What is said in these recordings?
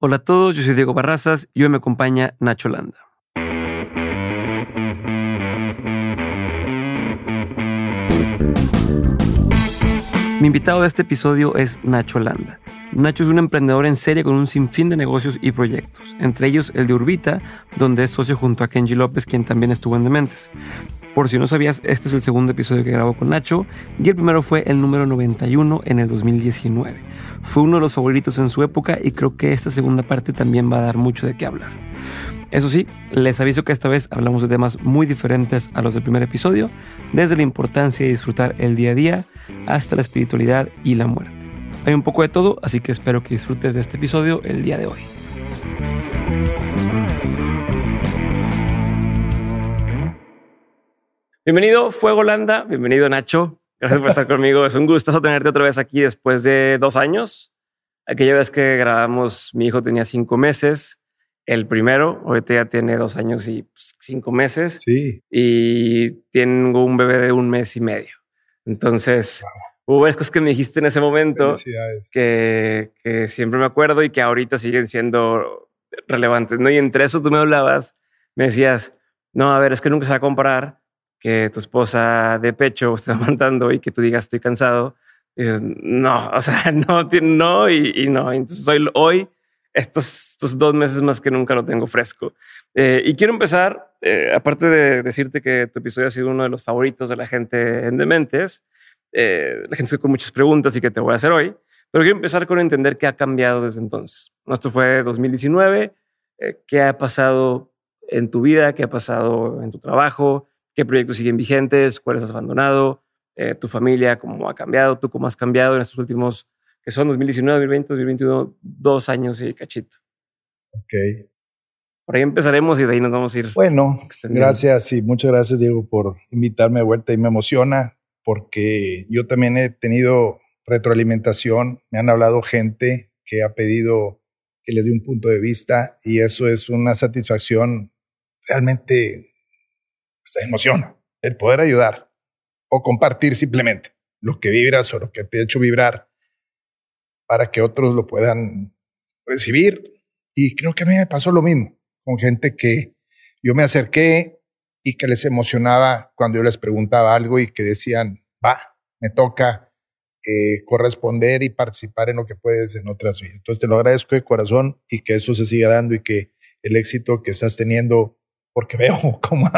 Hola a todos, yo soy Diego Barrazas y hoy me acompaña Nacho Landa. Mi invitado de este episodio es Nacho Landa. Nacho es un emprendedor en serie con un sinfín de negocios y proyectos, entre ellos el de Urbita, donde es socio junto a Kenji López, quien también estuvo en Dementes. Por si no sabías, este es el segundo episodio que grabo con Nacho y el primero fue el número 91 en el 2019. Fue uno de los favoritos en su época y creo que esta segunda parte también va a dar mucho de qué hablar. Eso sí, les aviso que esta vez hablamos de temas muy diferentes a los del primer episodio, desde la importancia de disfrutar el día a día hasta la espiritualidad y la muerte. Hay un poco de todo, así que espero que disfrutes de este episodio el día de hoy. Bienvenido, Fuego Landa. Bienvenido, Nacho. Gracias por estar conmigo. Es un gusto tenerte otra vez aquí después de dos años. Aquella vez que grabamos, mi hijo tenía cinco meses el primero, ahorita ya tiene dos años y pues, cinco meses. Sí. Y tengo un bebé de un mes y medio. Entonces, hubo varias cosas que me dijiste en ese momento que, que, siempre me acuerdo y que ahorita siguen siendo relevantes. ¿no? Y entre eso tú me hablabas, me decías, no, a ver, es que nunca se va a comparar que tu esposa de pecho esté amantando y que tú digas estoy cansado. No, o sea, no, no y, no. Entonces, hoy, hoy estos, estos, dos meses más que nunca lo tengo fresco. Eh, y quiero empezar, eh, aparte de decirte que tu episodio ha sido uno de los favoritos de la gente en Dementes, eh, la gente con muchas preguntas y que te voy a hacer hoy, pero quiero empezar con entender qué ha cambiado desde entonces. Esto fue 2019, qué ha pasado en tu vida, qué ha pasado en tu trabajo, qué proyectos siguen vigentes, cuáles has abandonado, tu familia, cómo ha cambiado, tú cómo has cambiado en estos últimos que son 2019, 2020, 2021, dos años y cachito. Ok. Por ahí empezaremos y de ahí nos vamos a ir. Bueno, gracias y muchas gracias, Diego, por invitarme de vuelta y me emociona porque yo también he tenido retroalimentación, me han hablado gente que ha pedido que le dé un punto de vista y eso es una satisfacción realmente, hasta emociona, el poder ayudar o compartir simplemente lo que vibras o lo que te ha hecho vibrar para que otros lo puedan recibir. Y creo que a mí me pasó lo mismo con gente que yo me acerqué y que les emocionaba cuando yo les preguntaba algo y que decían, va, me toca eh, corresponder y participar en lo que puedes en otras vidas. Entonces te lo agradezco de corazón y que eso se siga dando y que el éxito que estás teniendo, porque veo cómo,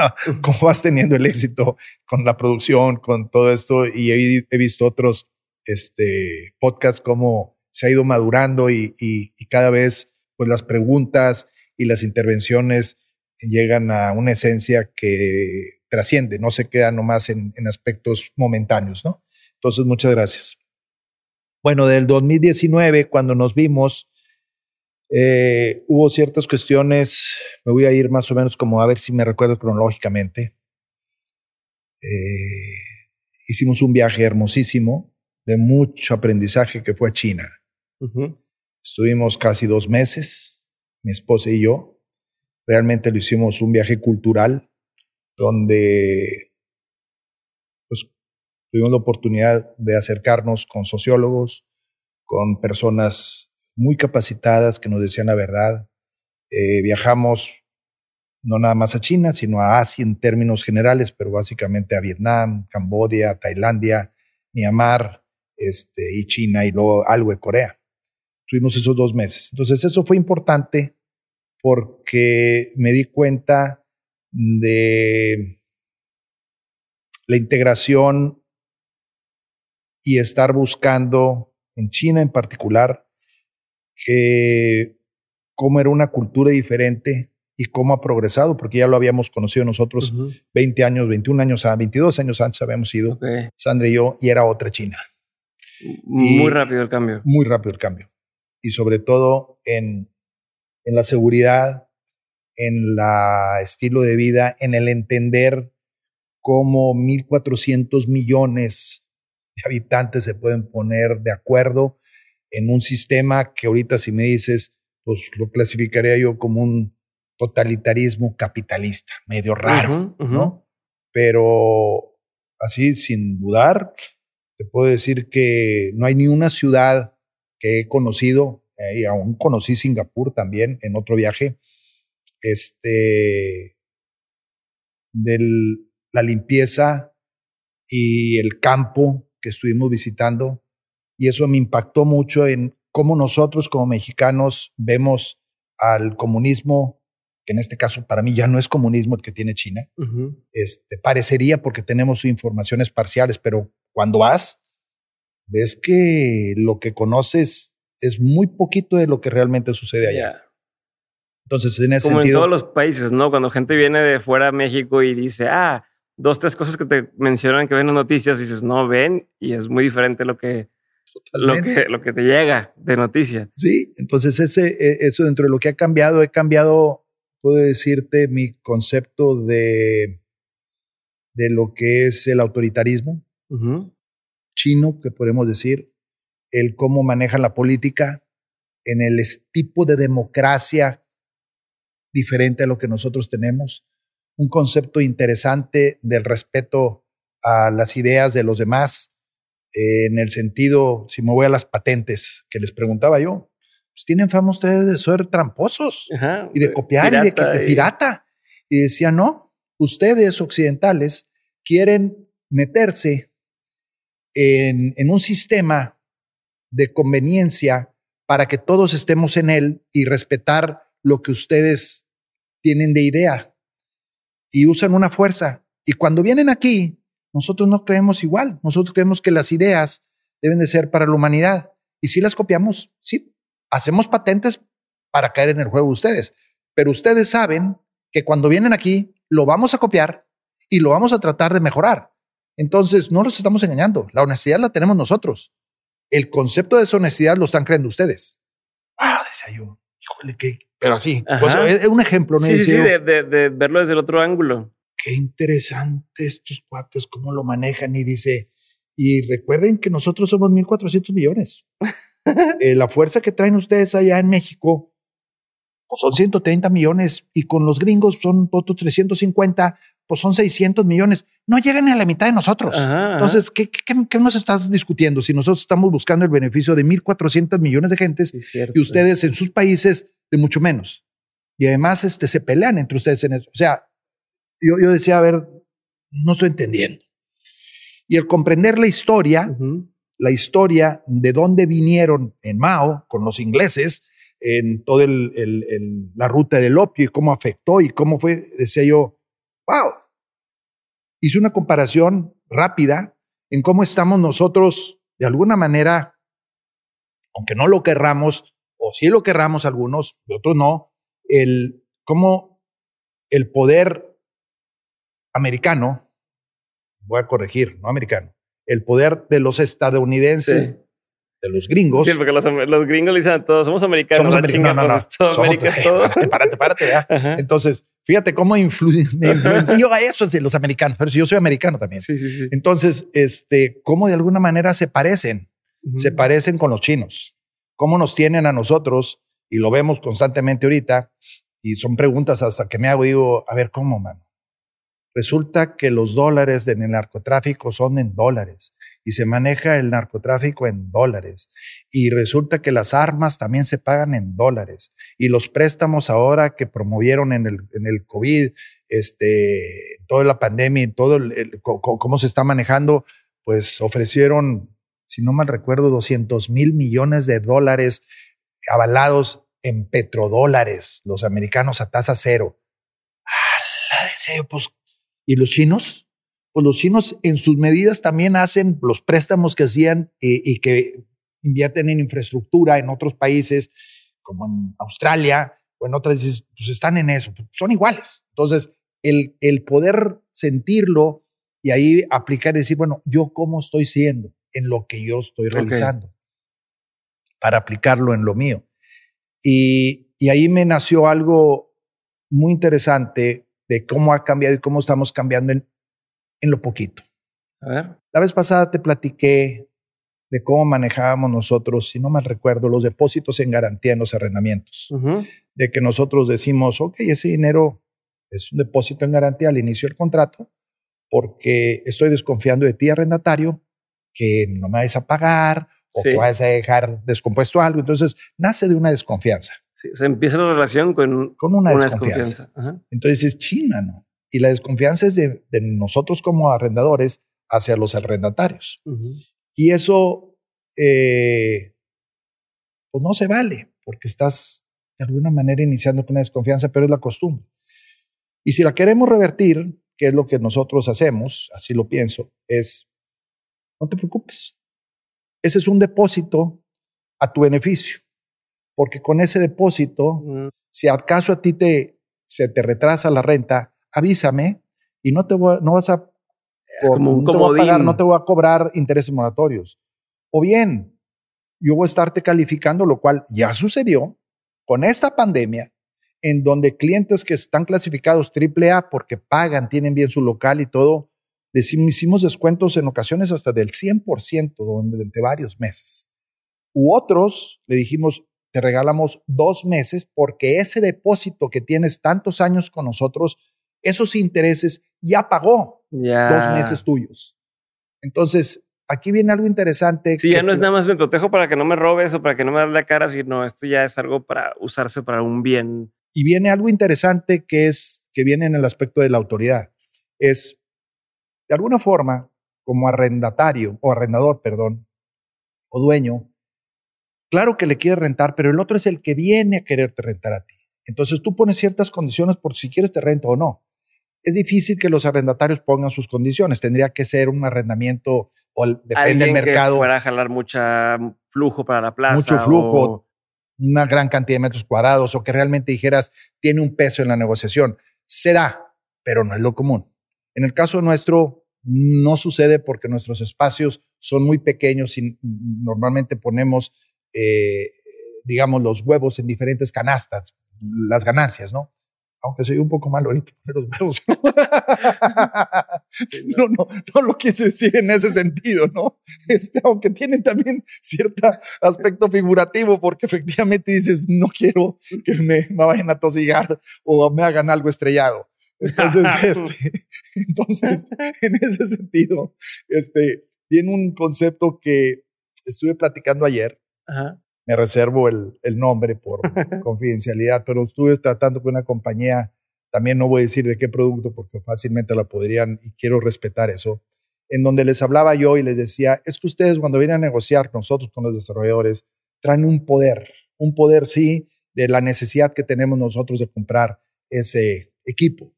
cómo vas teniendo el éxito con la producción, con todo esto y he, visto otros este, podcasts como se ha ido madurando y, cada vez pues las preguntas y las intervenciones llegan a una esencia que trasciende, no se queda nomás en, aspectos momentáneos, ¿no? Entonces, muchas gracias. Bueno, del 2019, cuando nos vimos, eh, hubo ciertas cuestiones, me voy a ir más o menos como a ver si me recuerdo cronológicamente. Eh, hicimos un viaje hermosísimo de mucho aprendizaje que fue a China. Estuvimos casi dos meses, mi esposa y yo. Realmente lo hicimos un viaje cultural donde pues, tuvimos la oportunidad de acercarnos con sociólogos, con personas muy capacitadas que nos decían la verdad. Eh, viajamos no nada más a China, sino a Asia en términos generales, pero básicamente a Vietnam, Cambodia, Tailandia, Myanmar este, y China y luego algo de Corea. Tuvimos esos dos meses. Entonces eso fue importante porque me di cuenta de la integración y estar buscando en China en particular que cómo era una cultura diferente y cómo ha progresado, porque ya lo habíamos conocido nosotros 20 años, 21 años, 22 años antes habíamos ido, Sandra y yo, y era otra China. Muy rápido el cambio. Muy rápido el cambio y sobre todo en, en la seguridad, en la estilo de vida, en el entender cómo 1.400 millones de habitantes se pueden poner de acuerdo en un sistema que ahorita si me dices, pues lo clasificaría yo como un totalitarismo capitalista, medio raro, ¿no? Pero así, sin dudar, te puedo decir que no hay ni una ciudad que he conocido y aún conocí Singapur también en otro viaje, este, de la limpieza y el campo que estuvimos visitando. Y eso me impactó mucho en cómo nosotros como mexicanos vemos al comunismo, que en este caso para mí ya no es comunismo el que tiene China. este, parecería porque tenemos informaciones parciales, pero cuando vas, ves que lo que conoces es muy poquito de lo que realmente sucede allá. Entonces, en ese Como en todos los países, ¿no? Cuando gente viene de fuera de México y dice, ah, dos, tres cosas que te mencionan que ven en noticias, y dices, no, ven, y es muy diferente lo que, lo que, lo que te llega de noticias. Sí, entonces ese, e, eso dentro de lo que ha cambiado, he cambiado, puedo decirte, mi concepto de, de lo que es el autoritarismo chino, que podemos decir, el cómo manejan la política, en el tipo de democracia diferente a lo que nosotros tenemos, un concepto interesante del respeto a las ideas de los demás, en el sentido, si me voy a las patentes que les preguntaba yo, pues tienen fama ustedes de ser tramposos y de copiar y de, pirata. Y decía, no, ustedes occidentales quieren meterse en, en un sistema de conveniencia para que todos estemos en él y respetar lo que ustedes tienen de idea y usan una fuerza. Y cuando vienen aquí, nosotros no creemos igual. Nosotros creemos que las ideas deben de ser para la humanidad. Y si las copiamos, sí, hacemos patentes para caer en el juego de ustedes. Pero ustedes saben que cuando vienen aquí, lo vamos a copiar y lo vamos a tratar de mejorar. Entonces, no los estamos engañando. La honestidad la tenemos nosotros. El concepto de deshonestidad lo están creyendo ustedes. Ah, decía yo, híjole, qué, pero así, pues, es, un ejemplo. ¿no? Sí, sí, sí, de, de, verlo desde el otro ángulo. Qué interesante estos cuates, cómo lo manejan y dice, y recuerden que nosotros somos 1.400 millones. Eh, la fuerza que traen ustedes allá en México pues son 130 millones y con los gringos son otros 350, pues son 600 millones. No llegan a la mitad de nosotros. Entonces, ¿qué, qué, qué, nos estás discutiendo? Si nosotros estamos buscando el beneficio de 1.400 millones de gentes y ustedes en sus países de mucho menos. Y además este, se pelean entre ustedes en eso. O sea, yo, yo decía, a ver, no estoy entendiendo. Y el comprender la historia, la historia de dónde vinieron en Mao con los ingleses, en toda el, el, la ruta del opio y cómo afectó y cómo fue, decía yo, wow. Hice una comparación rápida en cómo estamos nosotros, de alguna manera, aunque no lo querramos, o si lo querramos algunos, y otros no, el cómo el poder americano, voy a corregir, no americano, el poder de los estadounidenses, de los gringos. Sí, porque los, gringos le dicen todos, somos americanos. Somos americanos, no, no, América todo. Párate, párate, párate. Entonces, fíjate cómo influye, me influenció a eso los americanos, pero si yo soy americano también. Sí, sí, sí. Entonces, este, cómo de alguna manera se parecen, se parecen con los chinos cómo nos tienen a nosotros, y lo vemos constantemente ahorita, y son preguntas hasta que me hago, digo, a ver, ¿cómo, mano? Resulta que los dólares del narcotráfico son en dólares y se maneja el narcotráfico en dólares. Y resulta que las armas también se pagan en dólares. Y los préstamos ahora que promovieron en el, en el COVID, este, toda la pandemia y todo el, cómo se está manejando, pues ofrecieron si no mal recuerdo, 200 mil millones de dólares avalados en petrodólares, los americanos a tasa cero. ¡Hala! pues, ¿y los chinos? Pues los chinos en sus medidas también hacen los préstamos que hacían y, que invierten en infraestructura en otros países, como en Australia o en otras, pues están en eso, son iguales. Entonces, el, el poder sentirlo y ahí aplicar y decir, bueno, yo cómo estoy siendo en lo que yo estoy realizando para aplicarlo en lo mío. Y, y ahí me nació algo muy interesante de cómo ha cambiado y cómo estamos cambiando en, en lo poquito. A ver. La vez pasada te platiqué de cómo manejábamos nosotros, si no mal recuerdo, los depósitos en garantía en los arrendamientos. De que nosotros decimos, ok, ese dinero es un depósito en garantía al inicio del contrato, porque estoy desconfiando de ti, arrendatario, que no me vais a pagar o que vayas a dejar descompuesto algo. Entonces, nace de una desconfianza. Sí, se empieza la relación con, con una, desconfianza. Entonces es china, ¿no? Y la desconfianza es de, nosotros como arrendadores hacia los arrendatarios. Y eso, eh, pues no se vale, porque estás de alguna manera iniciando con una desconfianza, pero es la costumbre. Y si la queremos revertir, que es lo que nosotros hacemos, así lo pienso, es, no te preocupes. Ese es un depósito a tu beneficio, porque con ese depósito, si acaso a ti te, se te retrasa la renta, avísame y no te no vas a, como no, te voy a pagar, no te voy a cobrar intereses moratorios. O bien, yo voy a estarte calificando, lo cual ya sucedió con esta pandemia, en donde clientes que están clasificados AAA porque pagan, tienen bien su local y todo, decimos, hicimos descuentos en ocasiones hasta del 100% durante varios meses. U otros le dijimos, te regalamos dos meses porque ese depósito que tienes tantos años con nosotros, esos intereses ya pagó dos meses tuyos. Entonces, aquí viene algo interesante. Sí, ya no es nada más me protejo para que no me robes o para que no me das la cara, sino esto ya es algo para usarse para un bien. Y viene algo interesante que es que viene en el aspecto de la autoridad. Es, de alguna forma, como arrendatario o arrendador, perdón, o dueño, claro que le quiere rentar, pero el otro es el que viene a quererte rentar a ti. Entonces tú pones ciertas condiciones por si quieres te rento o no. Es difícil que los arrendatarios pongan sus condiciones. Tendría que ser un arrendamiento o depende del mercado. Que fuera a jalar mucha flujo para la plaza. Mucho flujo, una gran cantidad de metros cuadrados o que realmente dijeras tiene un peso en la negociación. Se da, pero no es lo común. En el caso nuestro no sucede porque nuestros espacios son muy pequeños y normalmente ponemos, eh, digamos, los huevos en diferentes canastas, las ganancias, ¿no? aunque soy un poco malo ahorita los huevos. no. no, no, lo quise decir en ese sentido, ¿no? Este, aunque tiene también cierto aspecto figurativo, porque efectivamente dices, no quiero que me, vayan a tosigar o me hagan algo estrellado. Entonces, este, entonces, en ese sentido, este, viene un concepto que estuve platicando ayer, Ajá me reservo el, nombre por confidencialidad, pero estuve tratando con una compañía, también no voy a decir de qué producto porque fácilmente la podrían y quiero respetar eso, en donde les hablaba yo y les decía, es que ustedes cuando vienen a negociar nosotros con los desarrolladores, traen un poder, un poder sí de la necesidad que tenemos nosotros de comprar ese equipo.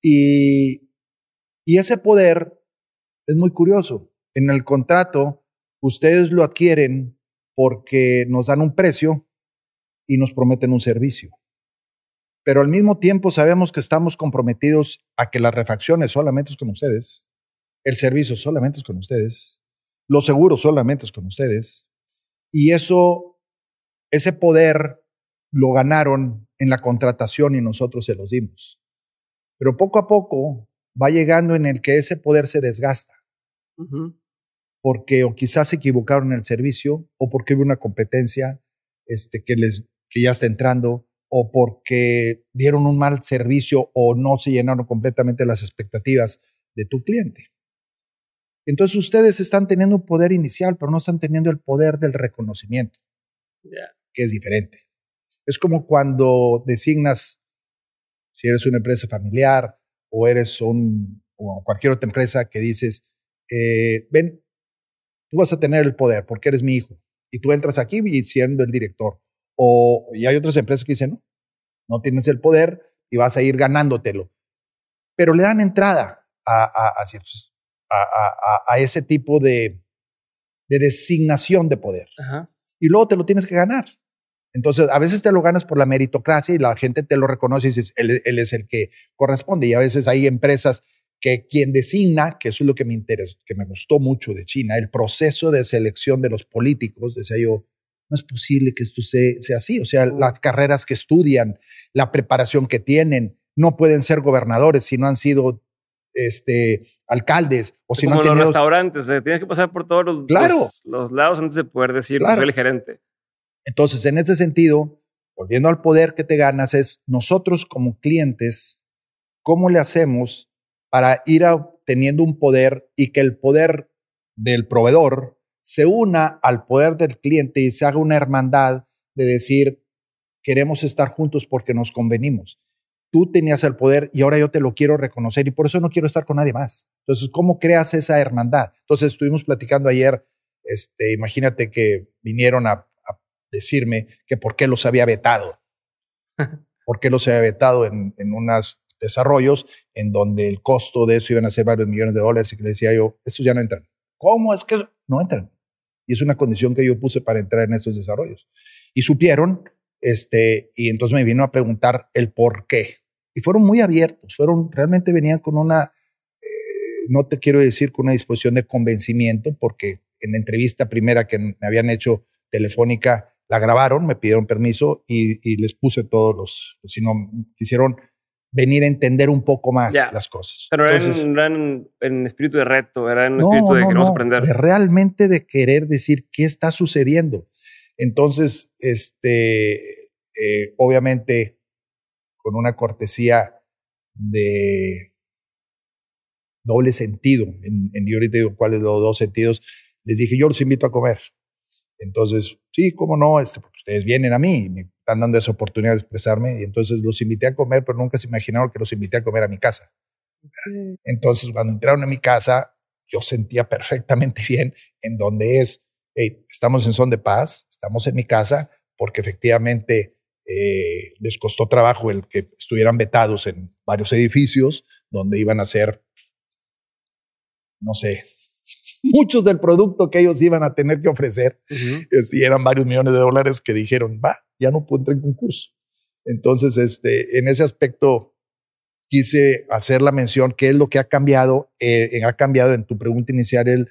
Y, y ese poder es muy curioso. En el contrato, ustedes lo adquieren porque nos dan un precio y nos prometen un servicio. Pero al mismo tiempo sabemos que estamos comprometidos a que las refacciones solamente es con ustedes, el servicio solamente es con ustedes, los seguros solamente es con ustedes. Y eso, ese poder lo ganaron en la contratación y nosotros se los dimos. Pero poco a poco va llegando en el que ese poder se desgasta porque o quizás se equivocaron en el servicio o porque hubo una competencia este, que, les, que ya está entrando o porque dieron un mal servicio o no se llenaron completamente las expectativas de tu cliente. Entonces ustedes están teniendo un poder inicial, pero no están teniendo el poder del reconocimiento, que es diferente. Es como cuando designas, si eres una empresa familiar o eres un, o cualquier otra empresa que dices, eh, ven, tú vas a tener el poder porque eres mi hijo. Y tú entras aquí siendo el director. O, y hay otras empresas que dicen, no, no tienes el poder y vas a ir ganándotelo. Pero le dan entrada a, a, a, a ese tipo de, de designación de poder. Y luego te lo tienes que ganar. Entonces, a veces te lo ganas por la meritocracia y la gente te lo reconoce y dices, él, él es el que corresponde. Y a veces hay empresas que quien designa, que eso es lo que me interesa, que me gustó mucho de China, el proceso de selección de los políticos, decía yo, no es posible que esto sea, así, o sea, las carreras que estudian, la preparación que tienen, no pueden ser gobernadores si no han sido este, alcaldes o si no han tenido... los restaurantes, eh, tienes que pasar por todos los, los, lados antes de poder decir que soy el gerente. Entonces, en ese sentido, volviendo al poder que te ganas, es nosotros como clientes, ¿cómo le hacemos para ir teniendo un poder y que el poder del proveedor se una al poder del cliente y se haga una hermandad de decir, queremos estar juntos porque nos convenimos. Tú tenías el poder y ahora yo te lo quiero reconocer y por eso no quiero estar con nadie más. Entonces, ¿cómo creas esa hermandad? Entonces, estuvimos platicando ayer, este, imagínate que vinieron a, a decirme que por qué los había vetado. ¿Por qué los había vetado en, en unos desarrollos en donde el costo de eso iban a ser varios millones de dólares y que le decía yo, estos ya no entran. ¿Cómo es que no entran? Y es una condición que yo puse para entrar en estos desarrollos. Y supieron, este, y entonces me vino a preguntar el por qué. Y fueron muy abiertos, fueron, realmente venían con una, eh, no te quiero decir con una disposición de convencimiento, porque en la entrevista primera que me habían hecho telefónica, la grabaron, me pidieron permiso y, les puse todos los, si no, quisieron venir a entender un poco más las cosas. Pero eran, en, espíritu de reto, eran en espíritu de queremos aprender. De realmente de querer decir qué está sucediendo. Entonces, este, eh, obviamente, con una cortesía de doble sentido, en, en yo ahorita digo cuáles los dos sentidos, les dije, yo los invito a comer. Entonces, sí, cómo no, este, porque ustedes vienen a mí, me están dando esa oportunidad de expresarme y entonces los invité a comer, pero nunca se imaginaron que los invité a comer a mi casa. Entonces, cuando entraron a mi casa, yo sentía perfectamente bien en donde es, estamos en son de paz, estamos en mi casa, porque efectivamente eh, les costó trabajo el que estuvieran vetados en varios edificios donde iban a ser, no sé, muchos del producto que ellos iban a tener que ofrecer. y eran varios millones de dólares que dijeron, va, ya no puedo entrar en concurso. Entonces, este, en ese aspecto, quise hacer la mención, qué es lo que ha cambiado, eh, ha cambiado en tu pregunta inicial, el,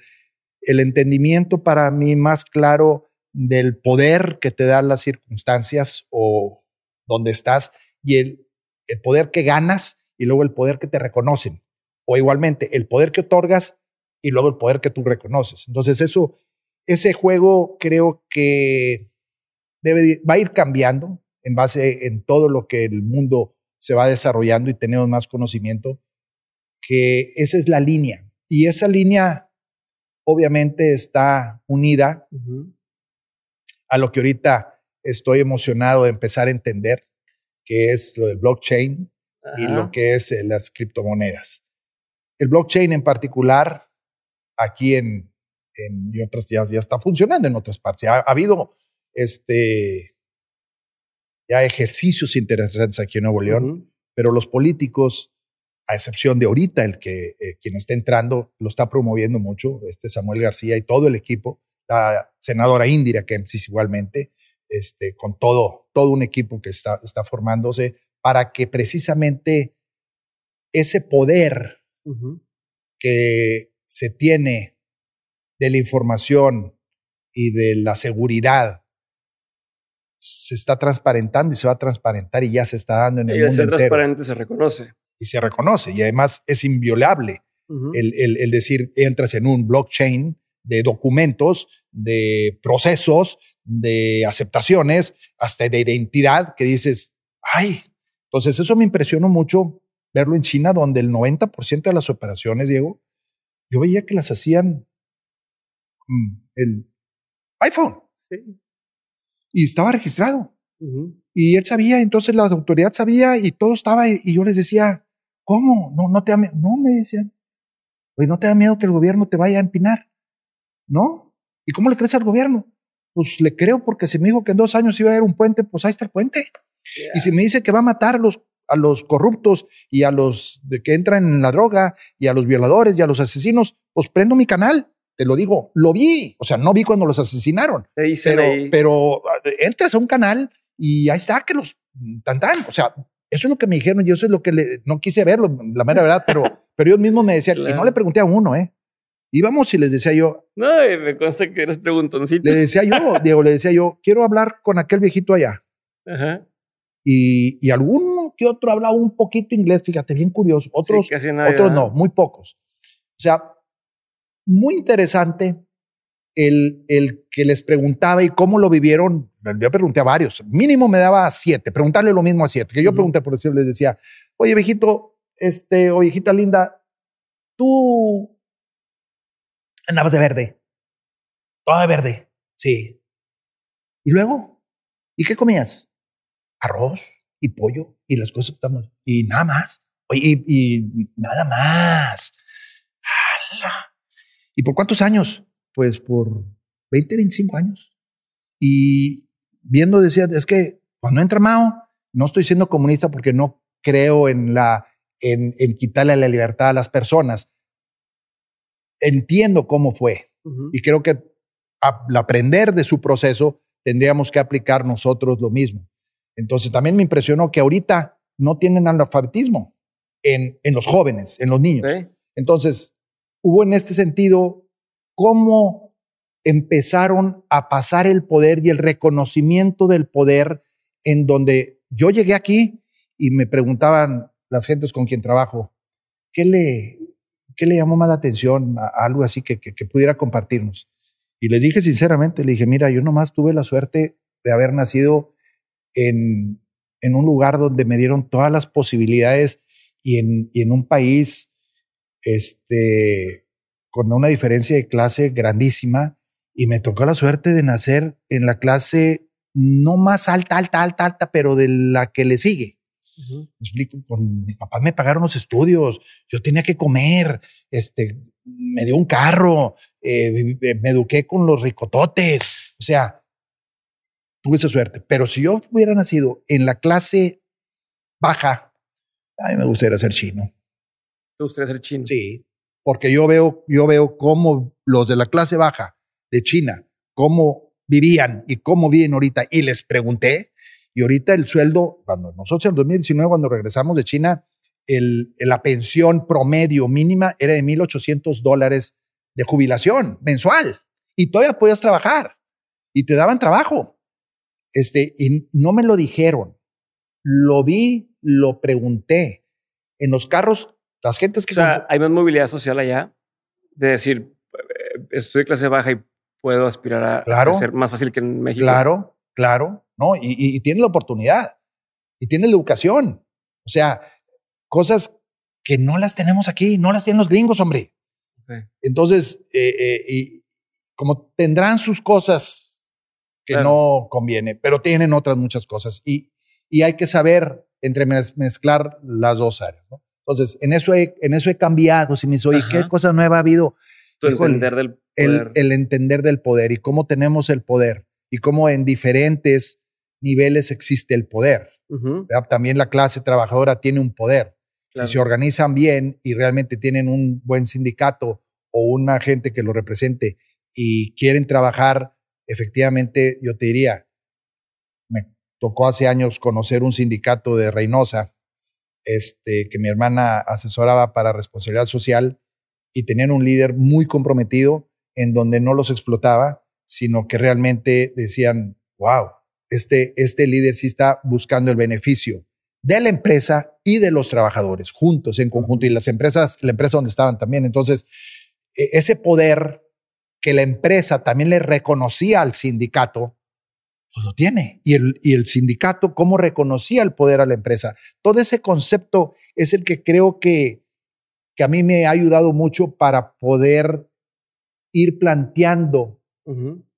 el entendimiento para mí más claro del poder que te dan las circunstancias o donde estás y el, el poder que ganas y luego el poder que te reconocen. O igualmente, el poder que otorgas y luego el poder que tú reconoces. Entonces, eso, ese juego creo que debe, va a ir cambiando en base en todo lo que el mundo se va desarrollando y tenemos más conocimiento, que esa es la línea. Y esa línea obviamente está unida a lo que ahorita estoy emocionado de empezar a entender, que es lo del blockchain y lo que es eh, las criptomonedas. El blockchain en particular aquí en, en y otras ya, ya está funcionando en otras partes. Ha, habido este, ya ejercicios interesantes aquí en Nuevo León, pero los políticos, a excepción de ahorita, el que eh, quien está entrando lo está promoviendo mucho, este Samuel García y todo el equipo, la senadora Indira Kempsis igualmente, este, con todo, todo un equipo que está, está formándose para que precisamente ese poder que se tiene de la información y de la seguridad se está transparentando y se va a transparentar y ya se está dando en el mundo entero. transparente se reconoce. Y se reconoce y además es inviolable el, el, el, decir entras en un blockchain de documentos, de procesos, de aceptaciones, hasta de identidad que dices, ay, entonces eso me impresionó mucho verlo en China donde el 90% de las operaciones, Diego, yo veía que las hacían el iPhone. Sí. Y estaba registrado. Y él sabía, entonces la autoridad sabía y todo estaba, y, yo les decía, ¿cómo? No, no te da No, me decían, oye, ¿no te da miedo que el gobierno te vaya a empinar? ¿No? ¿Y cómo le crees al gobierno? Pues le creo porque si me dijo que en dos años iba a haber un puente, pues ahí está el puente. Y si me dice que va a matar a los a los corruptos y a los de que entran en la droga y a los violadores y a los asesinos, pues prendo mi canal. Te lo digo, lo vi. O sea, no vi cuando los asesinaron. Pero, pero eh, entras a un canal y ahí está que los tan tan. O sea, eso es lo que me dijeron y eso es lo que le, no quise verlo, la mera verdad, pero, pero ellos mismos me decían, y no le pregunté a uno, ¿eh? Íbamos y les decía yo. No, me consta que eres preguntoncito. Le decía yo, Diego, le decía yo, quiero hablar con aquel viejito allá. Ajá. Y, y alguno que otro hablaba un poquito inglés, fíjate, bien curioso. Otros, otros no, muy pocos. O sea, muy interesante el, el que les preguntaba y cómo lo vivieron. Yo pregunté a varios, mínimo me daba siete, preguntarle lo mismo a siete. Que yo pregunté, por decirlo, les decía, oye, viejito, este, o viejita linda, tú andabas de verde. Toda verde. Sí. ¿Y luego? ¿Y qué comías? Arroz y pollo y las cosas que estamos. Y nada más. Oye, y, nada más. ¿Y por cuántos años? Pues por 20, 25 años. Y viendo decía, es que cuando entra Mao, no estoy siendo comunista porque no creo en la en, quitarle la libertad a las personas. Entiendo cómo fue y creo que al aprender de su proceso tendríamos que aplicar nosotros lo mismo. Entonces también me impresionó que ahorita no tienen analfabetismo en, en los jóvenes, en los niños. Entonces, hubo en este sentido cómo empezaron a pasar el poder y el reconocimiento del poder en donde yo llegué aquí y me preguntaban las gentes con quien trabajo, ¿qué le, qué le llamó más la atención? A algo así que, que, pudiera compartirnos. Y le dije sinceramente, le dije, mira, yo nomás tuve la suerte de haber nacido en, en un lugar donde me dieron todas las posibilidades y en, y en un país este, con una diferencia de clase grandísima y me tocó la suerte de nacer en la clase no más alta, alta, alta, alta, pero de la que le sigue. Me explico, con mis papás me pagaron los estudios, yo tenía que comer, este, me dio un carro, eh, me eduqué con los ricototes, o sea, tuve esa suerte. Pero si yo hubiera nacido en la clase baja, a mí me gustaría ser chino. ¿Te gustaría ser chino? Sí, porque yo veo, yo veo cómo los de la clase baja de China, cómo vivían y cómo viven ahorita, y les pregunté, y ahorita el sueldo, cuando nosotros en 2019, cuando regresamos de China, el, la pensión promedio mínima era de 1.800 dólares de jubilación mensual. Y todavía podías trabajar. Y te daban trabajo. Este, y no me lo dijeron. Lo vi, lo pregunté. En los carros, las gentes que... O sea, hay más movilidad social allá. De decir, eh, estoy de clase baja y puedo aspirar a, claro, ser más fácil que en México. Claro, claro. ¿no? Y, tiene la oportunidad y tiene la educación. O sea, cosas que no las tenemos aquí, no las tienen los gringos, hombre. Entonces, eh, eh, y como tendrán sus cosas que no conviene, pero tienen otras muchas cosas y, y hay que saber entre mezclar las dos áreas. ¿no? Entonces, en eso he, en eso he cambiado. Si me dice, oye, ¿qué cosa nueva ha habido? entender del poder. El, el, entender del poder y cómo tenemos el poder y cómo en diferentes niveles existe el poder. También la clase trabajadora tiene un poder. Si se organizan bien y realmente tienen un buen sindicato o una gente que lo represente y quieren trabajar, efectivamente, yo te diría, me tocó hace años conocer un sindicato de Reynosa, este, que mi hermana asesoraba para responsabilidad social y tenían un líder muy comprometido en donde no los explotaba, sino que realmente decían, wow, este, este líder sí está buscando el beneficio de la empresa y de los trabajadores juntos, en conjunto, y las empresas, la empresa donde estaban también. Entonces, e, ese poder que la empresa también le reconocía al sindicato, pues lo tiene. Y el, y el sindicato, cómo reconocía el poder a la empresa. Todo ese concepto es el que creo que, que a mí me ha ayudado mucho para poder ir planteando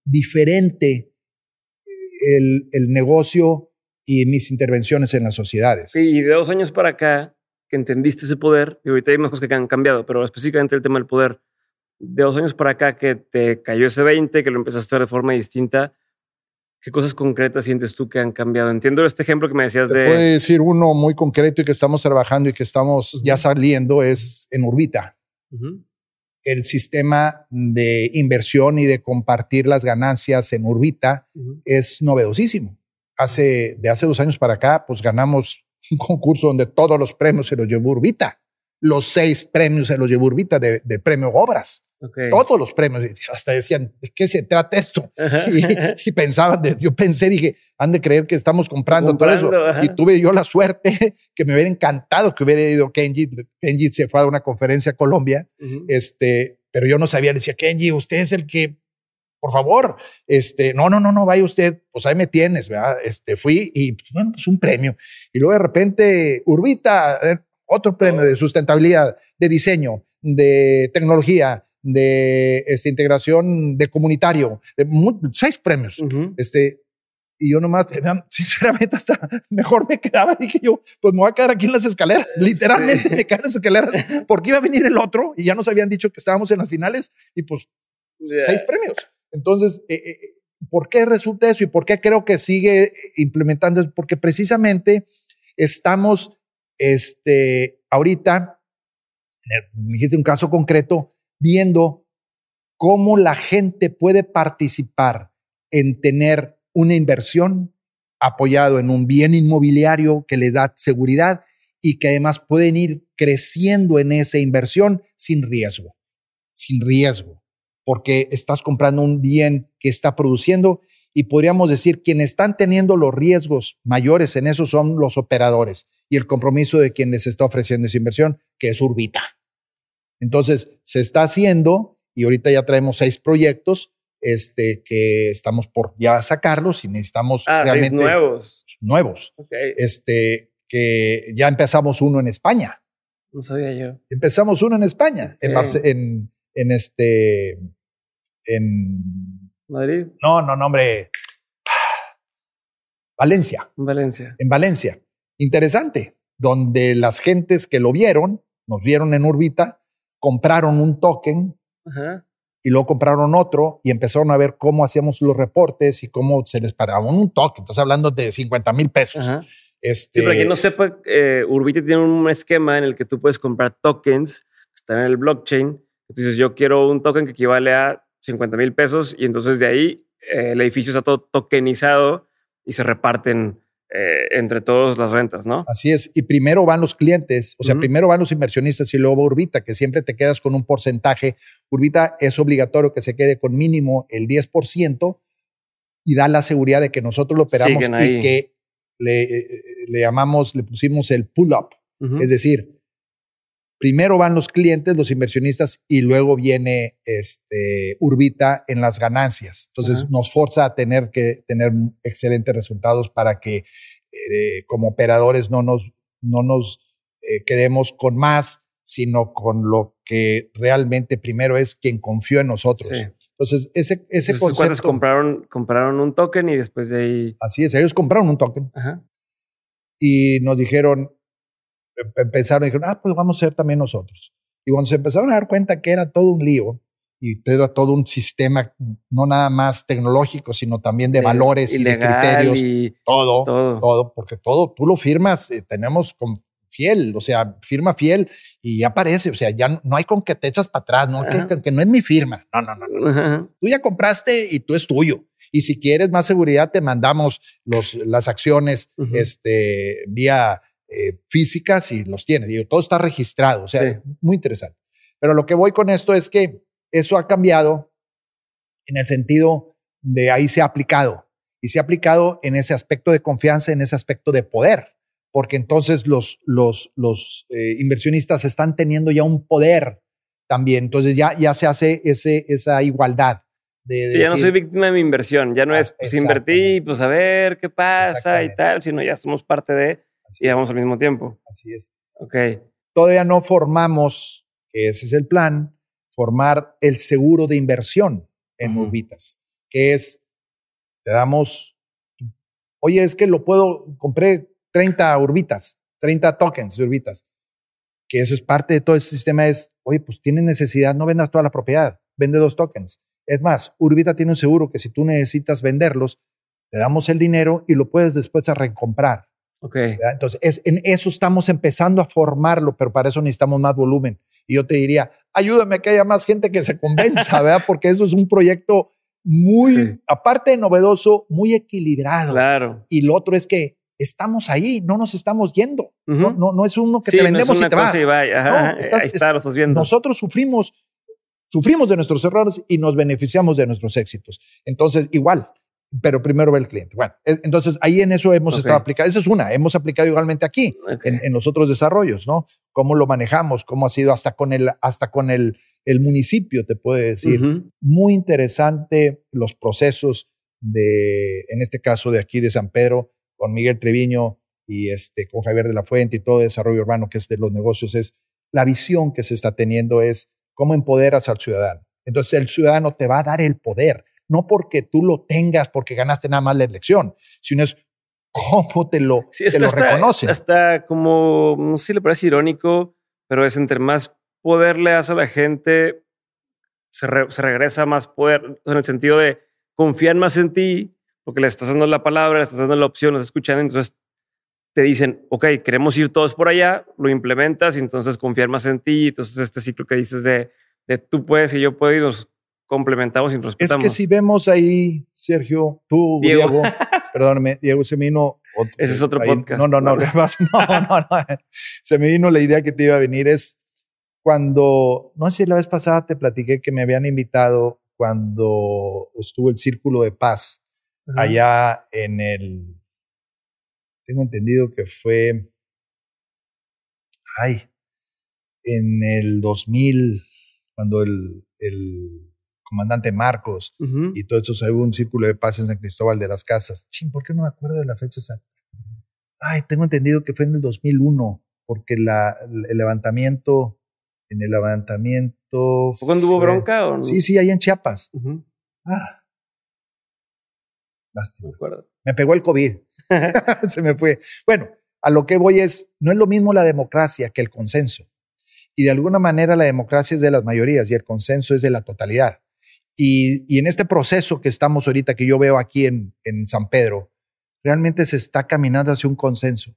diferente el, el negocio y mis intervenciones en las sociedades. Sí, y de dos años para acá, que entendiste ese poder, y ahorita hay más cosas que han cambiado, pero específicamente el tema del poder, de dos años para acá que te cayó ese 20, que lo empezaste a ver de forma distinta, ¿qué cosas concretas sientes tú que han cambiado? Entiendo este ejemplo que me decías de... Puede decir uno muy concreto y que estamos trabajando y que estamos ya saliendo es en Urbita el sistema de inversión y de compartir las ganancias en Urbita es novedosísimo. Hace, de hace dos años para acá, pues ganamos un concurso donde todos los premios se los llevó Urbita. Los seis premios se los llevó Urbita de, de premio Obras. Todos los premios. Hasta decían, ¿de qué se trata esto? Y, pensaban, yo pensé, dije, han de creer que estamos comprando, todo eso. Y tuve yo la suerte que me hubiera encantado que hubiera ido Kenji. Kenji se fue a una conferencia a Colombia, este, pero yo no sabía. Le decía, Kenji, usted es el que, por favor, este, no, no, no, no, vaya usted, pues ahí me tienes, ¿verdad? Este, fui y, pues, bueno, pues un premio. Y luego de repente, Urbita, otro premio de sustentabilidad, de diseño, de tecnología, de esta integración de comunitario, de seis premios. Este, y yo nomás, sinceramente, hasta mejor me quedaba. Dije yo, pues me voy a quedar aquí en las escaleras. Literalmente me quedé en las escaleras porque iba a venir el otro y ya nos habían dicho que estábamos en las finales y pues seis premios. Entonces, eh, eh, ¿por qué resulta eso y por qué creo que sigue implementando? Porque precisamente estamos, este, ahorita, me dijiste un caso concreto, viendo cómo la gente puede participar en tener una inversión apoyado en un bien inmobiliario que le da seguridad y que además pueden ir creciendo en esa inversión sin riesgo, sin riesgo, porque estás comprando un bien que está produciendo y podríamos decir quienes están teniendo los riesgos mayores en eso son los operadores y el compromiso de quien les está ofreciendo esa inversión, que es Urbita. Entonces, se está haciendo y ahorita ya traemos seis proyectos este, que estamos por ya sacarlos y necesitamos ah, realmente nuevos. Nuevos. Este, que ya empezamos uno en España. No sabía yo. Empezamos uno en España, en, en, en este, en Madrid. No, no, no, hombre. Valencia. En Valencia. En Valencia. Interesante, donde las gentes que lo vieron, nos vieron en órbita, compraron un token Ajá y luego compraron otro y empezaron a ver cómo hacíamos los reportes y cómo se les pagaba un toque. Estás hablando de 50 mil pesos. Este, sí, para quien no sepa, eh, Urbita tiene un esquema en el que tú puedes comprar tokens que están en el blockchain. Entonces, yo quiero un token que equivale a 50 mil pesos y entonces de ahí eh, el edificio está todo tokenizado y se reparten eh, entre todas las rentas, ¿no? Así es. Y primero van los clientes, o sea, primero van los inversionistas y luego va Urbita, que siempre te quedas con un porcentaje. Urbita es obligatorio que se quede con mínimo el 10% y da la seguridad de que nosotros lo operamos y que le, eh, le, llamamos, le pusimos el pull-up. Es decir, primero van los clientes, los inversionistas, y luego viene este, Urbita en las ganancias. Entonces nos forza a tener que tener excelentes resultados para que eh, como operadores no nos, no nos eh, quedemos con más, sino con lo que realmente primero es quien confió en nosotros. Entonces, ese, ese concepto... compraron, compraron un token y después de ahí... Así es, ellos compraron un token. Y nos dijeron, empezaron y dijeron, ah, pues vamos a ser también nosotros. Y cuando se empezaron a dar cuenta que era todo un lío y era todo un sistema, no nada más tecnológico, sino también de valores y de criterios, y todo, todo, porque todo tú lo firmas, eh, tenemos con fiel, o sea, firma fiel y ya aparece, o sea, ya no, hay con que te echas para atrás, no, que, no es mi firma, no, no, no, Tú ya compraste y tú es tuyo. Y si quieres más seguridad, te mandamos los, las acciones este, vía eh, físicas y los tiene. Digo, todo está registrado, o sea, muy interesante. Pero lo que voy con esto es que eso ha cambiado en el sentido de ahí se ha aplicado y se ha aplicado en ese aspecto de confianza, en ese aspecto de poder, porque entonces los, los, los eh, inversionistas están teniendo ya un poder también, entonces ya, ya se hace ese, esa igualdad. De, sí, ya no soy víctima de mi inversión, ya no es, pues invertí, pues a ver qué pasa y tal, sino ya somos parte de, y vamos al mismo tiempo. Así es. Ok. Todavía no formamos, que ese es el plan, formar el seguro de inversión en Urbitas, que es, te damos, oye, es que lo puedo, compré 30 Urbitas, 30 tokens de Urbitas, que eso es parte de todo ese sistema, es, oye, pues tienes necesidad, no vendas toda la propiedad, vende dos tokens. Es más, Urbita tiene un seguro que si tú necesitas venderlos, te damos el dinero y lo puedes después a recomprar. Okay. Entonces, es, en eso estamos empezando a formarlo, pero para eso necesitamos más volumen. Y yo te diría, ayúdame a que haya más gente que se convenza, ¿verdad? Porque eso es un proyecto muy, aparte de novedoso, muy equilibrado. Claro. Y lo otro es que estamos ahí, no nos estamos yendo. no, no, es uno que te vendemos y te vas. estás, viendo. Nosotros sufrimos, sufrimos de nuestros errores y nos beneficiamos de nuestros éxitos. Entonces, igual, pero primero ve el cliente. Bueno, e, entonces ahí en eso hemos estado aplicando. Esa es una, hemos aplicado igualmente aquí, en, los otros desarrollos, ¿no? Cómo lo manejamos, cómo ha sido hasta con el, hasta con el, el municipio, te puede decir. Muy interesante los procesos de, en este caso de aquí de San Pedro, con Miguel Treviño y este, con Javier de la Fuente y todo desarrollo urbano que es de los negocios, es la visión que se está teniendo es cómo empoderas al ciudadano. Entonces el ciudadano te va a dar el poder, no porque tú lo tengas, porque ganaste nada más la elección, sino es cómo te lo, sí, te lo reconoce. Hasta como, no sé si le parece irónico, pero es entre más poder le das a la gente, se, regresa más poder, en el sentido de confiar más en ti, porque le estás dando la palabra, le estás dando la opción, lo estás escuchando, entonces te dicen, ok, queremos ir todos por allá, lo implementas y entonces confiar más en ti. Entonces este ciclo que dices de, de tú puedes y yo puedo y nos complementamos y nos respetamos. Es que si vemos ahí, Sergio, tú, Diego, perdóname, Diego, se me vino... Ese es otro podcast. No, no, no, no, no, no, se me vino la idea que te iba a venir es cuando, no sé, la vez pasada te platiqué que me habían invitado cuando estuvo el Círculo de Paz allá en el tengo entendido que fue, ay, en el 2000, cuando el, el comandante Marcos y todo eso, hubo un círculo de paz en San Cristóbal de las Casas. ¿por qué no me acuerdo de la fecha exacta? Ay, tengo entendido que fue en el 2001, porque la, el levantamiento, en el levantamiento... ¿Fue cuando hubo bronca o no? Sí, sí, ahí en Chiapas. Ah, lástima. Me pegó el COVID. Se me fue. Bueno, a lo que voy es, no es lo mismo la democracia que el consenso. Y de alguna manera la democracia es de las mayorías y el consenso es de la totalidad. Y, en este proceso que estamos ahorita, que yo veo aquí en, San Pedro, realmente se está caminando hacia un consenso,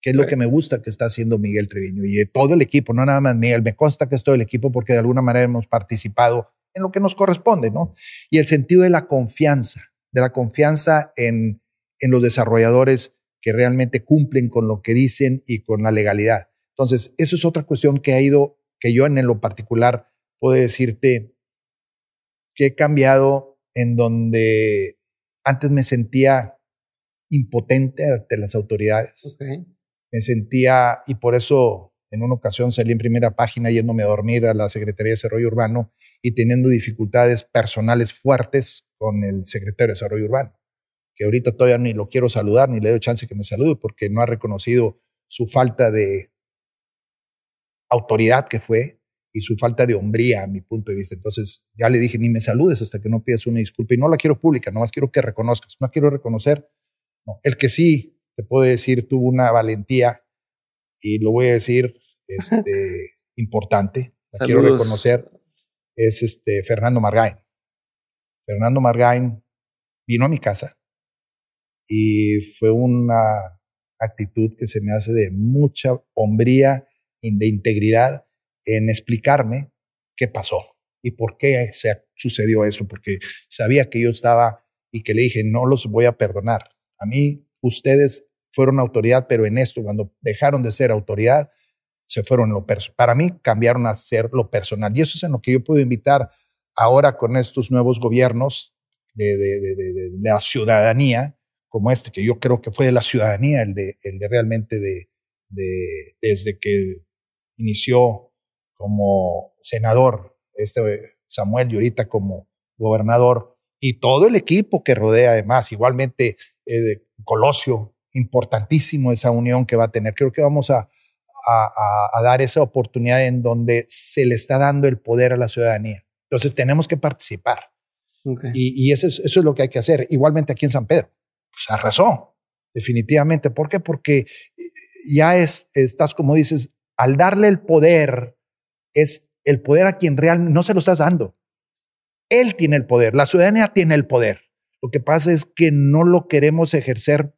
que es lo que me gusta que está haciendo Miguel Treviño y todo el equipo, no nada más Miguel, me consta que es todo el equipo porque de alguna manera hemos participado en lo que nos corresponde, ¿no? Y el sentido de la confianza, de la confianza en, en los desarrolladores que realmente cumplen con lo que dicen y con la legalidad. Entonces, eso es otra cuestión que ha ido, que yo en lo particular puedo decirte que he cambiado en donde antes me sentía impotente ante las autoridades. Me sentía, y por eso en una ocasión salí en primera página yéndome a dormir a la Secretaría de Desarrollo Urbano y teniendo dificultades personales fuertes con el secretario de Desarrollo Urbano que ahorita todavía ni lo quiero saludar, ni le doy chance que me salude, porque no ha reconocido su falta de autoridad que fue y su falta de hombría a mi punto de vista. Entonces ya le dije, ni me saludes hasta que no pidas una disculpa. Y no la quiero pública, nomás quiero que reconozcas. No quiero reconocer. No. El que sí, te puedo decir, tuvo una valentía, y lo voy a decir este, importante, la quiero reconocer, es este Fernando Margain. Fernando Margain vino a mi casa, y fue una actitud que se me hace de mucha hombría y de integridad en explicarme qué pasó y por qué se sucedió eso, porque sabía que yo estaba y que le dije, no los voy a perdonar. A mí, ustedes fueron autoridad, pero en esto, cuando dejaron de ser autoridad, se fueron lo personal. Para mí, cambiaron a ser lo personal. Y eso es en lo que yo puedo invitar ahora con estos nuevos gobiernos de, la ciudadanía, como este, que yo creo que fue de la ciudadanía, el de, el de realmente de, desde que inició como senador, este Samuel y ahorita como gobernador, y todo el equipo que rodea además, igualmente eh, Colosio, importantísimo esa unión que va a tener. Creo que vamos a, a, a, dar esa oportunidad en donde se le está dando el poder a la ciudadanía. Entonces tenemos que participar. Y, y eso, es, eso es lo que hay que hacer. Igualmente aquí en San Pedro pues arrasó, definitivamente. ¿Por qué? Porque eh, ya es, estás, como dices, al darle el poder, es el poder a quien realmente no se lo estás dando. Él tiene el poder, la ciudadanía tiene el poder. Lo que pasa es que no lo queremos ejercer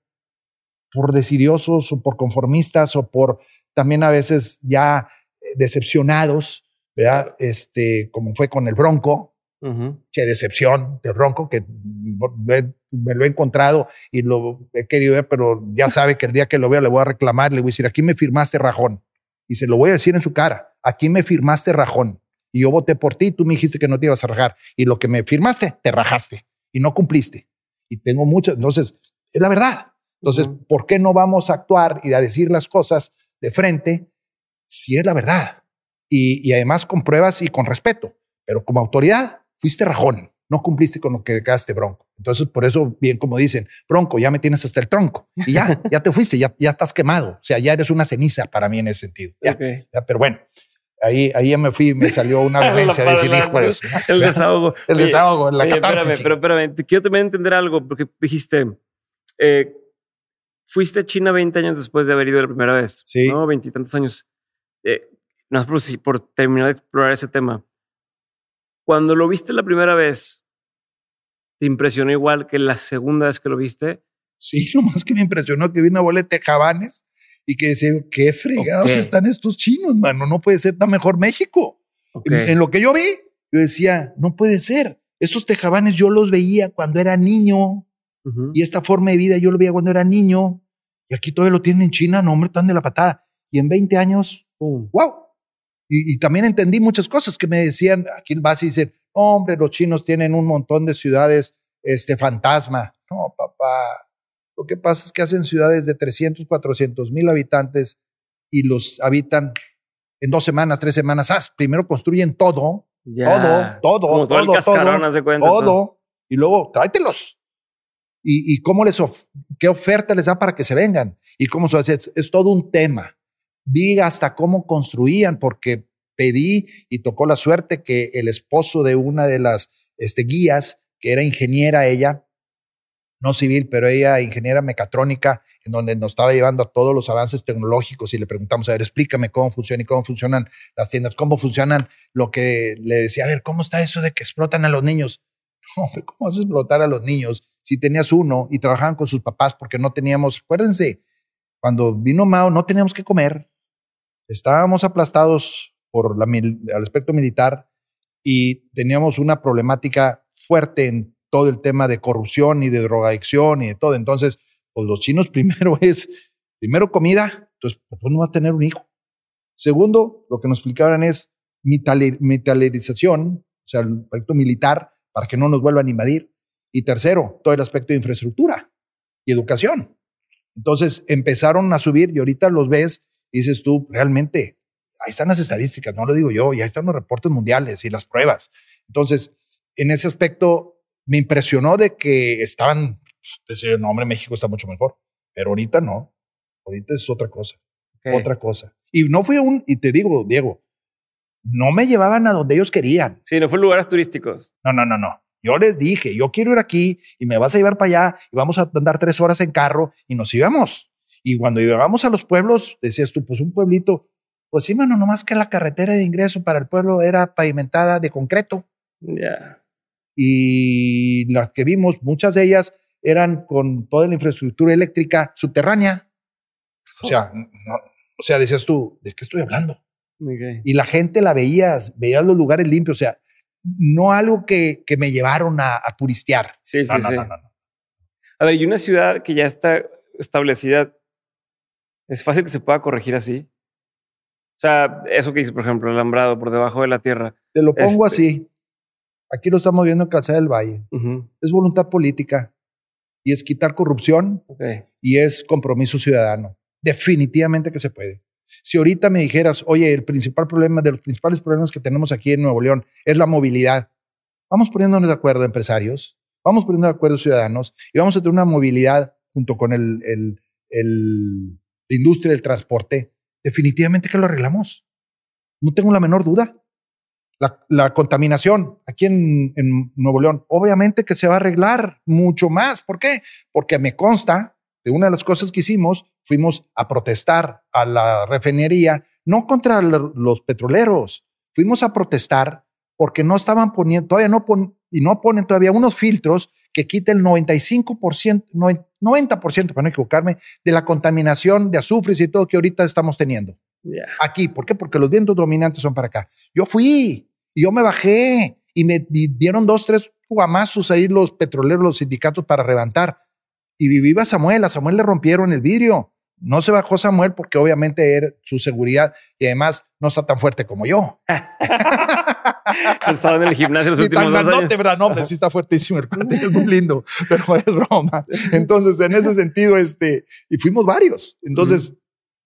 por decidiosos o por conformistas o por también a veces ya eh, decepcionados, ¿verdad? Este, como fue con el Bronco, Qué decepción de Bronco, que me lo he encontrado y lo he querido ver, pero ya sabe que el día que lo vea le voy a reclamar, le voy a decir, aquí me firmaste rajón. Y se lo voy a decir en su cara, aquí me firmaste rajón. Y yo voté por ti, tú me dijiste que no te ibas a rajar. Y lo que me firmaste, te rajaste y no cumpliste. Y tengo muchas, entonces, es la verdad. Entonces, ¿por qué no vamos a actuar y a decir las cosas de frente si es la verdad? Y, y además con pruebas y con respeto. Pero como autoridad, fuiste rajón, no cumpliste con lo que quedaste bronco. Entonces, por eso, bien como dicen, bronco, ya me tienes hasta el tronco y ya, ya te fuiste, ya, ya estás quemado. O sea, ya eres una ceniza para mí en ese sentido. pero bueno, Ahí, ahí ya me fui me salió una violencia de decir, hijo de El desahogo. el desahogo, la oye, Espérame, pero espérame, quiero también entender algo, porque dijiste, eh, fuiste a China 20 años después de haber ido la primera vez. Sí. ¿No? Veintitantos años. Eh, no por, por terminar de explorar ese tema. Cuando lo viste la primera vez, ¿te impresionó igual que la segunda vez que lo viste? Sí, nomás que me impresionó que vi una bola de tejabanes y que decía, qué fregados están estos chinos, mano, no puede ser tan mejor México. En, lo que yo vi, yo decía, no puede ser. Estos tejabanes yo los veía cuando era niño y esta forma de vida yo lo veía cuando era niño y aquí todavía lo tienen en China, no, hombre, están de la patada. Y en 20 años, wow. Y, también entendí muchas cosas que me decían, aquí vas y dicen, hombre, los chinos tienen un montón de ciudades, este fantasma. No, papá, lo que pasa es que hacen ciudades de 300, 400 mil habitantes y los habitan en dos semanas, tres semanas. Ah, primero construyen todo, todo, todo, todo, todo, todo, y luego tráetelos. ¿Y, y cómo les qué oferta les da para que se vengan? Y cómo se hace. Es todo un tema. Vi hasta cómo construían, porque pedí y tocó la suerte que el esposo de una de las este, guías, que era ingeniera ella, no civil, pero ella ingeniera mecatrónica, en donde nos estaba llevando a todos los avances tecnológicos y le preguntamos, a ver, explícame cómo funciona y cómo funcionan las tiendas, cómo funcionan lo que le decía, a ver, ¿cómo está eso de que explotan a los niños? Hombre, ¿cómo vas a explotar a los niños si tenías uno y trabajaban con sus papás porque no teníamos, acuérdense, cuando vino Mao no teníamos que comer, estábamos aplastados por la, el aspecto militar y teníamos una problemática fuerte en todo el tema de corrupción y de drogadicción y de todo. Entonces, pues los chinos primero es, primero comida, entonces, pues no va a tener un hijo. Segundo, lo que nos explicaban es militarización, o sea, el aspecto militar, para que no nos vuelvan a invadir. Y tercero, todo el aspecto de infraestructura y educación. Entonces empezaron a subir y ahorita los ves y dices tú, realmente, ahí están las estadísticas, no lo digo yo, y ahí están los reportes mundiales y las pruebas. Entonces, en ese aspecto, me impresionó de que estaban, decir, no, hombre, México está mucho mejor, pero ahorita no, ahorita es otra cosa, otra cosa. Y no fui un, y te digo, Diego, no me llevaban a donde ellos querían. Sí, no fue lugares turísticos. No, no, no, no. Yo les dije, yo quiero ir aquí y me vas a llevar para allá y vamos a andar tres horas en carro y nos íbamos. Y cuando íbamos a los pueblos, decías tú, pues un pueblito, pues sí, mano, nomás que la carretera de ingreso para el pueblo era pavimentada de concreto. Ya y las que vimos, muchas de ellas eran con toda la infraestructura eléctrica subterránea. O sea, o sea, decías tú, ¿de qué estoy hablando? Y la gente la veías, veías los lugares limpios, o sea, no algo que, que me llevaron a, turistear. Sí, sí, sí. A ver, y una ciudad que ya está establecida, ¿es fácil que se pueda corregir así? O sea, eso que dices, por ejemplo, el alambrado por debajo de la tierra. Te lo pongo este así. Aquí lo estamos viendo en Calzada del Valle. Es voluntad política y es quitar corrupción y es compromiso ciudadano. Definitivamente que se puede. Si ahorita me dijeras, oye, el principal problema de los principales problemas que tenemos aquí en Nuevo León es la movilidad, vamos poniéndonos de acuerdo empresarios, vamos poniendo de acuerdo ciudadanos y vamos a tener una movilidad junto con el, el, el, la industria del transporte. Definitivamente que lo arreglamos. No tengo la menor duda. La, contaminación aquí en, en, Nuevo León, obviamente que se va a arreglar mucho más. ¿Por qué? Porque me consta de una de las cosas que hicimos, fuimos a protestar a la refinería, no contra los petroleros, fuimos a protestar porque no estaban poniendo, todavía no ponen, y no ponen todavía unos filtros que quiten el 95%, 90%, para no equivocarme, de la contaminación de azufres y todo que ahorita estamos teniendo. Aquí, ¿por qué? Porque los vientos dominantes son para acá. Yo fui y yo me bajé y me dieron dos, tres guamazos ahí los petroleros, los sindicatos para levantar. Y viviva Samuel, a Samuel le rompieron el vidrio. No se bajó Samuel porque obviamente era su seguridad y además no está tan fuerte como yo. Estaba en el gimnasio los últimos dos años. ¿verdad? No, sí está fuertísimo el es muy lindo, pero es broma. Entonces, en ese sentido, este, y fuimos varios. Entonces,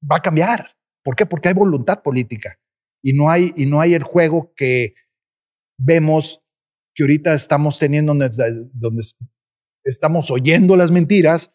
va a cambiar. ¿Por qué? Porque hay voluntad política y no hay, y no hay el juego que vemos que ahorita estamos teniendo, donde estamos oyendo las mentiras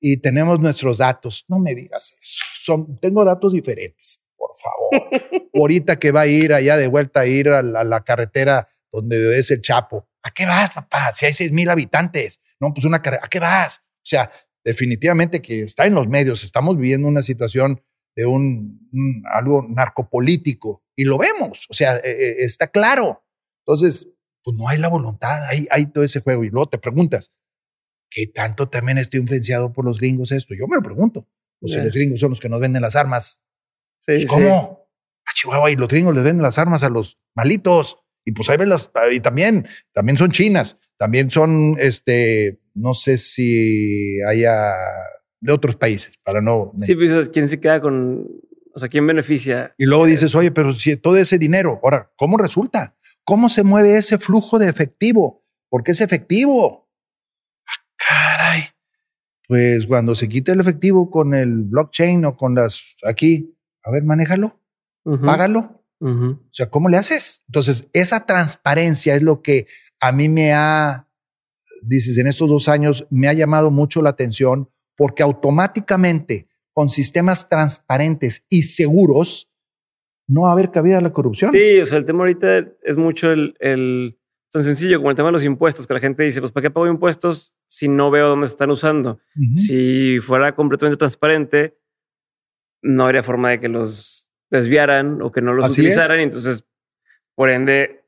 y tenemos nuestros datos. No me digas eso. Son, tengo datos diferentes, por favor. Ahorita que va a ir allá de vuelta a ir a la, carretera donde es el Chapo. ¿A qué vas, papá? Si hay seis mil habitantes. No, pues una carretera. ¿A qué vas? O sea, definitivamente que está en los medios. Estamos viviendo una situación de un, algo narcopolítico y lo vemos. O sea, e, e, está claro. Entonces, pues no hay la voluntad, hay, hay todo ese juego. Y luego te preguntas, ¿qué tanto también está influenciado por los gringos esto? Yo me lo pregunto. O sea, los gringos son los que nos venden las armas. Pues, ¿Cómo? A Chihuahua y los gringos les venden las armas a los malitos. Y pues ahí ven las, y también, también son chinas, también son, este, no sé si haya de otros países, para no. Sí, pues quién se queda con, o sea, quién beneficia. Y luego dices, oye, pero si todo ese dinero, ahora, ¿cómo resulta? ¿Cómo se mueve ese flujo de efectivo? Porque es efectivo. Pues cuando se quita el efectivo con el blockchain o con las aquí, a ver, manéjalo, págalo. O sea, ¿cómo le haces? Entonces, esa transparencia es lo que a mí me ha, dices, en estos dos años, me ha llamado mucho la atención porque automáticamente con sistemas transparentes y seguros, no va a haber cabida a la corrupción. Sí, o sea, el tema ahorita es mucho el, el, tan sencillo como el tema de los impuestos, que la gente dice, pues ¿para qué pago impuestos si no veo dónde se están usando? Si fuera completamente transparente, no habría forma de que los desviaran o que no los utilizaran. Y entonces, por ende,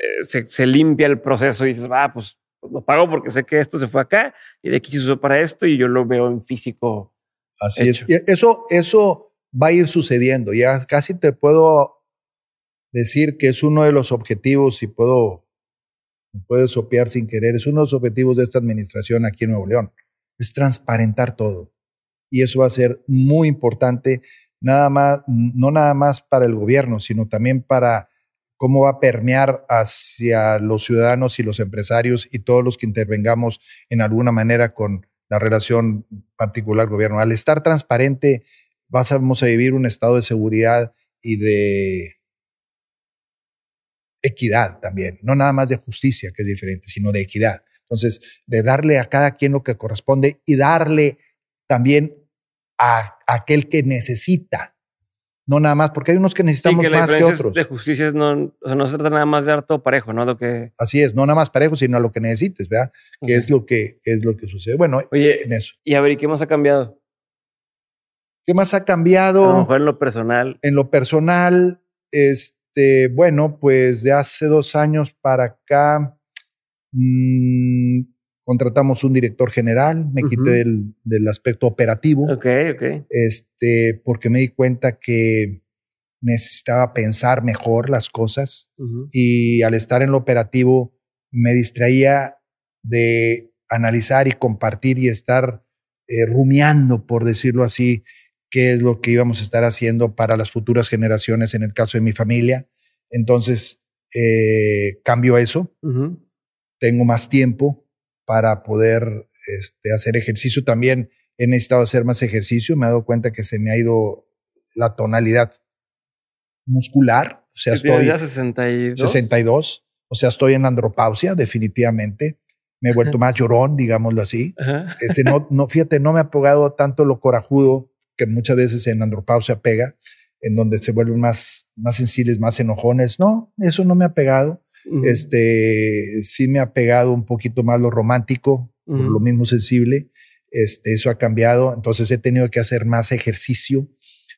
eh, se, limpia el proceso y dices, ah, pues, lo pago porque sé que esto se fue acá y de aquí se usó para esto y yo lo veo en físico. Así es. eso, eso va a ir sucediendo. Ya casi te puedo decir que es uno de los objetivos, si puedo, puedes sopear sin querer, es uno de los objetivos de esta administración aquí en Nuevo León. Es transparentar todo. Y eso va a ser muy importante, nada más, no nada más para el gobierno, sino también para cómo va a permear hacia los ciudadanos y los empresarios y todos los que intervengamos en alguna manera con la relación particular gobierno. Al estar transparente, vamos a vivir un estado de seguridad y de equidad también, no nada más de justicia, que es diferente, sino de equidad. Entonces, de darle a cada quien lo que corresponde y darle también a, aquel que necesita no nada más, porque hay unos que necesitamos más que otros. De justicia no, o sea, no se trata nada más de dar todo parejo, ¿no? Lo que... Así es, no nada más parejo, sino a lo que necesites, ¿verdad? Que es lo que es lo que sucede. Bueno, oye, en eso. Y a ver, ¿y qué más ha cambiado? ¿Qué más ha cambiado? A lo mejor en lo personal. En lo personal, este, bueno, pues de hace dos años para acá, mmm, contratamos un director general, me quité del, del, aspecto operativo. Ok, ok. Este, porque me di cuenta que necesitaba pensar mejor las cosas y al estar en lo operativo me distraía de analizar y compartir y estar eh, rumiando, por decirlo así, qué es lo que íbamos a estar haciendo para las futuras generaciones en el caso de mi familia. Entonces, eh, cambio eso. Tengo más tiempo, para poder este, hacer ejercicio. También he necesitado hacer más ejercicio. Me he dado cuenta que se me ha ido la tonalidad muscular. O sea, estoy. Ya 62? 62. O sea, estoy en andropausia, definitivamente. Me he vuelto más llorón, digámoslo así. Este, no, no, fíjate, no me ha pegado tanto lo corajudo que muchas veces en andropausia pega, en donde se vuelven más, más sensibles, más enojones. No, eso no me ha pegado. Este, sí me ha pegado un poquito más lo romántico, lo mismo sensible. Este, eso ha cambiado. Entonces he tenido que hacer más ejercicio.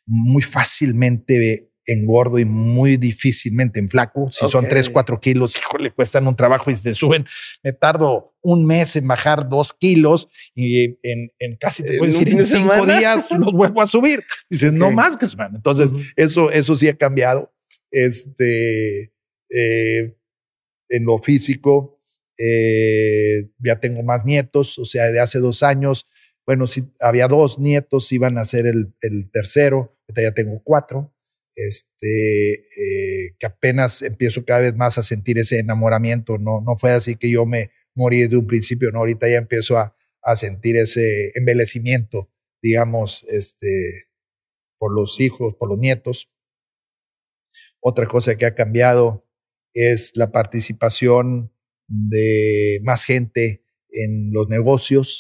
Muy fácilmente engordo y muy difícilmente en flaco. Si son 3, 4 kilos, híjole, cuestan un trabajo y se suben. Me tardo un mes en bajar dos kilos y en, casi te puedo decir en cinco días los vuelvo a subir. Dices, no más que semana. Entonces, eso, eso sí ha cambiado. Este, eh, en lo físico. Eh, ya tengo más nietos, o sea, de hace dos años, bueno, si había dos nietos, iban a ser el, el tercero, ya tengo cuatro, este, eh, que apenas empiezo cada vez más a sentir ese enamoramiento, no, no fue así que yo me morí desde un principio, no, ahorita ya empiezo a, a sentir ese envelecimiento, digamos, este, por los hijos, por los nietos. Otra cosa que ha cambiado es la participación de más gente en los negocios.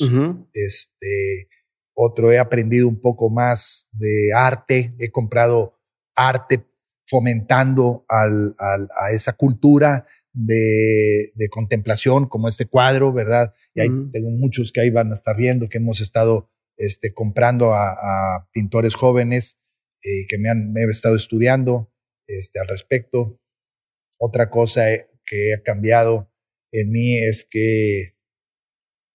Este, otro, he aprendido un poco más de arte. He comprado arte fomentando a esa cultura de, contemplación como este cuadro, ¿verdad? Y hay, tengo muchos que ahí van a estar viendo, que hemos estado este, comprando a, pintores jóvenes eh, que me han he estado estudiando este, al respecto. Otra cosa eh, que ha cambiado en mí es que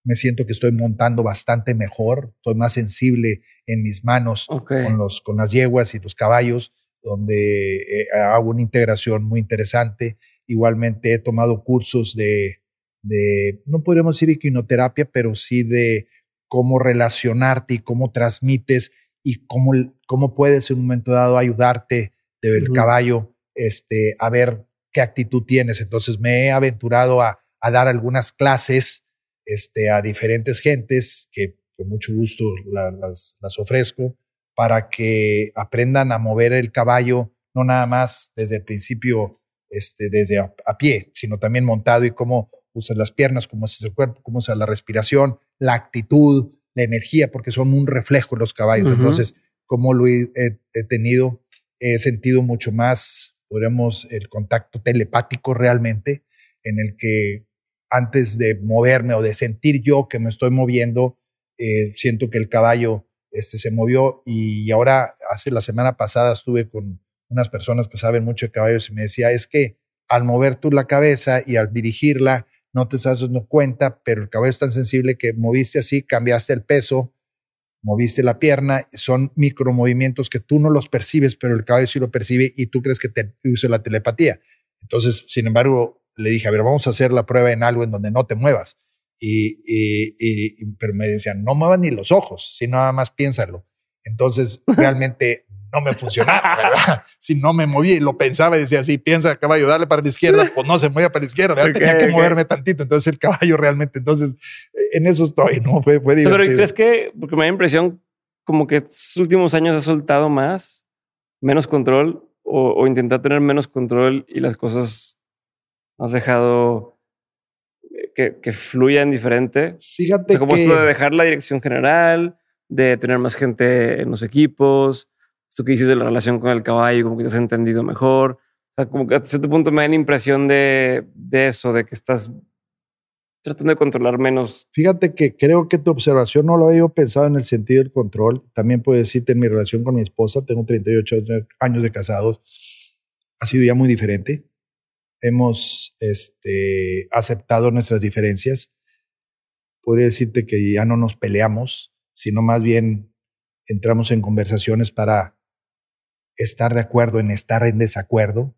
me siento que estoy montando bastante mejor, estoy más sensible en mis manos con, los, con las yeguas y los caballos, donde eh, hago una integración muy interesante. Igualmente he tomado cursos de, de, no podríamos decir equinoterapia, pero sí de cómo relacionarte y cómo transmites y cómo, cómo puedes en un momento dado ayudarte del caballo este, a ver qué actitud tienes. Entonces me he aventurado a, a dar algunas clases este, a diferentes gentes que con mucho gusto las, las ofrezco para que aprendan a mover el caballo, no nada más desde el principio, este, desde a, pie, sino también montado y cómo usas las piernas, cómo usas el cuerpo, cómo usas la respiración, la actitud, la energía, porque son un reflejo los caballos. Entonces, como lo he, tenido, he sentido mucho más, podríamos, el contacto telepático realmente, en el que antes de moverme o de sentir yo que me estoy moviendo, eh, siento que el caballo este, se movió y ahora, hace la semana pasada estuve con unas personas que saben mucho de caballos y me decía, es que al mover tú la cabeza y al dirigirla, no te estás dando cuenta, pero el caballo es tan sensible que moviste así, cambiaste el peso, moviste la pierna, son micromovimientos que tú no los percibes, pero el caballo sí lo percibe y tú crees que te use la telepatía. Entonces, sin embargo, le dije, a ver, vamos a hacer la prueba en algo en donde no te muevas. Y, y, pero me decían, no muevas ni los ojos, si nada más piénsalo. Entonces, realmente no me funcionaba, ¿verdad? si no me moví, lo pensaba y decía, sí, piensa caballo, darle para la izquierda, pues no se mueve para la izquierda, tenía que moverme tantito. Entonces, el caballo realmente, entonces, en eso estoy, ¿no? Fue, fue divertido. Pero ¿crees que, porque me da impresión como que estos últimos años ha soltado más, menos control o, o intentar tener menos control y las cosas has dejado que, que fluyan diferente. Fíjate como esto de dejar la dirección general, de tener más gente en los equipos, esto que dices de la relación con el caballo, como que te has entendido mejor. O sea, como que a cierto punto me da la impresión de, de eso, de que estás tratando de controlar menos. Fíjate que creo que tu observación no lo había pensado en el sentido del control. También puedo decirte en mi relación con mi esposa, tengo 38 años de casados, ha sido ya muy diferente hemos este, aceptado nuestras diferencias. Podría decirte que ya no nos peleamos, sino más bien entramos en conversaciones para estar de acuerdo en estar en desacuerdo.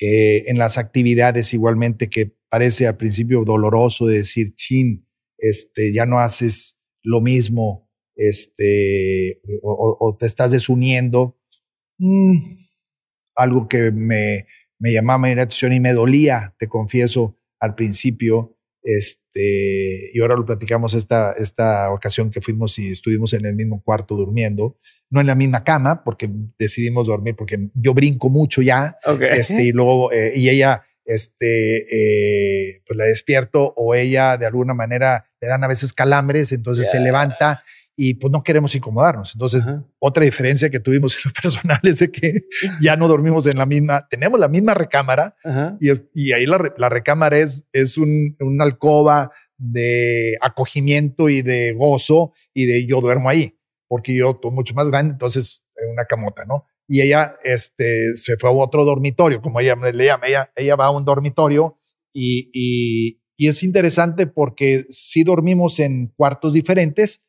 Eh, en las actividades igualmente que parece al principio doloroso de decir, chin, este, ya no haces lo mismo, este, o, te estás desuniendo. Mm, algo que me, me llamaba mi atención y me dolía, te confieso, al principio. Este, y ahora lo platicamos esta, esta ocasión que fuimos y estuvimos en el mismo cuarto durmiendo, no en la misma cama, porque decidimos dormir, porque yo brinco mucho ya, este, y luego, eh, y ella, este, eh, pues la despierto o ella de alguna manera le dan a veces calambres, entonces se levanta y pues no queremos incomodarnos. Entonces, otra diferencia que tuvimos en lo personal es de que ya no dormimos en la misma, tenemos la misma recámara y, y, ahí la, la, recámara es, es un, una alcoba de acogimiento y de gozo y de yo duermo ahí, porque yo estoy mucho más grande, entonces una camota, ¿no? Y ella este, se fue a otro dormitorio, como ella le llama, ella, ella va a un dormitorio y, y, y es interesante porque sí dormimos en cuartos diferentes,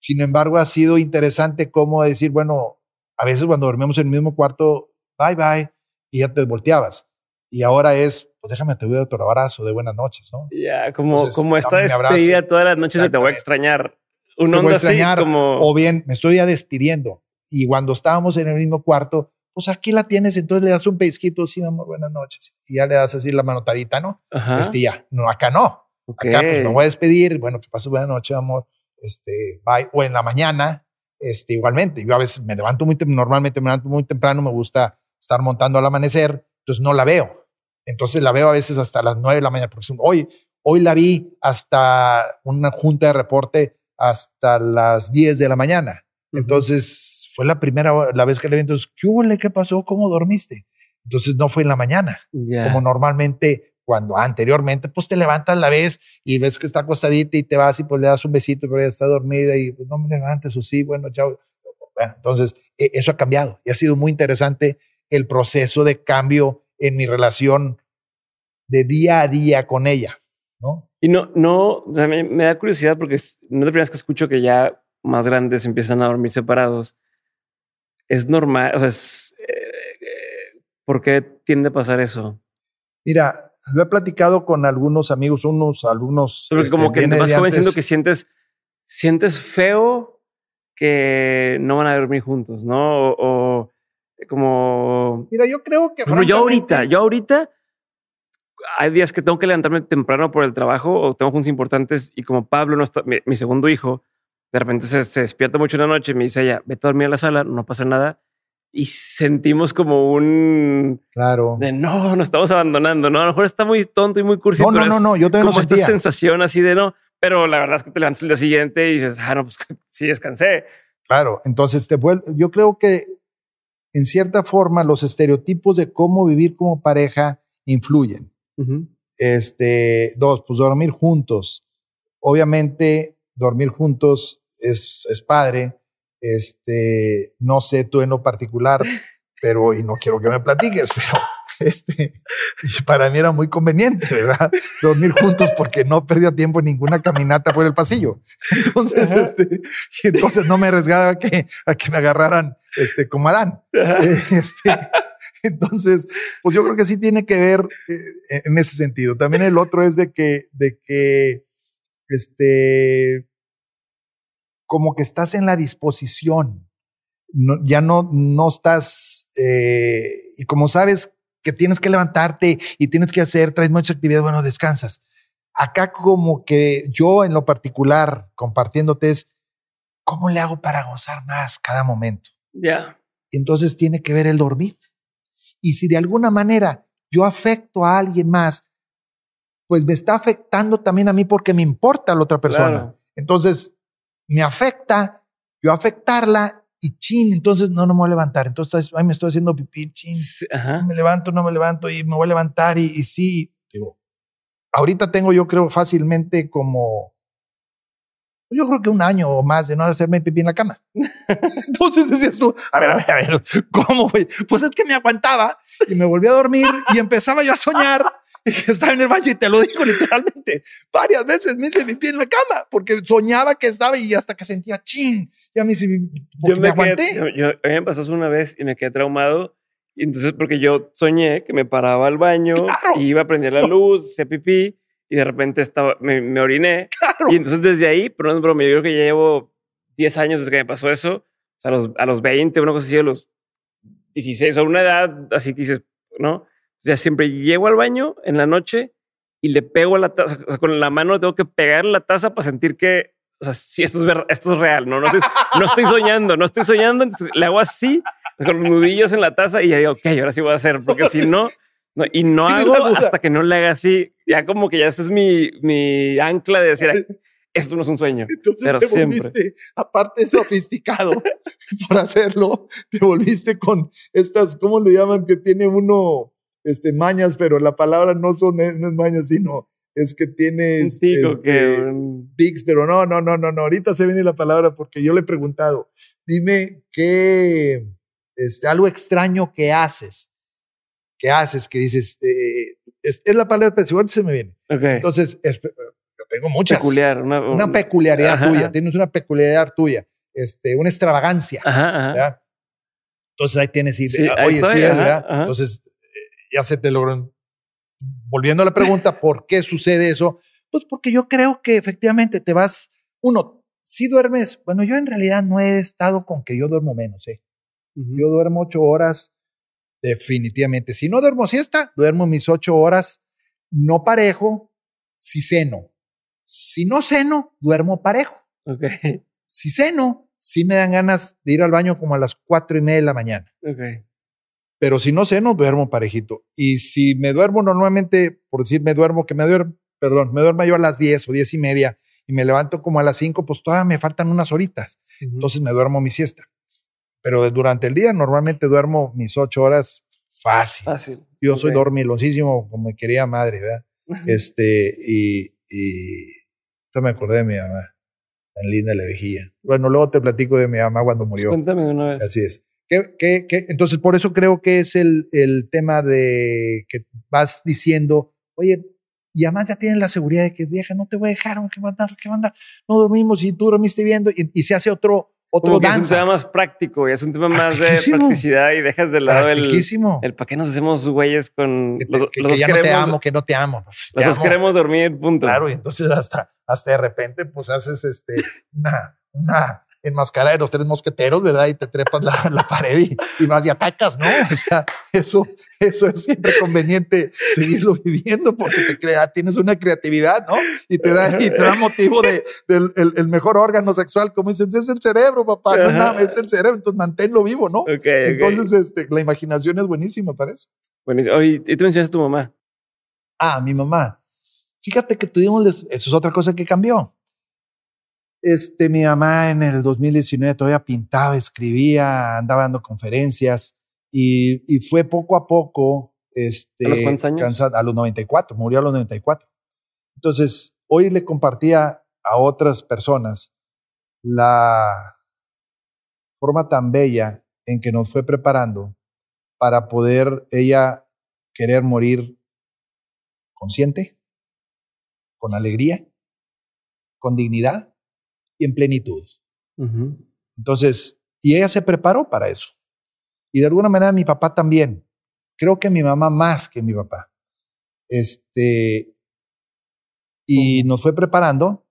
sin embargo, ha sido interesante cómo decir, bueno, a veces cuando dormimos en el mismo cuarto, bye bye, y ya te volteabas. Y ahora es, pues déjame te voy a otro abrazo de buenas noches, ¿no? Ya, como, como esta despedida todas las noches y te voy a extrañar. Un te voy a extrañar, como... O bien, me estoy ya despidiendo. Y cuando estábamos en el mismo cuarto, pues aquí la tienes, entonces le das un pellizquito, sí, mi amor, buenas noches. Y ya le das así la manotadita, ¿no? Ajá. Este ya, no, acá no. Acá pues me voy a despedir, bueno, que pases buena noche, amor este, bye, o en la mañana, este, igualmente. Yo a veces me levanto muy, normalmente me levanto muy temprano, me gusta estar montando al amanecer, entonces no la veo. Entonces la veo a veces hasta las nueve de la mañana. Porque hoy, hoy la vi hasta una junta de reporte hasta las 10 de la mañana. Entonces fue la primera la vez que le vi, entonces, ¿qué hubo? ¿Qué pasó? ¿Cómo dormiste? Entonces no fue en la mañana, como normalmente cuando anteriormente, pues te levantas la vez y ves que está acostadita y te vas y pues le das un besito, pero ella está dormida y pues no me levantes o sí, bueno, chao. Entonces, e, eso ha cambiado y ha sido muy interesante el proceso de cambio en mi relación de día a día con ella, ¿no? Y no, no, me, da curiosidad porque no es la primera vez que escucho que ya más grandes empiezan a dormir separados. Es normal, o sea, es, eh, ¿por qué tiende a pasar eso? Mira, lo he platicado con algunos amigos, unos alumnos. Porque como este, que te vas convenciendo que sientes, sientes feo que no van a dormir juntos, ¿no? O, como. Mira, yo creo que. yo ahorita, yo ahorita hay días que tengo que levantarme temprano por el trabajo o tengo juntos importantes y como Pablo no está, mi, segundo hijo, de repente se, despierta mucho en la noche y me dice ella, vete a dormir a la sala, no pasa nada. Y sentimos como un... Claro. De no, nos estamos abandonando, ¿no? A lo mejor está muy tonto y muy cursi. No, no, no, no, yo tengo esta sensación así de no, pero la verdad es que te levantas el día siguiente y dices, ah, no, pues sí descansé. Claro, entonces te vuelve, yo creo que en cierta forma los estereotipos de cómo vivir como pareja influyen. Este, dos, pues dormir juntos. Obviamente, dormir juntos es, es padre. Este, no sé tú en lo particular, pero, y no quiero que me platiques, pero este, para mí era muy conveniente, ¿verdad? Dormir juntos porque no perdía tiempo en ninguna caminata por el pasillo. Entonces, este, entonces no me arriesgaba a que, a que me agarraran, este, como Adán. Este, entonces, pues yo creo que sí tiene que ver eh, en ese sentido. También el otro es de que, de que, este, como que estás en la disposición. No, ya no, no estás, eh, y como sabes que tienes que levantarte y tienes que hacer, traes mucha actividad, bueno, descansas. Acá como que yo en lo particular, compartiéndote es, ¿cómo le hago para gozar más cada momento? Ya. Entonces tiene que ver el dormir. Y si de alguna manera yo afecto a alguien más, pues me está afectando también a mí porque me importa a la otra persona. Entonces, me afecta, yo afectarla y chin, entonces no, no me voy a levantar. Entonces, ay, me estoy haciendo pipí, chin. Me levanto, no me levanto y me voy a levantar y, y sí, digo, ahorita tengo yo creo fácilmente como yo creo que un año o más de no hacerme pipí en la cama. Entonces decías tú, a ver, a ver, a ver, ¿cómo, güey? Pues es que me aguantaba y me volví a dormir y empezaba yo a soñar estaba en el baño y te lo digo literalmente. Varias veces me hice pipí en la cama porque soñaba que estaba y hasta que sentía chin, ya me hice yo me, aguanté. yo, a mí me pasó una vez y me quedé traumado. Y entonces, porque yo soñé que me paraba al baño, y iba a prender la luz, hacía pipí y de repente estaba, me, oriné. Y entonces desde ahí, pero no es broma, yo creo que ya llevo 10 años desde que me pasó eso. O sea, a los, a los 20, una cosa así, a los 16, o una edad así que dices, ¿no? O sea, siempre llego al baño en la noche y le pego a la taza, o sea, con la mano tengo que pegar la taza para sentir que, o sea, si esto es, esto es real, ¿no? No estoy, no estoy soñando, no estoy soñando, le hago así, con los nudillos en la taza y ya digo, ok, ahora sí voy a hacer, porque si no, y no hago hasta que no le haga así. Ya como que ya ese es mi, mi ancla de decir, esto no es un sueño. Entonces pero te siempre. volviste, aparte sofisticado por hacerlo, te volviste con estas, ¿cómo le llaman? Que tiene uno este, mañas, pero la palabra no, son, no es mañas, sino es que tienes este, tics, pero no, no, no, no, no. Ahorita se viene la palabra porque yo le he preguntado, dime qué, este, algo extraño que haces ¿Qué haces, que dices, eh, es, la palabra, pero igual se me viene. Entonces, yo tengo muchas. Peculiar, una, peculiaridad tuya, tienes una peculiaridad tuya, este, una extravagancia. Entonces ahí tienes, y, sí, oye, sí, ¿verdad? Entonces, eh, ya se te logró. Volviendo a la pregunta, ¿por qué sucede eso? Pues porque yo creo que efectivamente te vas, uno, si duermes, bueno, yo en realidad no he estado con que yo duermo menos, ¿eh? Yo duermo ocho horas, Definitivamente. Si no duermo siesta, duermo mis ocho horas, no parejo, si ceno. Si no ceno, duermo parejo. Okay. Si ceno, sí me dan ganas de ir al baño como a las cuatro y media de la mañana. Okay. Pero si no ceno, duermo parejito. Y si me duermo normalmente, por decir me duermo, que me duermo, perdón, me duermo yo a las diez o diez y media y me levanto como a las cinco, pues todavía me faltan unas horitas. Entonces me duermo mi siesta. pero durante el día normalmente duermo mis ocho horas fácil. Fácil. Yo soy dormilosísimo como mi querida madre, ¿verdad? este, y, y esto me acordé de mi mamá, tan linda la vejía. Bueno, luego te platico de mi mamá cuando murió. Cuéntame de una vez. Así es. ¿Qué, qué, qué? Entonces, por eso creo que es el, el tema de que vas diciendo, oye, y además ya tienes la seguridad de que vieja, no te voy a dejar, que mandar, que mandar, no dormimos y tú dormiste viendo y, y se hace otro, otro Es un tema más práctico y es un tema más de practicidad y dejas de lado el, el para qué nos hacemos güeyes con que, los, que, ya no te amo, que no te amo. los queremos dormir, punto. Claro, y entonces hasta, hasta de repente pues haces este una, una enmascarada de los tres mosqueteros, ¿verdad? Y te trepas la, la pared y, y, vas y atacas, ¿no? O sea, eso, eso es siempre conveniente seguirlo viviendo porque te crea, tienes una creatividad, ¿no? Y te da, y te da motivo de, del el, mejor órgano sexual, como dicen, es el cerebro, papá, no es nada, es el cerebro, entonces manténlo vivo, ¿no? entonces, este, la imaginación es buenísima para eso. Buenísimo. Oye, ¿y tú mencionas a tu mamá? Ah, mi mamá. Fíjate que tuvimos, eso es otra cosa que cambió este, mi mamá en el 2019 todavía pintaba, escribía, andaba dando conferencias y, y fue poco a poco. Este, ¿A los cuántos años? a los 94, murió a los 94. Entonces, hoy le compartía a otras personas la forma tan bella en que nos fue preparando para poder ella querer morir consciente, con alegría, con dignidad y en plenitud. Entonces, y ella se preparó para eso. Y de alguna manera mi papá también. Creo que mi mamá más que mi papá. Este, y nos fue preparando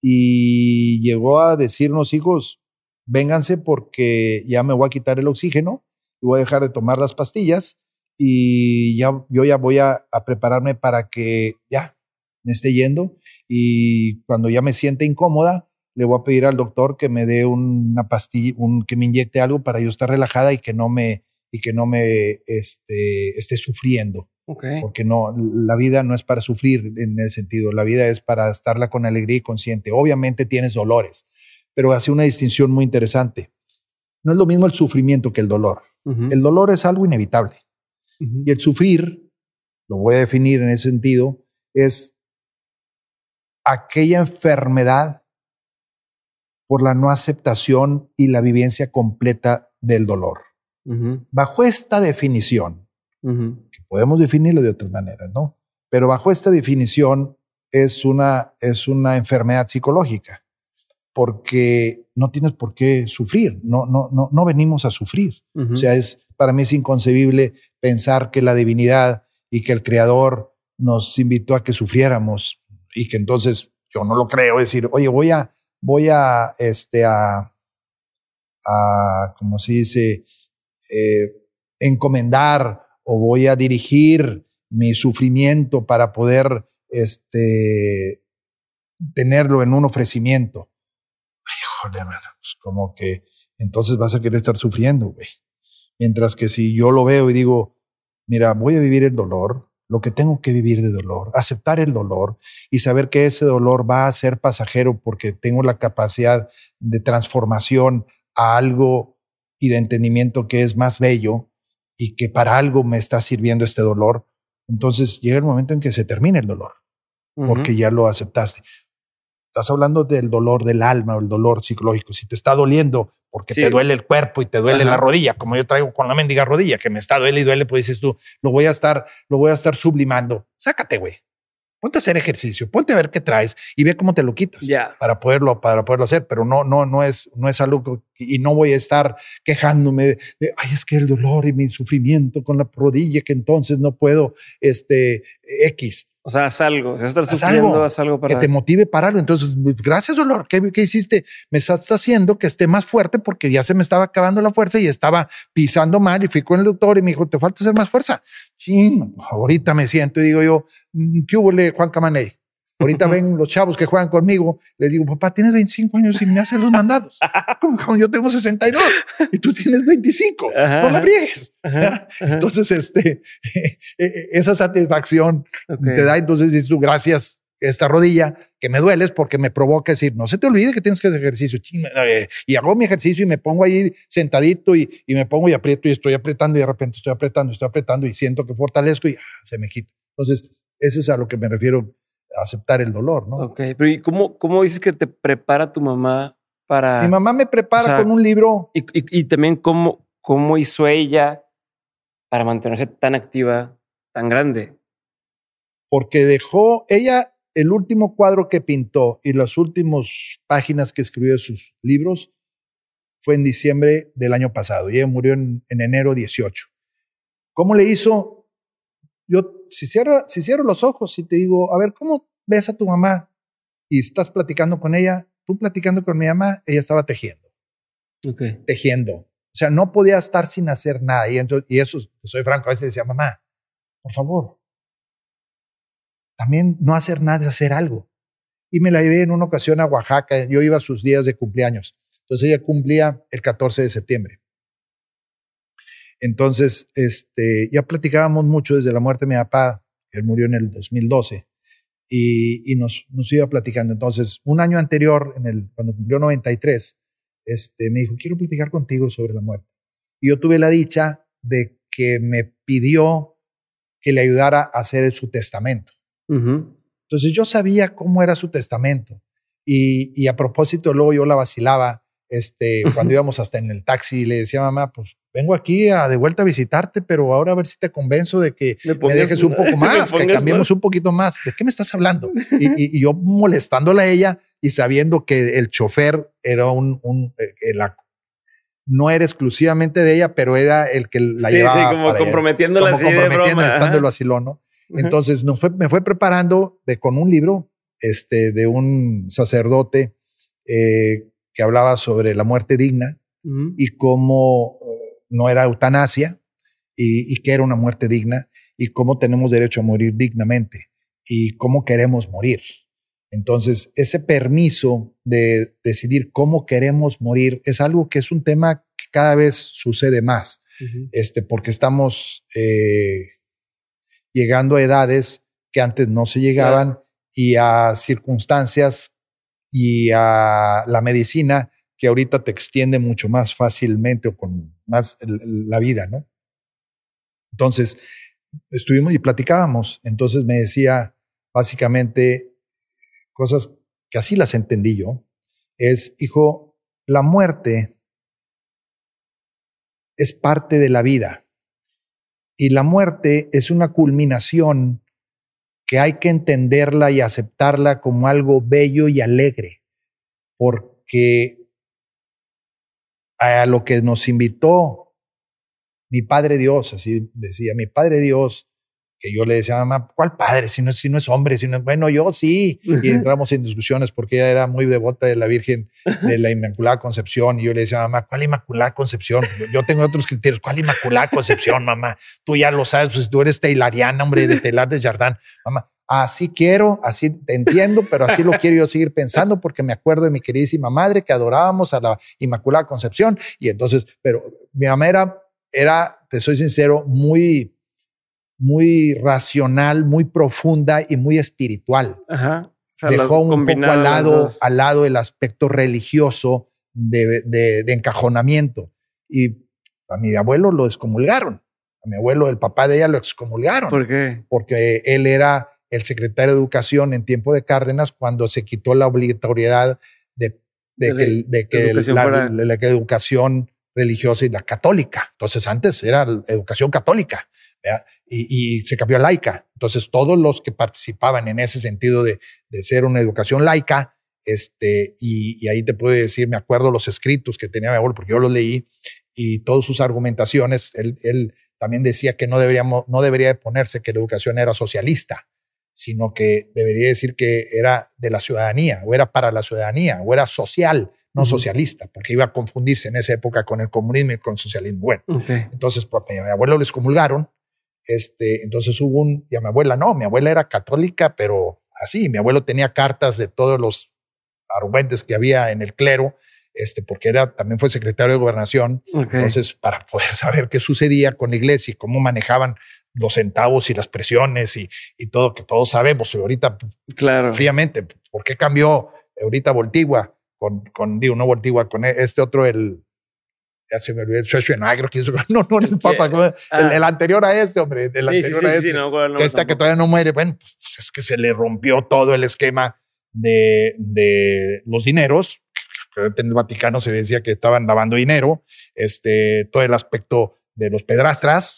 y llegó a decirnos, hijos, vénganse porque ya me voy a quitar el oxígeno y voy a dejar de tomar las pastillas y ya, yo ya voy a, a prepararme para que ya me esté yendo y cuando ya me siente incómoda, le voy a pedir al doctor que me dé una pastilla, un, que me inyecte algo para yo estar relajada y que no me, y que no me este, esté sufriendo. Porque no, la vida no es para sufrir en el sentido, la vida es para estarla con alegría y consciente. Obviamente tienes dolores, pero hace una distinción muy interesante. No es lo mismo el sufrimiento que el dolor. El dolor es algo inevitable. Y el sufrir, lo voy a definir en ese sentido, es aquella enfermedad por la no aceptación y la vivencia completa del dolor. Bajo esta definición, que podemos definirlo de otras maneras, ¿no? Pero bajo esta definición es una, es una enfermedad psicológica, porque no tienes por qué sufrir, no, no, no, no venimos a sufrir. O sea, es, para mí es inconcebible pensar que la divinidad y que el creador nos invitó a que sufriéramos y que entonces yo no lo creo, decir, oye, voy a, voy a, este, a, a como se dice, eh, encomendar o voy a dirigir mi sufrimiento para poder, este, tenerlo en un ofrecimiento. Ay, joder, pues como que entonces vas a querer estar sufriendo, güey. Mientras que si yo lo veo y digo, mira, voy a vivir el dolor, lo que tengo que vivir de dolor, aceptar el dolor y saber que ese dolor va a ser pasajero porque tengo la capacidad de transformación a algo y de entendimiento que es más bello y que para algo me está sirviendo este dolor, entonces llega el momento en que se termina el dolor, porque ya lo aceptaste. Estás hablando del dolor del alma o el dolor psicológico. Si te está doliendo porque te duele el cuerpo y te duele la rodilla, como yo traigo con la mendiga rodilla, que me está duele y duele, pues dices tú, lo voy a estar, lo voy a estar sublimando. Sácate, güey. Ponte a hacer ejercicio, ponte a ver qué traes y ve cómo te lo quitas para poderlo, para poderlo hacer. Pero no, no, no es, no es algo y no voy a estar quejándome de, ay, es que el dolor y mi sufrimiento con la rodilla que entonces no puedo, este, X. O sea, haz algo. Si estar sufriendo, haz algo para... Que te motive para algo. Entonces, gracias, dolor. ¿Qué, ¿Qué, hiciste? Me estás haciendo que esté más fuerte porque ya se me estaba acabando la fuerza y estaba pisando mal y fui con el doctor y me dijo, te falta hacer más fuerza. Sí, ahorita me siento y digo yo, mm, ¿qué hubo, Juan Camaney? Ahorita ven los chavos que juegan conmigo, les digo, papá, tienes 25 años y me haces los mandados. Como, yo tengo 62 y tú tienes 25. no la briegues. Entonces, este, e, e, esa satisfacción te da, entonces dices tú, gracias, esta rodilla que me duele es porque me provoca decir, no se te olvide que tienes que hacer ejercicio. Eh, y hago mi ejercicio y me pongo ahí sentadito y, y, me pongo y aprieto y estoy apretando y de repente estoy apretando, estoy apretando y siento que fortalezco y ah, se me quita. Entonces, ese es a lo que me refiero, aceptar el dolor, ¿no? Ok, pero ¿y cómo, cómo dices que te prepara tu mamá para... Mi mamá me prepara con un libro. Y, y, y también cómo, cómo hizo ella para mantenerse tan activa, tan grande. Porque dejó, ella el último cuadro que pintó y las últimas páginas que escribió de sus libros fue en diciembre del año pasado y ella murió en, enero 18. ¿Cómo le hizo? Yo, si cierro, si cierro los ojos y te digo, a ver, ¿cómo ves a tu mamá? Y estás platicando con ella, tú platicando con mi mamá, ella estaba tejiendo. Tejiendo. O sea, no podía estar sin hacer nada. Y, entonces, y eso, soy franco, a veces decía, mamá, por favor, también no hacer nada es hacer algo. Y me la llevé en una ocasión a Oaxaca, yo iba a sus días de cumpleaños. Entonces ella cumplía el 14 de septiembre. Entonces, este, ya platicábamos mucho desde la muerte de mi papá, él murió en el 2012, y, y nos, nos iba platicando. Entonces, un año anterior, en el, cuando cumplió 93, este, me dijo, quiero platicar contigo sobre la muerte. Y yo tuve la dicha de que me pidió que le ayudara a hacer su testamento. Entonces yo sabía cómo era su testamento. Y, y, a propósito, luego yo la vacilaba este, cuando íbamos hasta en el taxi y le decía, mamá, pues vengo aquí a de vuelta a visitarte, pero ahora a ver si te convenzo de que me, dejes un poco más, que cambiemos un poquito más. ¿De qué me estás hablando? Y, y, yo molestándola a ella y sabiendo que el chofer era un, un eh, la, no era exclusivamente de ella, pero era el que la llevaba. Sí, como comprometiéndola así broma. así, ¿no? Entonces me fue, me fue preparando de, con un libro este, de un sacerdote eh, que hablaba sobre la muerte digna y cómo no era eutanasia y, y que era una muerte digna y cómo tenemos derecho a morir dignamente y cómo queremos morir. Entonces, ese permiso de decidir cómo queremos morir es algo que es un tema que cada vez sucede más, este, porque estamos eh, llegando a edades que antes no se llegaban y a circunstancias y a la medicina que ahorita te extiende mucho más fácilmente o con más la vida, ¿no? Entonces, estuvimos y platicábamos. Entonces me decía básicamente cosas que así las entendí yo. Es, hijo, la muerte es parte de la vida. Y la muerte es una culminación que hay que entenderla y aceptarla como algo bello y alegre, porque a lo que nos invitó mi Padre Dios, así decía, mi Padre Dios que yo le decía a mamá, ¿cuál padre? Si no, si no es hombre, si no es, bueno, yo sí. Y entramos en discusiones porque ella era muy devota de la Virgen de la Inmaculada Concepción. Y yo le decía mamá, ¿cuál Inmaculada Concepción? Yo tengo otros criterios. ¿Cuál Inmaculada Concepción, mamá? Tú ya lo sabes, pues tú eres teilariana, hombre, de Telar de Jardán. Mamá, así quiero, así te entiendo, pero así lo quiero yo seguir pensando porque me acuerdo de mi queridísima madre que adorábamos a la Inmaculada Concepción. Y entonces, pero mi mamá era, era, te soy sincero, muy muy racional, muy profunda y muy espiritual. Dejó un poco al lado, al lado el aspecto religioso de, de, encajonamiento. Y a mi abuelo lo excomulgaron. A mi abuelo, el papá de ella, lo excomulgaron. ¿Por qué? Porque él era el secretario de Educación en tiempo de Cárdenas cuando se quitó la obligatoriedad de, de, de que, la, la, educación religiosa y la católica. Entonces antes era educación católica y, se cambió a laica. Entonces, todos los que participaban en ese sentido de, ser una educación laica, este, y, ahí te puedo decir, me acuerdo los escritos que tenía mi abuelo, porque yo los leí, y todas sus argumentaciones, él, él también decía que no, deberíamos, no debería ponerse que la educación era socialista, sino que debería decir que era de la ciudadanía, o era para la ciudadanía, o era social, no socialista, porque iba a confundirse en esa época con el comunismo y con el socialismo. Bueno, entonces pues, a mi abuelo les comulgaron este, entonces hubo un, y a mi abuela no, mi abuela era católica, pero así, mi abuelo tenía cartas de todos los argumentos que había en el clero, este, porque era, también fue secretario de gobernación. Entonces, para poder saber qué sucedía con la iglesia y cómo manejaban los centavos y las presiones y, y todo que todos sabemos. ahorita, claro. fríamente, ¿por qué cambió ahorita Voltigua con, con, digo, no Voltigua, con este otro, el, ya se me olvidó, el que no, no, el Papa, ah. el, anterior a este, hombre, el anterior a este, que esta que todavía no muere, bueno, pues, pues, es que se le rompió todo el esquema de, de los dineros, en el Vaticano se decía que estaban lavando dinero, este, todo el aspecto de los pedrastras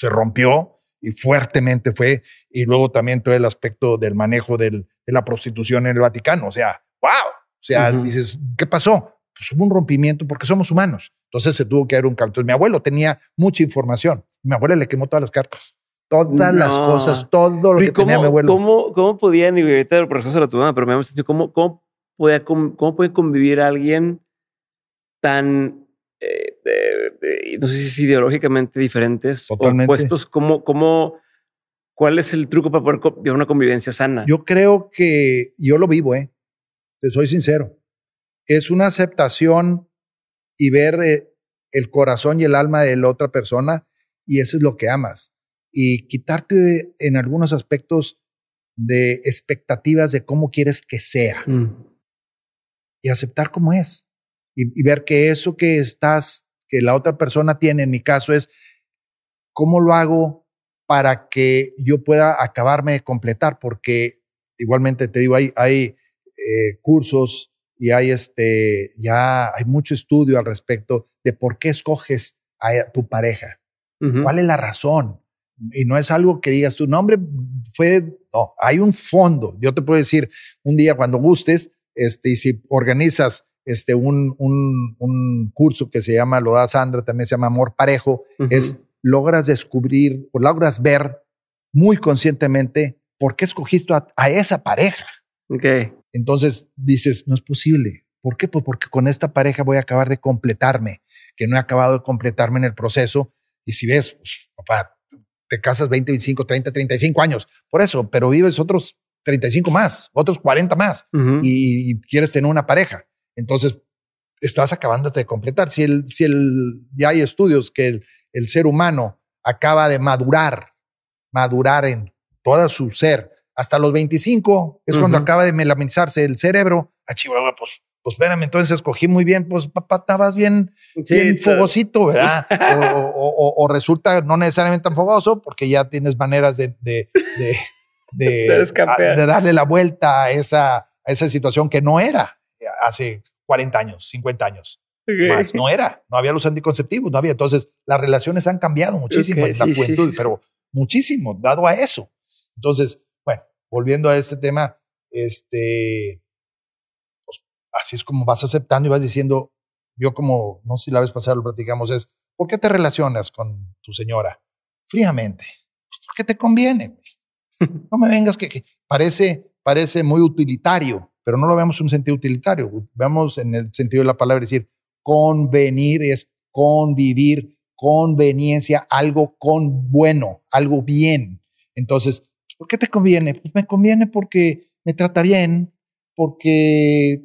se rompió y fuertemente fue, y luego también todo el aspecto del manejo del, de la prostitución en el Vaticano, o sea, wow, o sea, dices, ¿qué pasó? Pues hubo un rompimiento porque somos humanos. Entonces se tuvo que dar un cambio. mi abuelo tenía mucha información. Mi abuela le quemó todas las cartas. Todas las cosas, todo lo que tenía mi abuelo. ¿Cómo, cómo podían, y ahorita el proceso se lo tuvo, pero me ha ¿cómo, cómo, podía, cómo, puede convivir alguien tan, eh, no sé si es ideológicamente diferentes, Totalmente. opuestos? ¿Cómo, cómo, ¿Cuál es el truco para poder vivir una convivencia sana? Yo creo que yo lo vivo, ¿eh? Te soy sincero. Es una aceptación y ver eh, el corazón y el alma de la otra persona y eso es lo que amas. Y quitarte en algunos aspectos de expectativas de cómo quieres que sea mm. y aceptar cómo es y, ver que eso que estás, que la otra persona tiene, en mi caso es cómo lo hago para que yo pueda acabarme de completar, porque igualmente te digo, hay, hay eh, cursos y hay este, ya hay mucho estudio al respecto de por qué escoges a tu pareja. ¿Cuál es la razón? Y no es algo que digas tu nombre fue, no, hay un fondo. Yo te puedo decir un día cuando gustes, este, y si organizas este, un, un, un curso que se llama, lo da Sandra, también se llama Amor Parejo, es logras descubrir o logras ver muy conscientemente por qué escogiste a, a esa pareja. Okay. Entonces dices, no es posible. ¿Por qué? Pues porque con esta pareja voy a acabar de completarme, que no he acabado de completarme en el proceso. Y si ves, pues, papá, te casas 20, 25, 30, 35 años, por eso, pero vives otros 35 más, otros 40 más y, quieres tener una pareja. Entonces, estás acabándote de completar. Si, el, si el, ya hay estudios que el, el ser humano acaba de madurar, madurar en todo su ser hasta los 25 es cuando acaba de melanizarse el cerebro. Ah, Chihuahua, pues, pues espérame, entonces escogí muy bien, pues papá, estabas bien, bien fogosito, ¿verdad? o, resulta no necesariamente tan fogoso porque ya tienes maneras de, de, de, de, darle la vuelta a esa, a esa situación que no era hace 40 años, 50 años. Más, no era, no había los anticonceptivos, no había. Entonces, las relaciones han cambiado muchísimo en la juventud, pero muchísimo, dado a eso. Entonces, volviendo a este tema, este, pues, así es como vas aceptando y vas diciendo, yo como, no sé si la vez pasada lo platicamos, es, ¿por qué te relacionas con tu señora? Fríamente. Pues porque te conviene. No me vengas que, parece, parece muy utilitario, pero no lo vemos en un sentido utilitario. Veamos en el sentido de la palabra decir, convenir es convivir, conveniencia, algo con bueno, algo bien. Entonces, ¿Por qué te conviene? Pues me conviene porque me trata bien, porque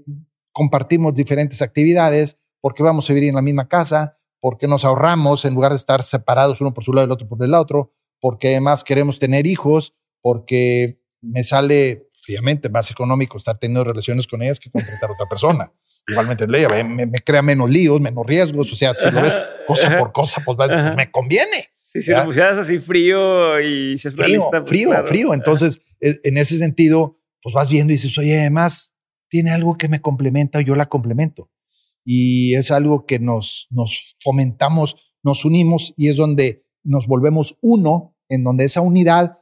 compartimos diferentes actividades, porque vamos a vivir en la misma casa, porque nos ahorramos en lugar de estar separados uno por su lado y el otro por el otro, porque además queremos tener hijos, porque me sale, obviamente, más económico estar teniendo relaciones con ellas que contratar a otra persona. Igualmente, me, me, crea menos líos, menos riesgos. O sea, si lo ves cosa por cosa, pues me conviene. Sí, si lo pusieras así frío y si es frío, pues frío, frío. Entonces, e, en ese sentido, pues vas viendo y dices, oye, además tiene algo que me complementa y yo la complemento. Y es algo que nos, nos fomentamos, nos unimos y es donde nos volvemos uno, en donde esa unidad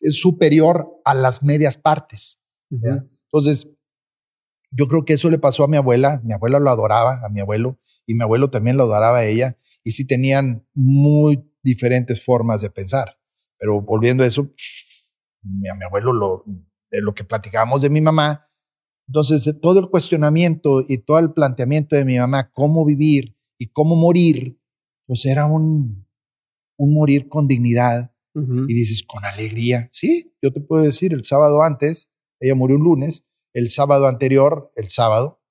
es superior a las medias partes. Entonces, yo creo que eso le pasó a mi abuela. Mi abuela lo adoraba, a mi abuelo, y mi abuelo también lo adoraba a ella. Y sí tenían muy diferentes formas de pensar. Pero volviendo a eso, a mi abuelo, lo, de lo que platicábamos de mi mamá, entonces todo el cuestionamiento y todo el planteamiento de mi mamá, cómo vivir y cómo morir, pues era un, un morir con dignidad. Y dices, con alegría. Sí, yo te puedo decir, el sábado antes, ella murió un lunes, el sábado anterior, el sábado,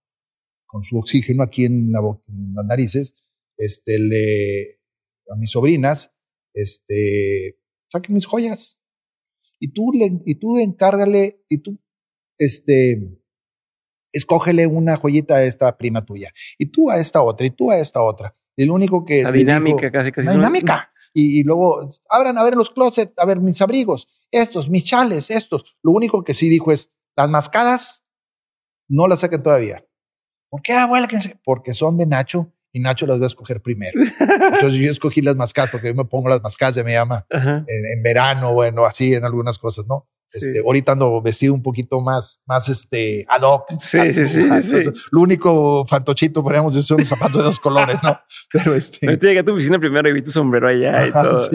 con su oxígeno aquí en, la, en las narices, este, le, a mis sobrinas, este, saquen mis joyas. Y tú, le, y tú encárgale, y tú, este, escógele una joyita a esta prima tuya, y tú a esta otra, y tú a esta otra. Y lo único que... La dinámica, casi, casi. La dinámica. Y, y, luego, abran a ver los closets, a ver mis abrigos, estos, mis chales, estos. Lo único que sí dijo es, las mascadas no las saquen todavía. ¿Por qué, abuela? Porque son de Nacho y Nacho las va a escoger primero. Entonces yo escogí las mascadas porque yo me pongo las mascadas de mi ama en, verano, bueno, así en algunas cosas, ¿no? Este, Ahorita ando vestido un poquito más, más este, ad hoc. Sí, sí, sí, Lo único fantochito, podríamos decir, son los zapatos de dos colores, ¿no? Pero este. Yo llegué a tu oficina primero y vi tu sombrero allá y todo.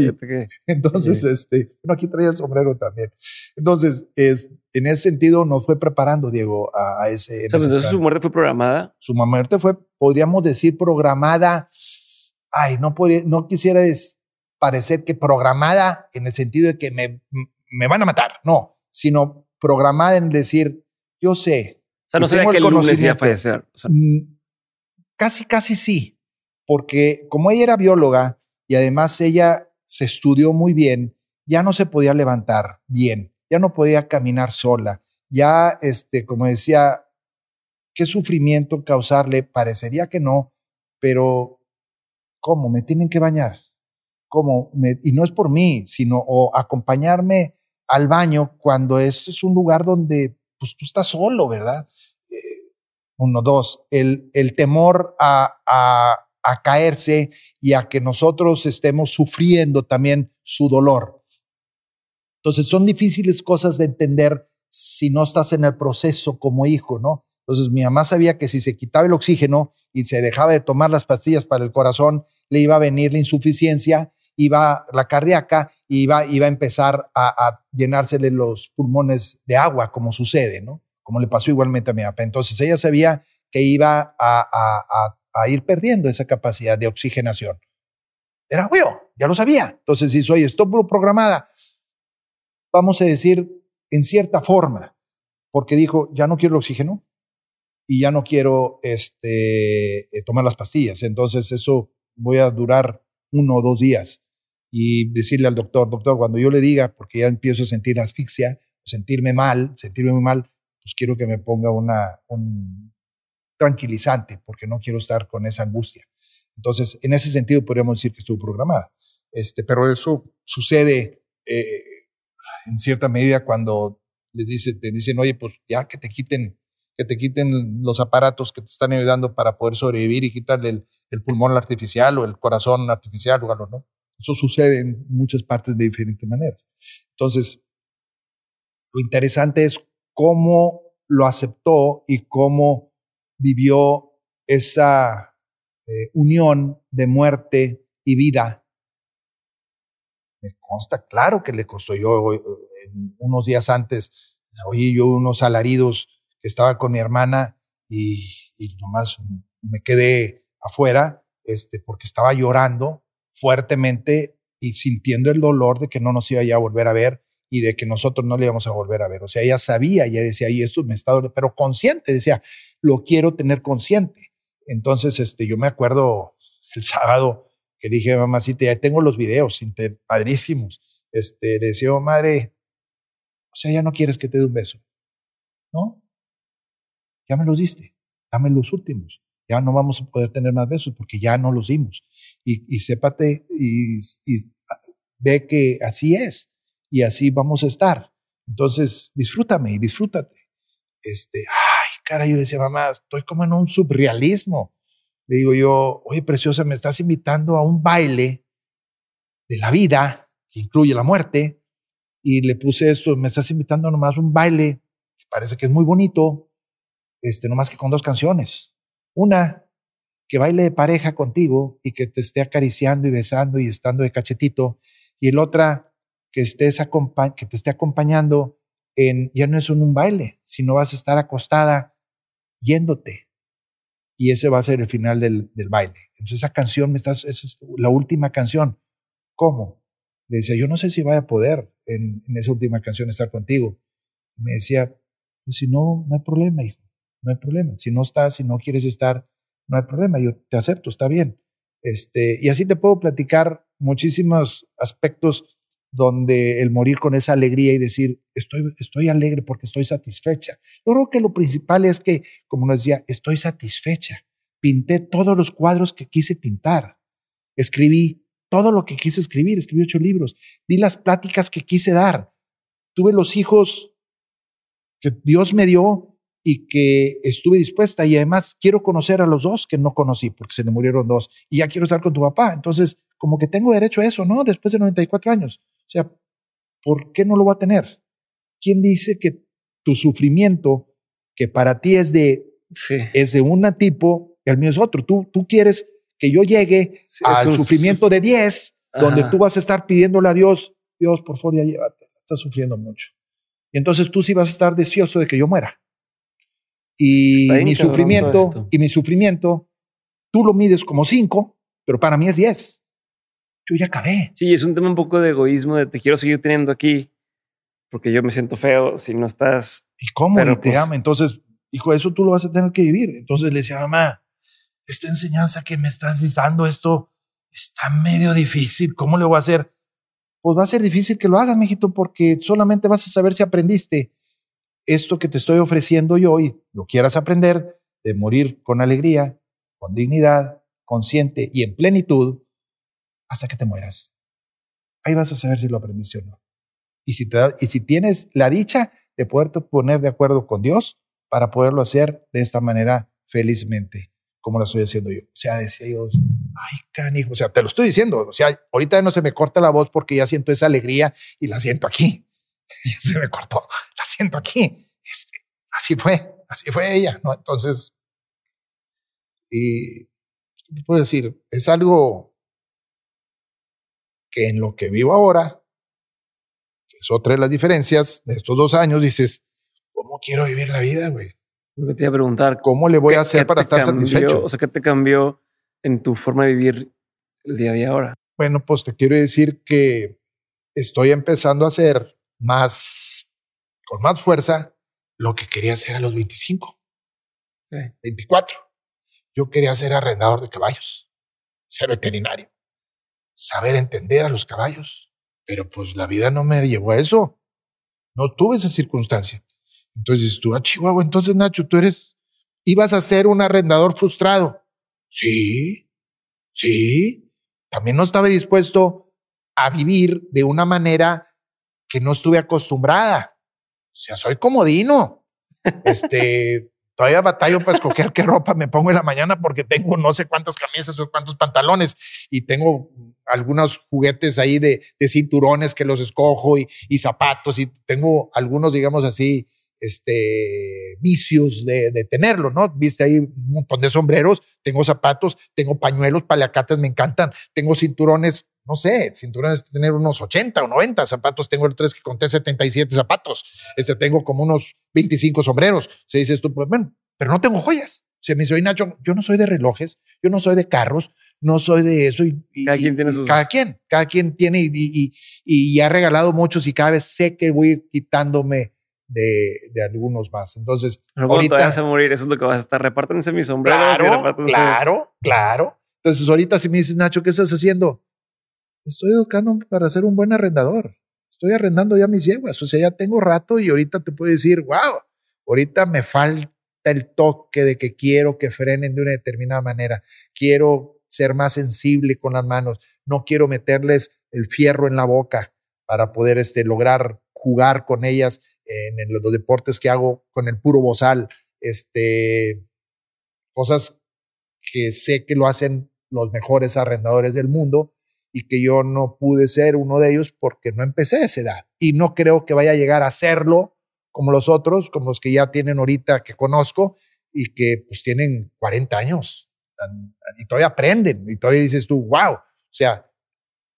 Entonces, este, bueno, aquí traía el sombrero también. Entonces, es, en ese sentido nos fue preparando, Diego, a, ese. entonces su muerte fue programada. Su muerte fue, podríamos decir, programada. Ay, no, podría, no quisiera parecer que programada en el sentido de que me, me van a matar, no, sino programada en decir, yo sé. O sea, no sabía que el. Mm, casi, casi sí, porque como ella era bióloga y además ella se estudió muy bien, ya no se podía levantar bien ya no podía caminar sola, ya, este, como decía, qué sufrimiento causarle, parecería que no, pero ¿cómo? ¿Me tienen que bañar? ¿Cómo? y no es por mí, sino o acompañarme al baño cuando es, es un lugar donde pues, tú estás solo, ¿verdad? Eh, uno, dos, el, el temor a, a, a caerse y a que nosotros estemos sufriendo también su dolor. Entonces son difíciles cosas de entender si no estás en el proceso como hijo, ¿no? Entonces mi mamá sabía que si se quitaba el oxígeno y se dejaba de tomar las pastillas para el corazón, le iba a venir la insuficiencia, iba la cardíaca, iba, iba a empezar a, a llenársele los pulmones de agua, como sucede, ¿no? Como le pasó igualmente a mi papá. Entonces ella sabía que iba a, ir perdiendo esa capacidad de oxigenación. Era obvio, ya lo sabía. Entonces hizo, oye, estoy programada vamos a decir, en cierta forma, porque dijo, ya no quiero el oxígeno y ya no quiero este, eh, tomar las pastillas. Entonces eso voy a durar uno o dos días y decirle al doctor, doctor, cuando yo le diga, porque ya empiezo a sentir asfixia, sentirme mal, sentirme mal, pues quiero que me ponga una, un tranquilizante, porque no quiero estar con esa angustia. Entonces, en ese sentido podríamos decir que estuvo programada. Este, pero eso sucede eh, en cierta medida cuando les dice, te dicen, oye, pues ya que te quiten, que te quiten los aparatos que te están ayudando para poder sobrevivir y quitarle el, el pulmón artificial o el corazón artificial o algo, ¿no? Eso sucede en muchas partes de diferentes maneras. Entonces, lo interesante es cómo lo aceptó y cómo vivió esa eh, unión de muerte y vida me consta, claro que le costó. Yo eh, unos días antes oí yo unos alaridos que estaba con mi hermana y, y nomás me quedé afuera este, porque estaba llorando fuertemente y sintiendo el dolor de que no nos iba ya a volver a ver y de que nosotros no le íbamos a volver a ver. O sea, ella sabía, ella decía, y esto me está doliendo, pero consciente, decía, lo quiero tener consciente. Entonces, este, yo me acuerdo el sábado, que dije, mamacita, ya tengo los videos padrísimos. Este, le decía, oh, madre, o sea, ya no quieres que te dé un beso. ¿No? Ya me los diste, dame los últimos. Ya no vamos a poder tener más besos porque ya no los dimos. Y, sépate y, y ve que así es y así vamos a estar. Entonces, disfrútame y disfrútate. Este, ay, cara, yo decía, mamá, estoy como en un surrealismo le digo yo, oye, preciosa, me estás invitando a un baile de la vida, que incluye la muerte, y le puse esto, me estás invitando nomás a un baile, que parece que es muy bonito, este, nomás que con dos canciones. Una, que baile de pareja contigo y que te esté acariciando y besando y estando de cachetito, y el otra, que, estés que te esté acompañando en, ya no es un baile, sino vas a estar acostada yéndote, y ese va a ser el final del, del baile. Entonces esa canción, me estás, esa es la última canción. ¿Cómo? Le decía, yo no sé si vaya a poder en, en esa última canción estar contigo. Me decía, pues si no, no hay problema, hijo, no hay problema. Si no estás, si no quieres estar, no hay problema, yo te acepto, está bien. Este, y así te puedo platicar muchísimos aspectos donde el morir con esa alegría y decir, estoy, estoy alegre porque estoy satisfecha. Yo creo que lo principal es que, como nos decía, estoy satisfecha. Pinté todos los cuadros que quise pintar. Escribí todo lo que quise escribir. Escribí ocho libros. Di las pláticas que quise dar. Tuve los hijos que Dios me dio y que estuve dispuesta. Y además quiero conocer a los dos que no conocí porque se le murieron dos. Y ya quiero estar con tu papá. Entonces, como que tengo derecho a eso, ¿no? Después de 94 años. O sea, ¿por qué no lo va a tener? ¿Quién dice que tu sufrimiento, que para ti es de, es de un tipo, y el mío es otro? Tú, tú quieres que yo llegue al sufrimiento de 10, donde tú vas a estar pidiéndole a Dios, Dios, por favor, ya llévate, estás sufriendo mucho. Y entonces tú sí vas a estar deseoso de que yo muera. Y mi sufrimiento, y mi sufrimiento, tú lo mides como 5, pero para mí es 10 yo ya acabé. Sí, es un tema un poco de egoísmo, de te quiero seguir teniendo aquí porque yo me siento feo si no estás. ¿Y cómo? y te pues ama. Entonces, hijo, eso tú lo vas a tener que vivir. Entonces le decía, mamá, esta enseñanza que me estás dando, esto está medio difícil. ¿Cómo le voy a hacer? Pues va a ser difícil que lo hagas, mijito, porque solamente vas a saber si aprendiste esto que te estoy ofreciendo yo y lo quieras aprender, de morir con alegría, con dignidad, consciente y en plenitud, hasta que te mueras. Ahí vas a saber si lo aprendiste o no. Y si, te y si tienes la dicha de poderte poner de acuerdo con Dios para poderlo hacer de esta manera felizmente, como lo estoy haciendo yo. O sea, decía Dios, ay, canijo, o sea, te lo estoy diciendo. O sea, ahorita no se me corta la voz porque ya siento esa alegría y la siento aquí. Ya se me cortó, la siento aquí. Este, así fue, así fue ella, ¿no? Entonces, y te puedo decir, es algo que en lo que vivo ahora, que es otra de las diferencias de estos dos años, dices, ¿cómo quiero vivir la vida, güey? Me te iba a preguntar. ¿Cómo le voy a hacer para estar satisfecho? O sea, ¿qué te cambió en tu forma de vivir el día a día ahora? Bueno, pues te quiero decir que estoy empezando a hacer más, con más fuerza, lo que quería hacer a los 25, 24. Yo quería ser arrendador de caballos, ser veterinario saber entender a los caballos. Pero pues la vida no me llevó a eso. No tuve esa circunstancia. Entonces tú a ah, Chihuahua, entonces Nacho, tú eres, ibas a ser un arrendador frustrado. Sí, sí. También no estaba dispuesto a vivir de una manera que no estuve acostumbrada. O sea, soy comodino. Este, todavía batallo para escoger qué ropa me pongo en la mañana porque tengo no sé cuántas camisas o cuántos pantalones y tengo algunos juguetes ahí de, de cinturones que los escojo y, y, zapatos y tengo algunos, digamos así, este, vicios de, de, tenerlo, ¿no? Viste ahí un montón de sombreros, tengo zapatos, tengo pañuelos, paliacates, me encantan, tengo cinturones, no sé, cinturones tener unos 80 o 90 zapatos, tengo el tres que conté 77 zapatos, este, tengo como unos 25 sombreros, se dice tú, pues bueno, pero no tengo joyas. Se me dice, Nacho, yo no soy de relojes, yo no soy de carros, no soy de eso. Y, cada quien tiene sus. Cada quien, cada quien tiene y, y, y, ha regalado muchos y cada vez sé que voy a ir quitándome de, de algunos más. Entonces, ahorita. vas a morir, eso es lo que vas a estar. Repártense mis sombreros. Claro, claro, claro. Entonces, ahorita si me dices, Nacho, ¿qué estás haciendo? Estoy educando para ser un buen arrendador. Estoy arrendando ya mis yeguas. O sea, ya tengo rato y ahorita te puedo decir, wow, ahorita me falta el toque de que quiero que frenen de una determinada manera. Quiero ser más sensible con las manos, no quiero meterles el fierro en la boca para poder este, lograr jugar con ellas en, los deportes que hago con el puro bozal, este, cosas que sé que lo hacen los mejores arrendadores del mundo y que yo no pude ser uno de ellos porque no empecé a esa edad y no creo que vaya a llegar a serlo como los otros, como los que ya tienen ahorita que conozco y que pues tienen 40 años y todavía aprenden y todavía dices tú, wow, o sea,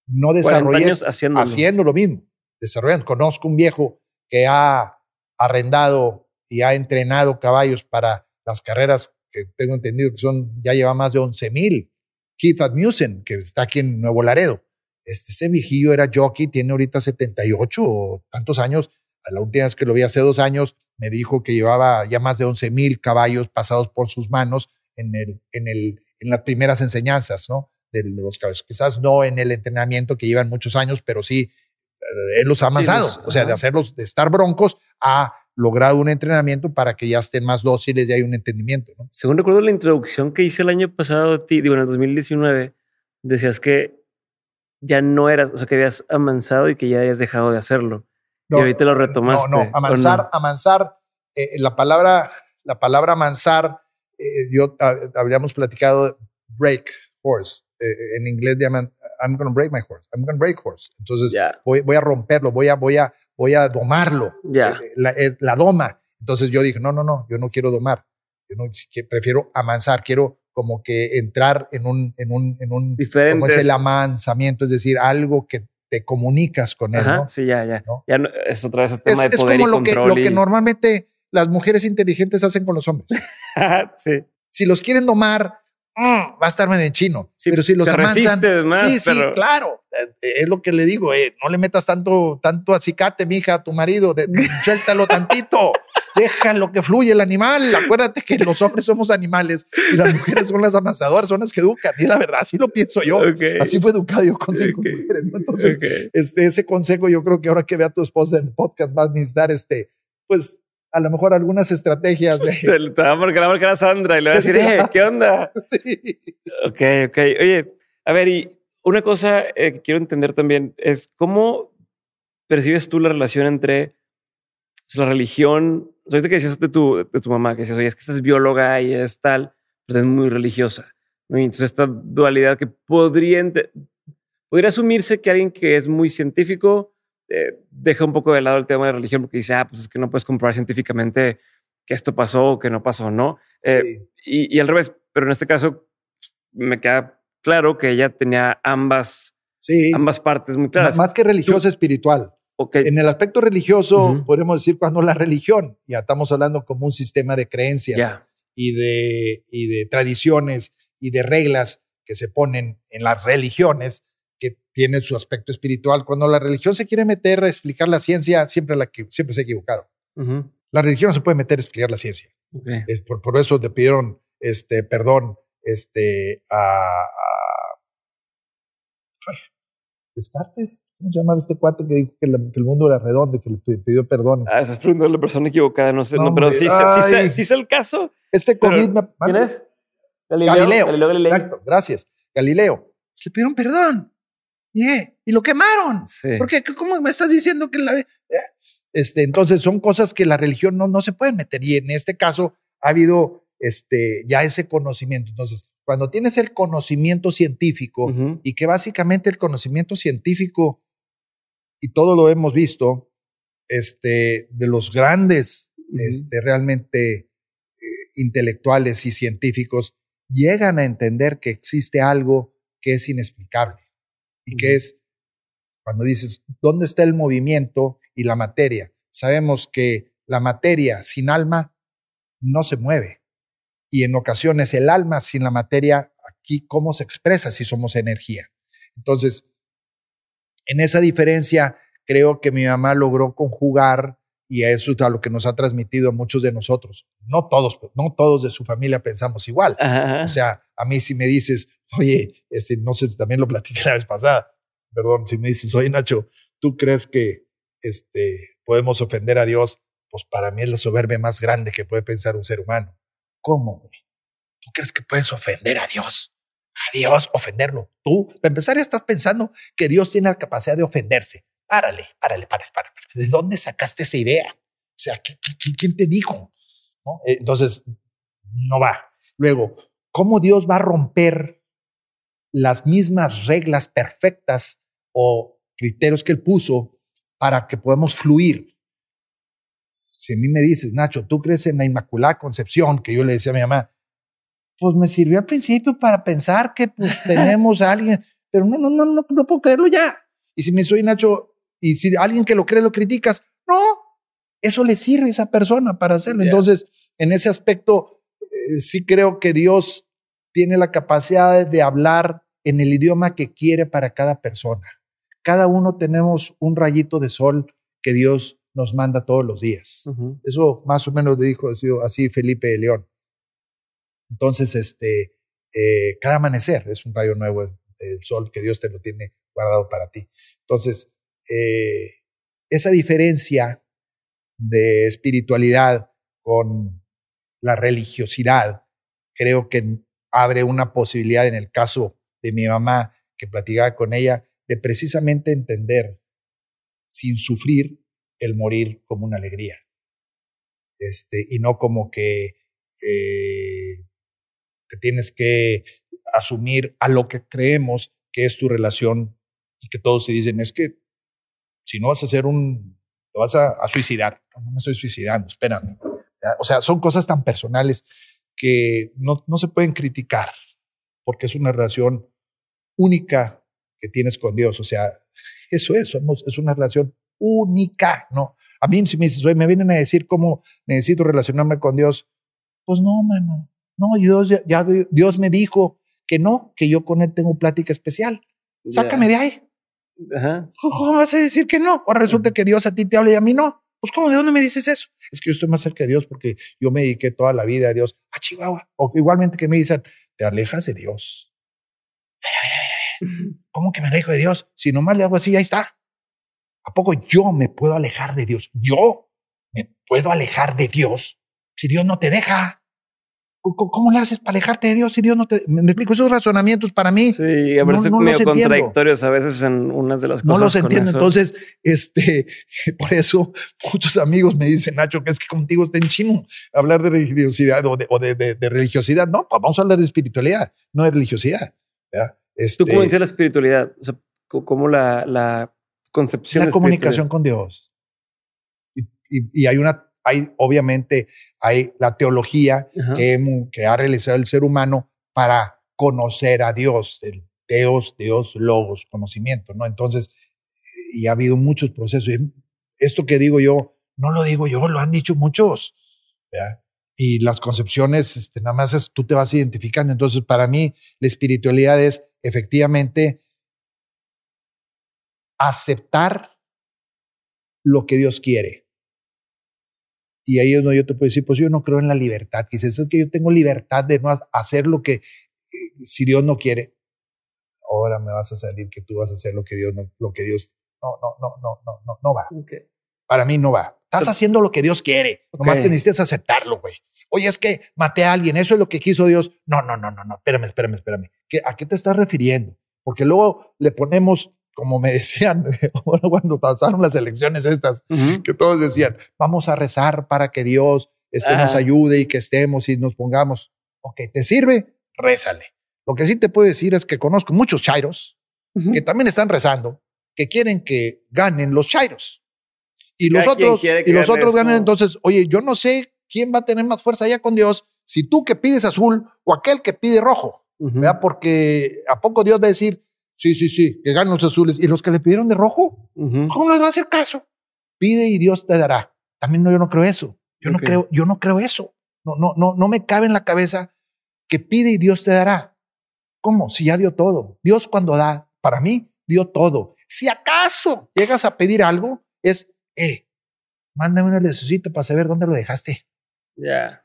no desarrollan haciendo lo mismo, desarrollan. Conozco un viejo que ha arrendado y ha entrenado caballos para las carreras que tengo entendido que son, ya lleva más de 11 mil. Keith Admusen, que está aquí en Nuevo Laredo. Este, ese viejillo era jockey, tiene ahorita 78 o tantos años. A la última vez que lo vi hace dos años, me dijo que llevaba ya más de 11 mil caballos pasados por sus manos en, el, en, el, en las primeras enseñanzas, ¿no? De los caballos. Quizás no en el entrenamiento que llevan muchos años, pero sí él los ha avanzado, o sea, de hacerlos, de estar broncos a logrado un entrenamiento para que ya estén más dóciles y hay un entendimiento. ¿no? Según recuerdo la introducción que hice el año pasado a ti, digo, en el 2019, decías que ya no eras, o sea, que habías avanzado y que ya habías dejado de hacerlo. y ahorita lo retomaste. No, no, avanzar, avanzar, eh, la palabra, la palabra avanzar, eh, yo ah, habríamos platicado break horse, eh, en inglés llaman I'm going to break my horse, I'm going to break horse. Entonces voy, voy a romperlo, voy a, voy a, voy a domarlo, ya la, la, doma. Entonces yo dije, no, no, no, yo no quiero domar, yo no, prefiero amansar, quiero como que entrar en un, en un, en un, como es el amansamiento, es decir, algo que te comunicas con él, ¿no? Sí, ya, ya. Ya es otra vez el tema de poder es como lo que, lo que normalmente las mujeres inteligentes hacen con los hombres. sí. Si los quieren domar, mm, va a estar medio en chino. pero si los amansan, sí, sí, claro. Eh, es lo que le digo, eh, no le metas tanto, tanto acicate, mija, a tu marido, de, suéltalo tantito. Déjalo que fluye el animal. Acuérdate que los hombres somos animales y las mujeres son las amasadoras, son las que educan. Y la verdad, así lo pienso yo. Así fue educado yo con cinco mujeres. Entonces, este, ese consejo yo creo que ahora que vea a tu esposa en el podcast va a necesitar este, pues a lo mejor algunas estrategias de... Te, va a marcar, a Sandra y le va a decir, eh, ¿qué onda? Sí. Ok, ok. Oye, a ver, y una cosa eh, que quiero entender también es cómo percibes tú la relación entre la religión, ahorita que decías de tu, de tu mamá, que decías, oye, es que esa es bióloga y es tal, pues es muy religiosa. ¿no? Y entonces esta dualidad que podría, podría asumirse que alguien que es muy científico eh, deja un poco de lado el tema de religión porque dice, ah, pues es que no puedes comprobar científicamente que esto pasó o que no pasó, ¿no? Eh, y, y, al revés, pero en este caso me queda claro que ella tenía ambas, sí. ambas partes muy claras. Más que religiosa, espiritual. Okay. En el aspecto religioso, podemos decir cuando la religión, ya estamos hablando como un sistema de creencias y, de, y de tradiciones y de reglas que se ponen en las religiones, que tienen su aspecto espiritual. Cuando la religión se quiere meter a explicar la ciencia, siempre, la que, siempre se ha equivocado. La religión no se puede meter a explicar la ciencia. Es por, por, eso te pidieron este, perdón este, a, Descartes, ¿cómo se llamaba este cuate que dijo que, el mundo era redondo y que le pidió perdón? Ah, estás preguntando a la persona equivocada, no sé, no, pero sí, sí, es el caso. Este COVID me... ¿Quién es? Galileo. Galileo. Exacto, gracias. Galileo. Le pidieron perdón. Yeah. Y lo quemaron. Sí. ¿Por qué? ¿Cómo me estás diciendo que la... Este, entonces son cosas que la religión no, no se pueden meter. Y en este caso ha habido este, ya ese conocimiento. Entonces, cuando tienes el conocimiento científico y que básicamente el conocimiento científico, y todo lo hemos visto, este, de los grandes, este, realmente eh, intelectuales y científicos, llegan a entender que existe algo que es inexplicable y que es, cuando dices, ¿dónde está el movimiento y la materia? Sabemos que la materia sin alma no se mueve y en ocasiones el alma sin la materia, aquí cómo se expresa si somos energía. Entonces, en esa diferencia, creo que mi mamá logró conjugar y eso es a lo que nos ha transmitido a muchos de nosotros. No todos, no todos de su familia pensamos igual. O sea, a mí si me dices, oye, este, no sé, también lo platiqué la vez pasada, perdón, si me dices, oye Nacho, ¿tú crees que este, podemos ofender a Dios? Pues para mí es la soberbia más grande que puede pensar un ser humano. ¿Cómo, güey? ¿Tú crees que puedes ofender a Dios? A Dios, ofenderlo. Tú, para empezar, ya estás pensando que Dios tiene la capacidad de ofenderse. Párale, párale, párale, párale. ¿De dónde sacaste esa idea? O sea, ¿quién te dijo? ¿No? Entonces, no va. Luego, ¿cómo Dios va a romper las mismas reglas perfectas o criterios que Él puso para que podamos fluir? Si a mí me dices, Nacho, tú crees en la Inmaculada Concepción, que yo le decía a mi mamá, pues me sirvió al principio para pensar que pues, tenemos a alguien, pero no, no, no, no, no puedo creerlo ya. Y si me soy Nacho, y si alguien que lo cree lo criticas, no, eso le sirve a esa persona para hacerlo. Entonces, en ese aspecto, eh, sí creo que Dios tiene la capacidad de hablar en el idioma que quiere para cada persona. Cada uno tenemos un rayito de sol que Dios nos manda todos los días. Eso más o menos dijo así Felipe de León. Entonces, este, eh, cada amanecer es un rayo nuevo del sol que Dios te lo tiene guardado para ti. Entonces, eh, esa diferencia de espiritualidad con la religiosidad, creo que abre una posibilidad en el caso de mi mamá, que platicaba con ella, de precisamente entender sin sufrir el morir como una alegría. Este, y no como que eh, te tienes que asumir a lo que creemos que es tu relación y que todos se dicen, es que si no vas a hacer un, te vas a, suicidar. No, me estoy suicidando, espérame. O sea, son cosas tan personales que no, no se pueden criticar porque es una relación única que tienes con Dios. O sea, eso es, es una relación única, ¿no? A mí si me dices, me vienen a decir cómo necesito relacionarme con Dios, pues no, mano, no, Dios, ya, Dios me dijo que no, que yo con Él tengo plática especial. Sácame de ahí. ¿Cómo vas a decir que no? O resulta que Dios a ti te habla y a mí no. Pues, ¿cómo? ¿De dónde me dices eso? Es que yo estoy más cerca de Dios porque yo me dediqué toda la vida a Dios. A Chihuahua. O igualmente que me dicen, te alejas de Dios. ¿Cómo que me alejo de Dios? Si nomás le hago así, ahí está. ¿A poco yo me puedo alejar de Dios? Yo me puedo alejar de Dios si Dios no te deja. ¿Cómo le haces para alejarte de Dios si Dios no te... Me explico, esos razonamientos para mí... Sí, a veces no, medio contradictorios a veces en unas de las cosas. No los entiendo. Entonces, este, por eso muchos amigos me dicen, Nacho, que es que contigo está en chino hablar de religiosidad o de, de, religiosidad. No, pues vamos a hablar de espiritualidad, no de religiosidad. Este, ¿Tú cómo entiendes la espiritualidad? O sea, ¿cómo la, la concepción? La comunicación con Dios. y hay una hay obviamente hay la teología que, que, ha realizado el ser humano para conocer a Dios, el Dios, Dios, logos, conocimiento, ¿no? Entonces, y ha habido muchos procesos. esto que digo yo, no lo digo yo, lo han dicho muchos. Y las concepciones, este, nada más es, tú te vas identificando. Entonces, para mí, la espiritualidad es efectivamente aceptar lo que Dios quiere y ahí es donde yo te puedo decir, pues yo no creo en la libertad. Quizás es que yo tengo libertad de no hacer lo que, eh, si Dios no quiere, ahora me vas a salir que tú vas a hacer lo que Dios no, lo que Dios, no, no, no, no, no, no, no va. Para mí no va. Estás haciendo lo que Dios quiere. Nomás te necesitas aceptarlo, güey. Oye, es que maté a alguien, eso es lo que quiso Dios. No, no, no, no, no, espérame, espérame, espérame. ¿A qué te estás refiriendo? Porque luego le ponemos como me decían cuando pasaron las elecciones estas, que todos decían, vamos a rezar para que Dios este, nos ayude y que estemos y nos pongamos. Ok, ¿te sirve? Rézale. Lo que sí te puedo decir es que conozco muchos chairos que también están rezando, que quieren que ganen los chairos. Y los otros, y los otros ganen entonces, oye, yo no sé quién va a tener más fuerza allá con Dios, si tú que pides azul o aquel que pide rojo, ¿verdad? Porque a poco Dios va a decir, Sí, sí, sí, que los azules. ¿Y los que le pidieron de rojo? ¿Cómo les va a hacer caso? Pide y Dios te dará. También no, yo no creo eso. Yo no creo, yo no creo eso. No, no, no, no me cabe en la cabeza que pide y Dios te dará. ¿Cómo? Si ya dio todo. Dios cuando da, para mí, dio todo. Si acaso llegas a pedir algo, es, eh, mándame una necesito para saber dónde lo dejaste. Ya.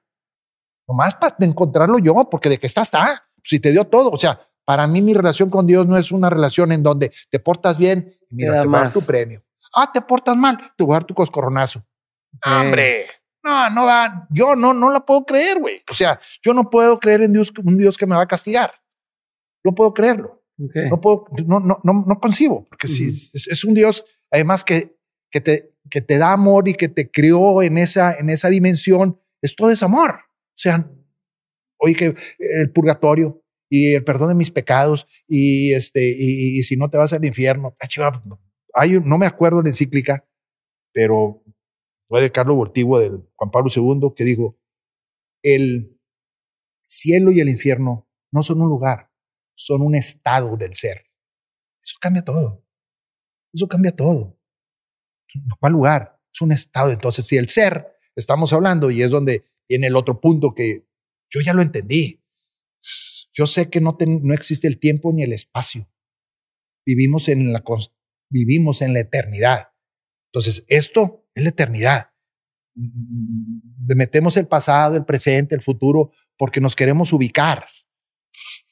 Nomás para encontrarlo yo, porque de que está, está. Si te dio todo. O sea, para mí mi relación con Dios no es una relación en donde te portas bien y mira, te voy a dar tu premio. Ah, te portas mal, te voy a dar tu coscorronazo. ¡Hombre! No, no va. Yo no, no la puedo creer, güey. O sea, yo no puedo creer en Dios, un Dios que me va a castigar. No puedo creerlo. No puedo, no, no, no, no concibo, porque si es, un Dios, además que, que te, que te da amor y que te crió en esa, en esa dimensión, es todo ese amor. O sea, oye, que el purgatorio, y el perdón de mis pecados y este y, si no te vas al infierno. Ah, hay, no me acuerdo la encíclica, pero fue de Carlos Bortigo del Juan Pablo II que dijo, el cielo y el infierno no son un lugar, son un estado del ser. Eso cambia todo. Eso cambia todo. ¿Cuál lugar? Es un estado. Entonces, si el ser, estamos hablando, y es donde viene el otro punto que yo ya lo entendí. Yo sé que no, no existe el tiempo ni el espacio. Vivimos en, la, vivimos en la eternidad. Entonces, esto es la eternidad. Metemos el pasado, el presente, el futuro, porque nos queremos ubicar.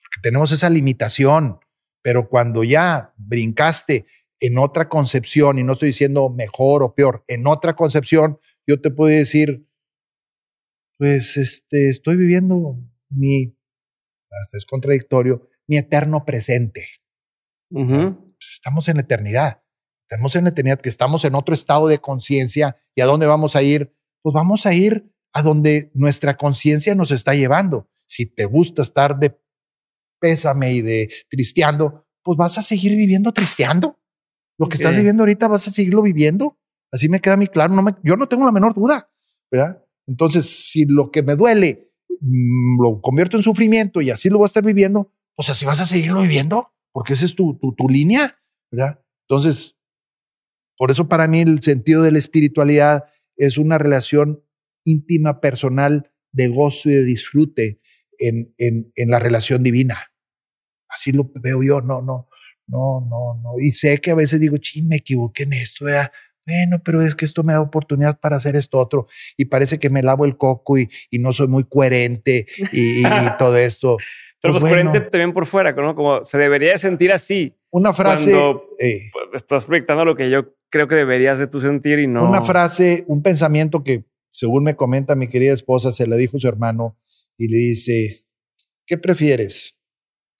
Porque tenemos esa limitación. Pero cuando ya brincaste en otra concepción, y no estoy diciendo mejor o peor, en otra concepción, yo te puedo decir, pues este, estoy viviendo mi, hasta es contradictorio, mi eterno presente. Pues, estamos en la eternidad. Estamos en la eternidad, que estamos en otro estado de conciencia. ¿Y a dónde vamos a ir? Pues vamos a ir a donde nuestra conciencia nos está llevando. Si te gusta estar de pésame y de tristeando, pues vas a seguir viviendo tristeando. Lo que estás viviendo ahorita vas a seguirlo viviendo. Así me queda a mí claro. No me, yo no tengo la menor duda. ¿verdad? Entonces, si lo que me duele lo convierto en sufrimiento y así lo voy a estar viviendo, pues así vas a seguirlo viviendo, porque esa es tu, tu, tu línea, ¿verdad? Entonces, por eso para mí el sentido de la espiritualidad es una relación íntima, personal, de gozo y de disfrute en, en, en la relación divina. Así lo veo yo, no, no, no, no, no. Y sé que a veces digo, ching, me equivoqué en esto, ¿verdad? Bueno, pero es que esto me da oportunidad para hacer esto otro. Y parece que me lavo el coco y, y no soy muy coherente y, todo esto. Pero pues, pues coherente también por fuera, ¿no? Como se debería sentir así. Una frase. Cuando eh, estás proyectando lo que yo creo que deberías de tú sentir y no. Una frase, un pensamiento que, según me comenta mi querida esposa, se le dijo su hermano y le dice: ¿Qué prefieres?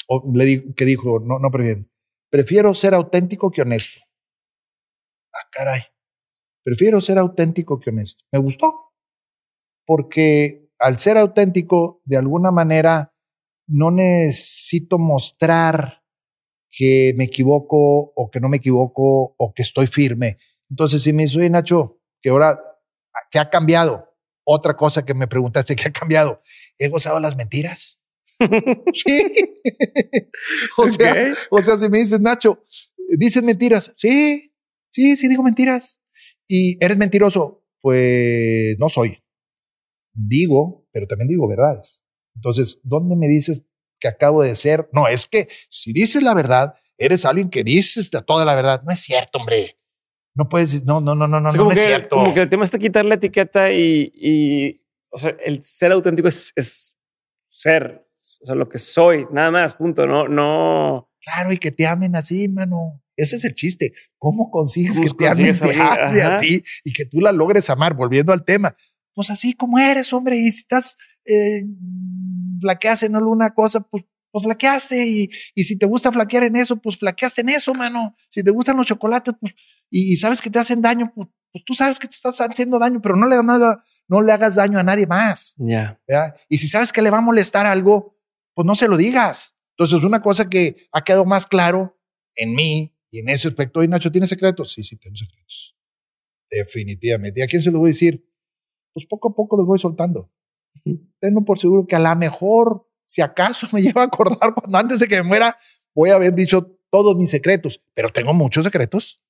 O le dijo, que dijo, no, no prefieres. Prefiero ser auténtico que honesto. Ah, caray. Prefiero ser auténtico que honesto. Me gustó. Porque al ser auténtico, de alguna manera, no necesito mostrar que me equivoco o que no me equivoco o que estoy firme. Entonces, si me dice, Nacho, que ahora, ¿qué ha cambiado? Otra cosa que me preguntaste, ¿qué ha cambiado? ¿He gozado las mentiras? sí. o, sea, o sea, si me dices, Nacho, ¿dices mentiras? Sí, sí, sí digo mentiras. ¿Y eres mentiroso? Pues no soy. Digo, pero también digo verdades. Entonces, ¿dónde me dices que acabo de ser? No, es que si dices la verdad, eres alguien que dices toda la verdad. No es cierto, hombre. No puedes decir, no, no, no, no, no, no es cierto. Como que el tema está quitar la etiqueta y, y o sea, el ser auténtico es, es ser, o sea, lo que soy, nada más, punto. No, no. Claro, y que te amen así, mano. Ese es el chiste. ¿Cómo consigues que te amen así y que tú la logres amar? Volviendo al tema. Pues así como eres, hombre. Y si estás eh, flaqueaste en alguna cosa, pues, pues flaqueaste. Y, y, si te gusta flaquear en eso, pues flaqueaste en eso, mano. Si te gustan los chocolates, pues, y, sabes que te hacen daño, pues, pues, tú sabes que te estás haciendo daño, pero no le, nada, no le hagas daño a nadie más. Ya. Y si sabes que le va a molestar algo, pues no se lo digas. Entonces, una cosa que ha quedado más claro en mí y en ese aspecto, y Nacho, ¿tiene secretos? Sí, sí, tengo secretos. Definitivamente. ¿Y a quién se lo voy a decir? Pues poco a poco los voy soltando tengo por seguro que a lo mejor, si acaso me lleva a acordar cuando antes de que me muera, voy a haber dicho todos mis secretos, pero tengo muchos secretos,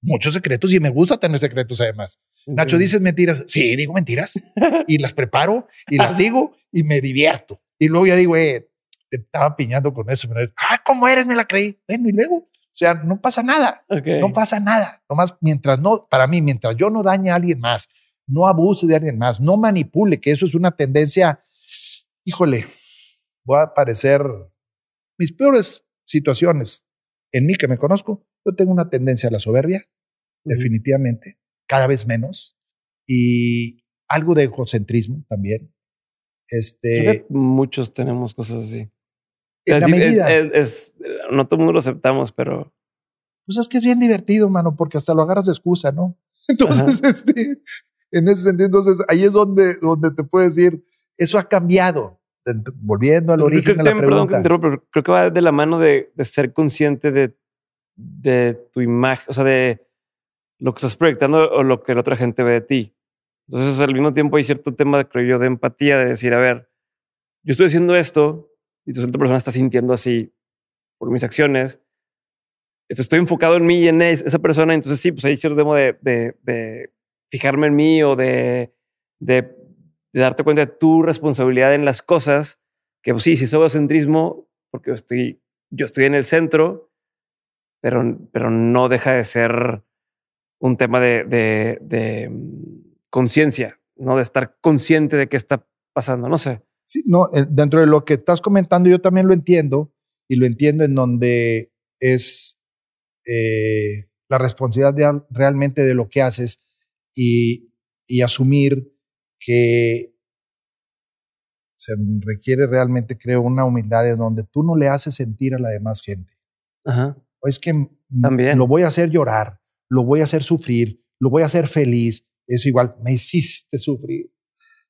muchos secretos y me gusta tener secretos además. Nacho, ¿dices mentiras? Sí, digo mentiras y las preparo y las digo y me divierto. Y luego ya digo, eh, te estaba piñando con eso. Ah, ¿cómo eres? Me la creí. Bueno, y luego, o sea, no pasa nada. No pasa nada. Nomás mientras no, para mí, mientras yo no dañe a alguien más, no abuse de alguien más, no manipule, que eso es una tendencia, híjole, voy a parecer mis peores situaciones. En mí que me conozco, yo tengo una tendencia a la soberbia, definitivamente, cada vez menos, y algo de egocentrismo también. Este, muchos tenemos cosas así. En la medida. Es, no todo el mundo lo aceptamos, pero. Pues es que es bien divertido, mano, porque hasta lo agarras de excusa, ¿no? Entonces, este, en ese sentido, entonces ahí es donde, donde te puedo decir, eso ha cambiado. Volviendo al origen de la pregunta. Perdón pero creo que va de la mano de, de ser consciente de, de tu imagen, o sea, de lo que estás proyectando o lo que la otra gente ve de ti. Entonces, al mismo tiempo hay cierto tema, creo yo, de empatía, de decir, a ver, yo estoy haciendo esto y tu otra persona está sintiendo así por mis acciones. Estoy enfocado en mí y en esa persona, entonces sí, pues hay cierto tema de, de, de fijarme en mí o de, de, darte cuenta de tu responsabilidad en las cosas, que pues sí, si soy egocentrismo, porque yo estoy, yo estoy en el centro, pero, pero no deja de ser un tema de mm, conciencia, ¿no? De estar consciente de qué está pasando, no sé. Sí, no, eh, dentro de lo que estás comentando yo también lo entiendo y lo entiendo en donde es eh, la responsabilidad realmente de lo que haces y, y asumir que se requiere realmente, creo, una humildad en donde tú no le haces sentir a la demás gente. Ajá. O es que También. lo voy a hacer llorar, lo voy a hacer sufrir, lo voy a hacer feliz. Es igual, me hiciste sufrir,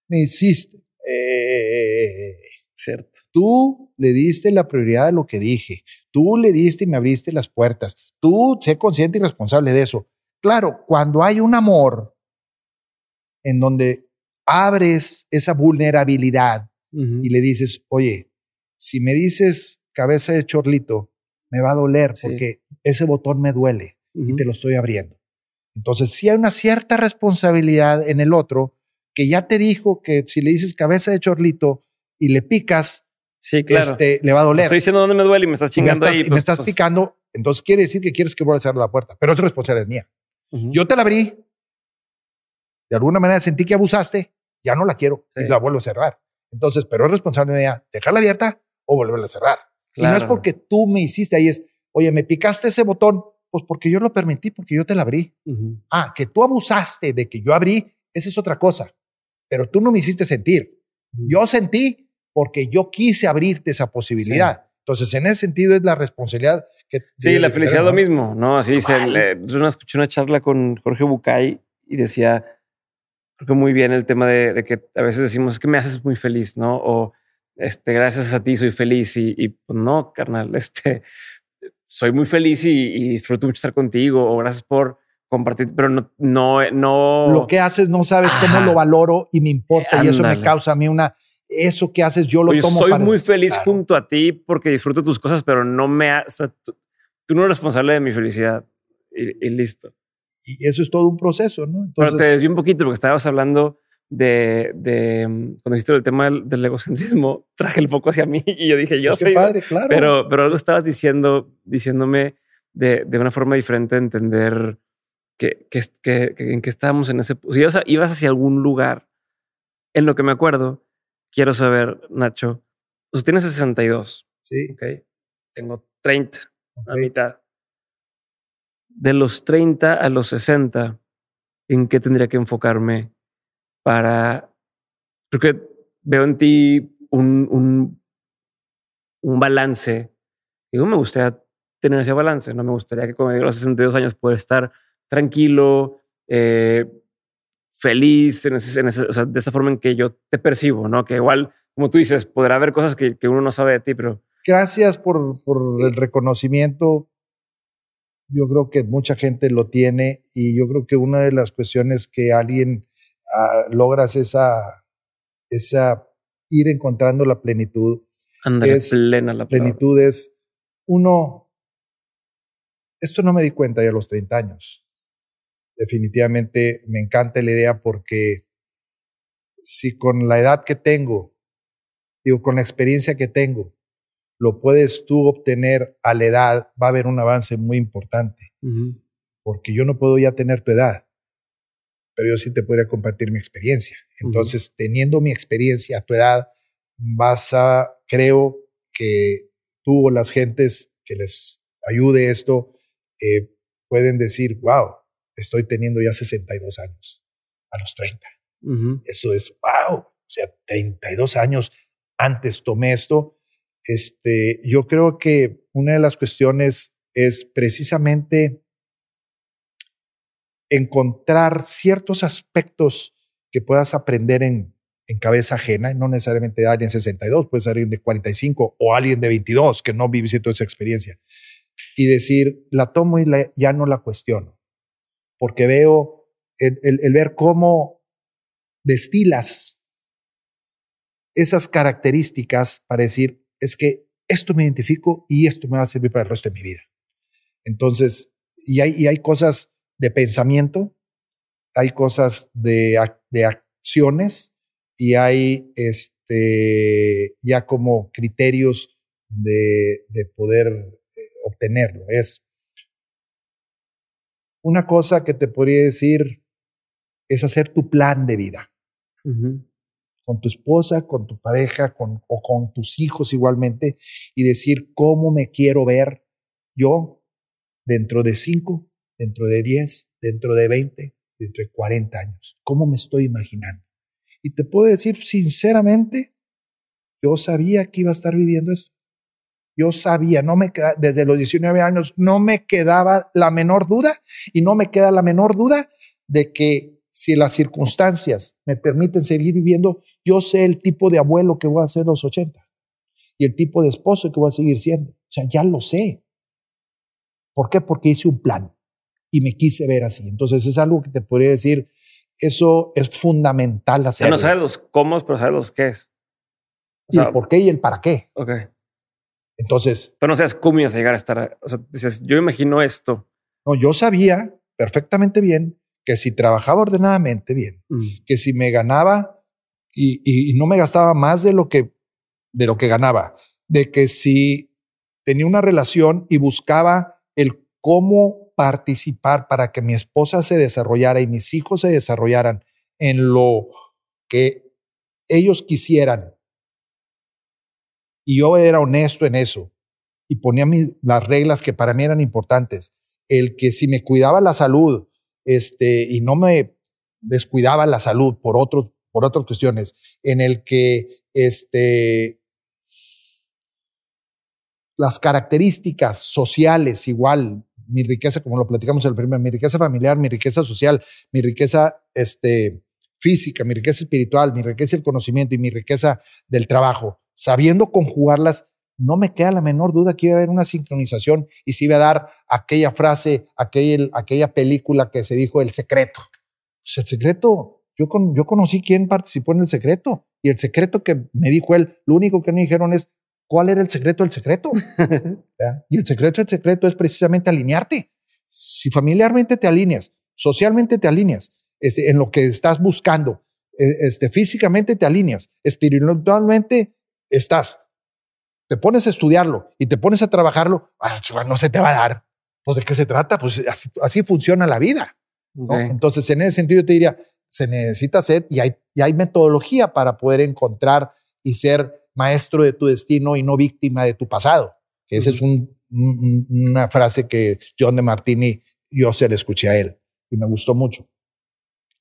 me hiciste. Eh, Cierto. Tú le diste la prioridad a lo que dije. Tú le diste y me abriste las puertas. Tú sé consciente y responsable de eso. Claro, cuando hay un amor en donde abres esa vulnerabilidad y le dices, oye, si me dices cabeza de chorlito, me va a doler porque ese botón me duele y te lo estoy abriendo. Entonces, si hay una cierta responsabilidad en el otro que ya te dijo que si le dices cabeza de chorlito y le picas, sí, claro. este, le va a doler. estoy diciendo dónde me duele y me estás chingando ahí. me pues, estás pues picando, entonces quiere decir que quieres que vuelva a cerrar la puerta, pero esa responsabilidad es mía. Yo te la abrí, de alguna manera sentí que abusaste, ya no la quiero y la vuelvo a cerrar. Entonces, pero es responsabilidad dejarla abierta o volverla a cerrar. Y no es porque tú me hiciste ahí, es, oye, me picaste ese botón, pues porque yo lo permití, porque yo te la abrí. Ah, que tú abusaste de que yo abrí, esa es otra cosa. Pero tú no me hiciste sentir. Yo sentí porque yo quise abrirte esa posibilidad. Entonces, en ese sentido es la responsabilidad que... Sí, la felicidad lo mismo, ¿no? Así dice, yo escuché una charla con Jorge Bucay y decía, creo que muy bien el tema de, que a veces decimos, es que me haces muy feliz, ¿no? O, este, gracias a ti soy feliz y, y pues no, carnal, este, soy muy feliz y, disfruto mucho estar contigo o gracias por compartir, pero no, no, no. Lo que haces no sabes cómo lo valoro y me importa y eso me causa a mí una eso que haces yo lo tomo soy muy feliz junto a ti porque disfruto tus cosas, pero no me... tú, no eres responsable de mi felicidad y, listo. Y eso es todo un proceso, ¿no? pero te desvié un poquito porque estabas hablando de, de cuando dijiste el tema del, egocentrismo, traje el foco hacia mí y yo dije, yo soy... padre, claro. Pero, pero algo estabas diciendo, diciéndome de, de una forma diferente de entender que, que, que, en que estábamos en ese... Si ibas, ibas hacia algún lugar, en lo que me acuerdo, quiero saber, Nacho, tú tienes 62. Sí. Ok. Tengo 30, a mitad. De los 30 a los 60, ¿en qué tendría que enfocarme para... Creo que veo en ti un, un, un balance. Digo, me gustaría tener ese balance, no me gustaría que con los 62 años pueda estar tranquilo, eh, feliz, en ese, o sea, de esa forma en que yo te percibo, ¿no? Que igual, como tú dices, podrá haber cosas que, que uno no sabe de ti, pero... Gracias por, por el reconocimiento. Yo creo que mucha gente lo tiene y yo creo que una de las cuestiones que alguien uh, logras esa, esa ir encontrando la plenitud. es, plena la plenitud es uno. Esto no me di cuenta ya a los 30 años definitivamente me encanta la idea porque si con la edad que tengo, digo, con la experiencia que tengo, lo puedes tú obtener a la edad, va a haber un avance muy importante. Porque yo no puedo ya tener tu edad, pero yo sí te podría compartir mi experiencia. Entonces, teniendo mi experiencia a tu edad, vas a, creo que tú o las gentes que les ayude esto, eh, pueden decir, wow, estoy teniendo ya 62 años a los 30. Eso es, wow, o sea, 32 años antes tomé esto. Este, yo creo que una de las cuestiones es precisamente encontrar ciertos aspectos que puedas aprender en, en cabeza ajena, no necesariamente de alguien de 62, puede ser alguien de 45 o alguien de 22 que no vive toda esa experiencia. Y decir, la tomo y ya no la cuestiono porque veo el, ver cómo destilas esas características para decir, es que esto me identifico y esto me va a servir para el resto de mi vida. Entonces, y hay, y hay cosas de pensamiento, hay cosas de, de acciones y hay este, ya como criterios de, de poder eh, obtenerlo. Es una cosa que te podría decir es hacer tu plan de vida. Con tu esposa, con tu pareja, con, o con tus hijos igualmente, y decir cómo me quiero ver yo dentro de 5, dentro de 10, dentro de 20, dentro de 40 años? ¿Cómo me estoy imaginando? Y te puedo decir sinceramente, yo sabía que iba a estar viviendo esto. Yo sabía, no me desde los 19 años no me quedaba la menor duda y no me queda la menor duda de que si las circunstancias me permiten seguir viviendo, yo sé el tipo de abuelo que voy a ser los 80 y el tipo de esposo que voy a seguir siendo. O sea, ya lo sé. ¿Por qué? Porque hice un plan y me quise ver así. Entonces es algo que te podría decir, eso es fundamental hacer. no sabes los cómo, pero sabes los qué es. y el por qué y el para qué. Ok. Entonces. Pero no sabes cómo ibas a llegar a estar. O sea, dices, yo imagino esto. No, yo sabía perfectamente bien que si trabajaba ordenadamente bien, mm. que si me ganaba y, no me gastaba más de lo que de lo que ganaba, de que si tenía una relación y buscaba el cómo participar para que mi esposa se desarrollara y mis hijos se desarrollaran en lo que ellos quisieran y yo era honesto en eso y ponía las reglas que para mí eran importantes. El que si me cuidaba la salud este, y no me descuidaba la salud por, otros, por otras cuestiones, en el que este, las características sociales igual, mi riqueza, como lo platicamos en el primer, mi riqueza familiar, mi riqueza social, mi riqueza este, física, mi riqueza espiritual, mi riqueza del conocimiento y mi riqueza del trabajo, sabiendo conjugarlas, no me queda la menor duda que iba a haber una sincronización y se iba a dar aquella frase, aquel, aquella película que se dijo El secreto. Pues el secreto, yo, con, yo conocí quién participó en el secreto y el secreto que me dijo él, lo único que me dijeron es, ¿cuál era el secreto del secreto? y el secreto del secreto es precisamente alinearte. Si familiarmente te alineas, socialmente te alineas, este, en lo que estás buscando, e, este, físicamente te alineas, espiritualmente estás, te pones a estudiarlo y te pones a trabajarlo, ah, no se te va a dar. Pues de qué se trata, pues así, funciona la vida. Entonces, en ese sentido, te diría, se necesita hacer y hay, y hay metodología para poder encontrar y ser maestro de tu destino y no víctima de tu pasado. Esa es una frase que John de Martini, yo se le escuché a él y me gustó mucho.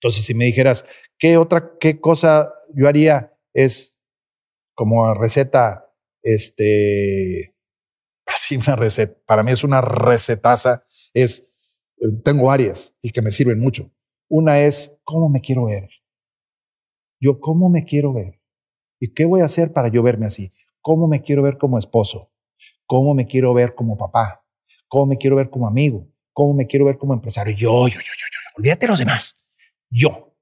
Entonces, si me dijeras, ¿qué otra, qué cosa yo haría? Es como receta, este, así una receta, para mí es una recetaza, es, eh, tengo varias y que me sirven mucho. Una es, ¿cómo me quiero ver? Yo, ¿cómo me quiero ver? ¿Y qué voy a hacer para yo verme así? ¿Cómo me quiero ver como esposo? ¿Cómo me quiero ver como papá? ¿Cómo me quiero ver como amigo? ¿Cómo me quiero ver como empresario? Yo, yo, yo, yo. Olvídate de los demás. Yo.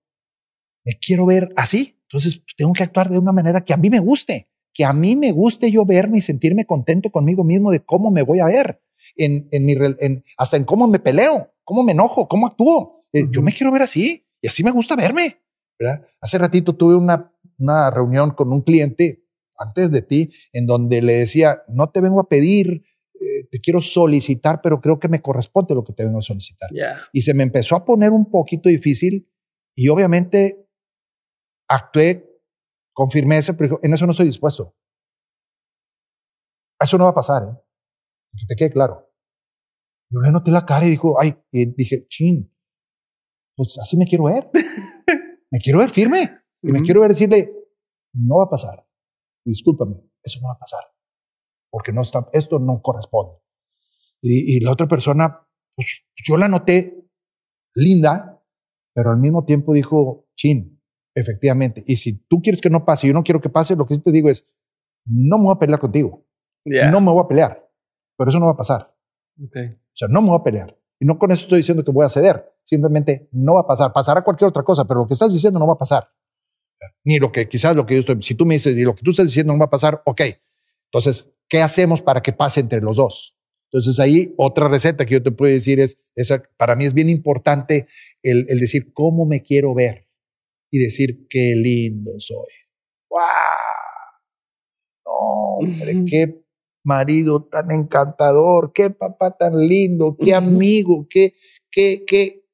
Me quiero ver así. Entonces, pues, tengo que actuar de una manera que a mí me guste, que a mí me guste yo verme y sentirme contento conmigo mismo de cómo me voy a ver, en, en mi, en, hasta en cómo me peleo, cómo me enojo, cómo actúo. Eh, yo me quiero ver así y así me gusta verme. ¿verdad? Hace ratito tuve una, una reunión con un cliente antes de ti en donde le decía, no te vengo a pedir, eh, te quiero solicitar, pero creo que me corresponde lo que te vengo a solicitar. Y se me empezó a poner un poquito difícil y obviamente actué con firmeza, pero en eso no estoy dispuesto. Eso no va a pasar, ¿eh? Que te quede claro. Yo le noté la cara y dijo, ay, y dije, chin, pues así me quiero ver. me quiero ver firme. Y me quiero ver decirle, no va a pasar. Discúlpame, eso no va a pasar. Porque no está, esto no corresponde. Y, y la otra persona, pues yo la noté linda, pero al mismo tiempo dijo, chin, Efectivamente. Y si tú quieres que no pase yo no quiero que pase, lo que sí te digo es, no me voy a pelear contigo. No me voy a pelear. Pero eso no va a pasar. Okay. O sea, no me voy a pelear. Y no con eso estoy diciendo que voy a ceder. Simplemente no va a pasar. Pasará cualquier otra cosa, pero lo que estás diciendo no va a pasar. Ni lo que quizás lo que yo estoy, si tú me dices y lo que tú estás diciendo no va a pasar, ok. Entonces, ¿qué hacemos para que pase entre los dos? Entonces ahí otra receta que yo te puedo decir es, esa, para mí es bien importante el, el decir cómo me quiero ver y decir qué lindo soy. ¡Wow! No, hombre, qué marido tan encantador, qué papá tan lindo, qué amigo, qué, qué, qué.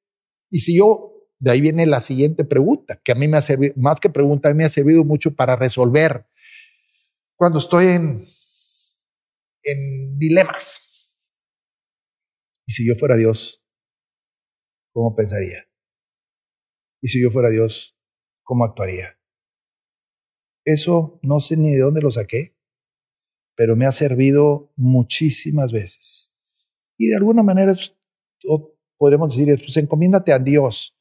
Y si yo, de ahí viene la siguiente pregunta, que a mí me ha servido, más que pregunta, a mí me ha servido mucho para resolver cuando estoy en, en dilemas. ¿Y si yo fuera Dios, cómo pensaría? ¿Y si yo fuera Dios, cómo actuaría? Eso no sé ni de dónde lo saqué, pero me ha servido muchísimas veces. Y de alguna manera, podemos decir, pues encomiéndate a Dios.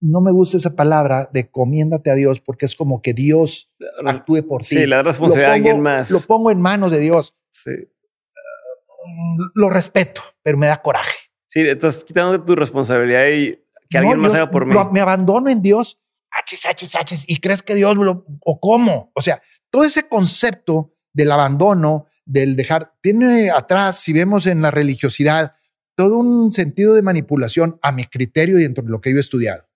No me gusta esa palabra de encomiéndate a Dios porque es como que Dios actúe por ti. Sí, la responsabilidad de alguien más. Lo pongo en manos de Dios. Sí. Lo respeto, pero me da coraje. Sí, estás quitando tu responsabilidad y que alguien más haga por mí. me abandono en Dios, hachis, hachis, hachis, y crees que Dios lo, o cómo. O sea, todo ese concepto del abandono, del dejar, tiene atrás, si vemos en la religiosidad, todo un sentido de manipulación a mi criterio y dentro de lo que yo he estudiado.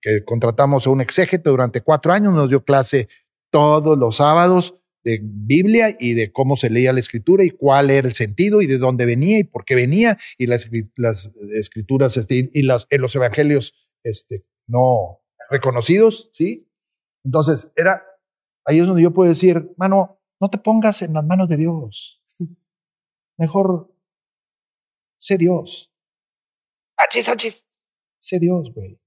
Que contratamos a un exégete durante cuatro años, nos dio clase todos los sábados Biblia y de cómo se leía la escritura y cuál era el sentido y de dónde venía y por qué venía y las, escrituras este, y los evangelios este, no reconocidos, ¿sí? Entonces, era, ahí es donde yo puedo decir, mano, no te pongas en las manos de Dios. Mejor sé Dios. Achis, achis. Sé Dios, güey.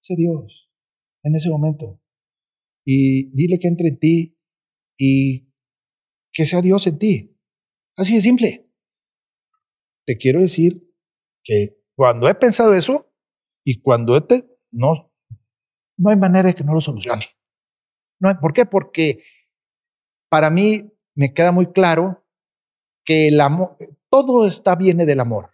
Sé Dios en ese momento. Y dile que entre en ti y que sea Dios en ti. Así de simple. Te quiero decir que cuando he pensado eso y cuando he no, no hay manera de que no lo solucione. No, ¿Por qué? Porque para mí me queda muy claro que el amor, todo está viene del amor.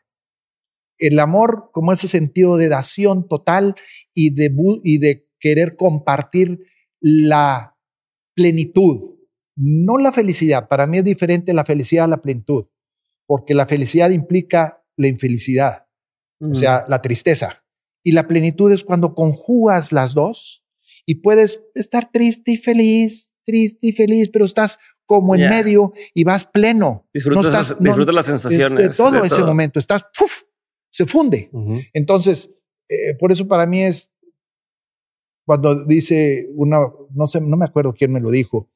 El amor como ese sentido de dación total y de, y de querer compartir la plenitud, no la felicidad. Para mí es diferente la felicidad a la plenitud, porque la felicidad implica la infelicidad, o sea, la tristeza. Y la plenitud es cuando conjugas las dos y puedes estar triste y feliz, triste y feliz, pero estás como en medio y vas pleno. Disfrutas, las sensaciones. De todo ese momento, estás, se funde. Entonces, eh, por eso para mí es cuando dice una, no sé, no me acuerdo quién me lo dijo,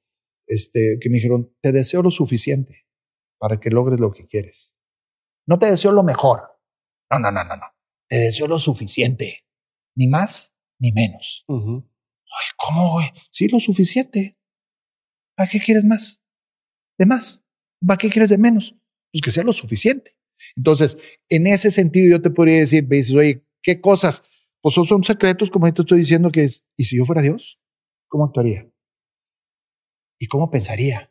este, que me dijeron, te deseo lo suficiente para que logres lo que quieres. No te deseo lo mejor. No, no, no, no, no. Te deseo lo suficiente. Ni más ni menos. Ay, ¿cómo, güey? Sí, lo suficiente. ¿Para qué quieres más? de más. ¿Para qué quieres de menos? Pues que sea lo suficiente. Entonces, en ese sentido, yo te podría decir, me dices, oye, ¿qué cosas? Pues son secretos, como te estoy diciendo, que es, ¿y si yo fuera Dios? ¿Cómo actuaría? ¿Y cómo pensaría?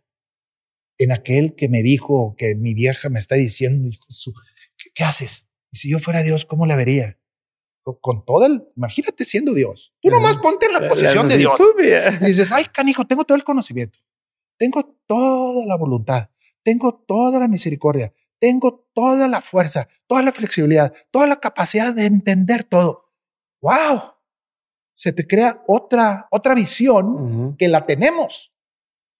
En aquel que me dijo, que mi vieja me está diciendo, ¿qué, haces? Y si yo fuera Dios, ¿cómo la vería? Con, todo el, imagínate siendo Dios. Tú nomás ponte en la posición de Dios. Y dices, ay, canijo, tengo todo el conocimiento. Tengo toda la voluntad, tengo toda la misericordia, tengo toda la fuerza, toda la flexibilidad, toda la capacidad de entender todo. ¡Wow! Se te crea otra, otra visión que la tenemos.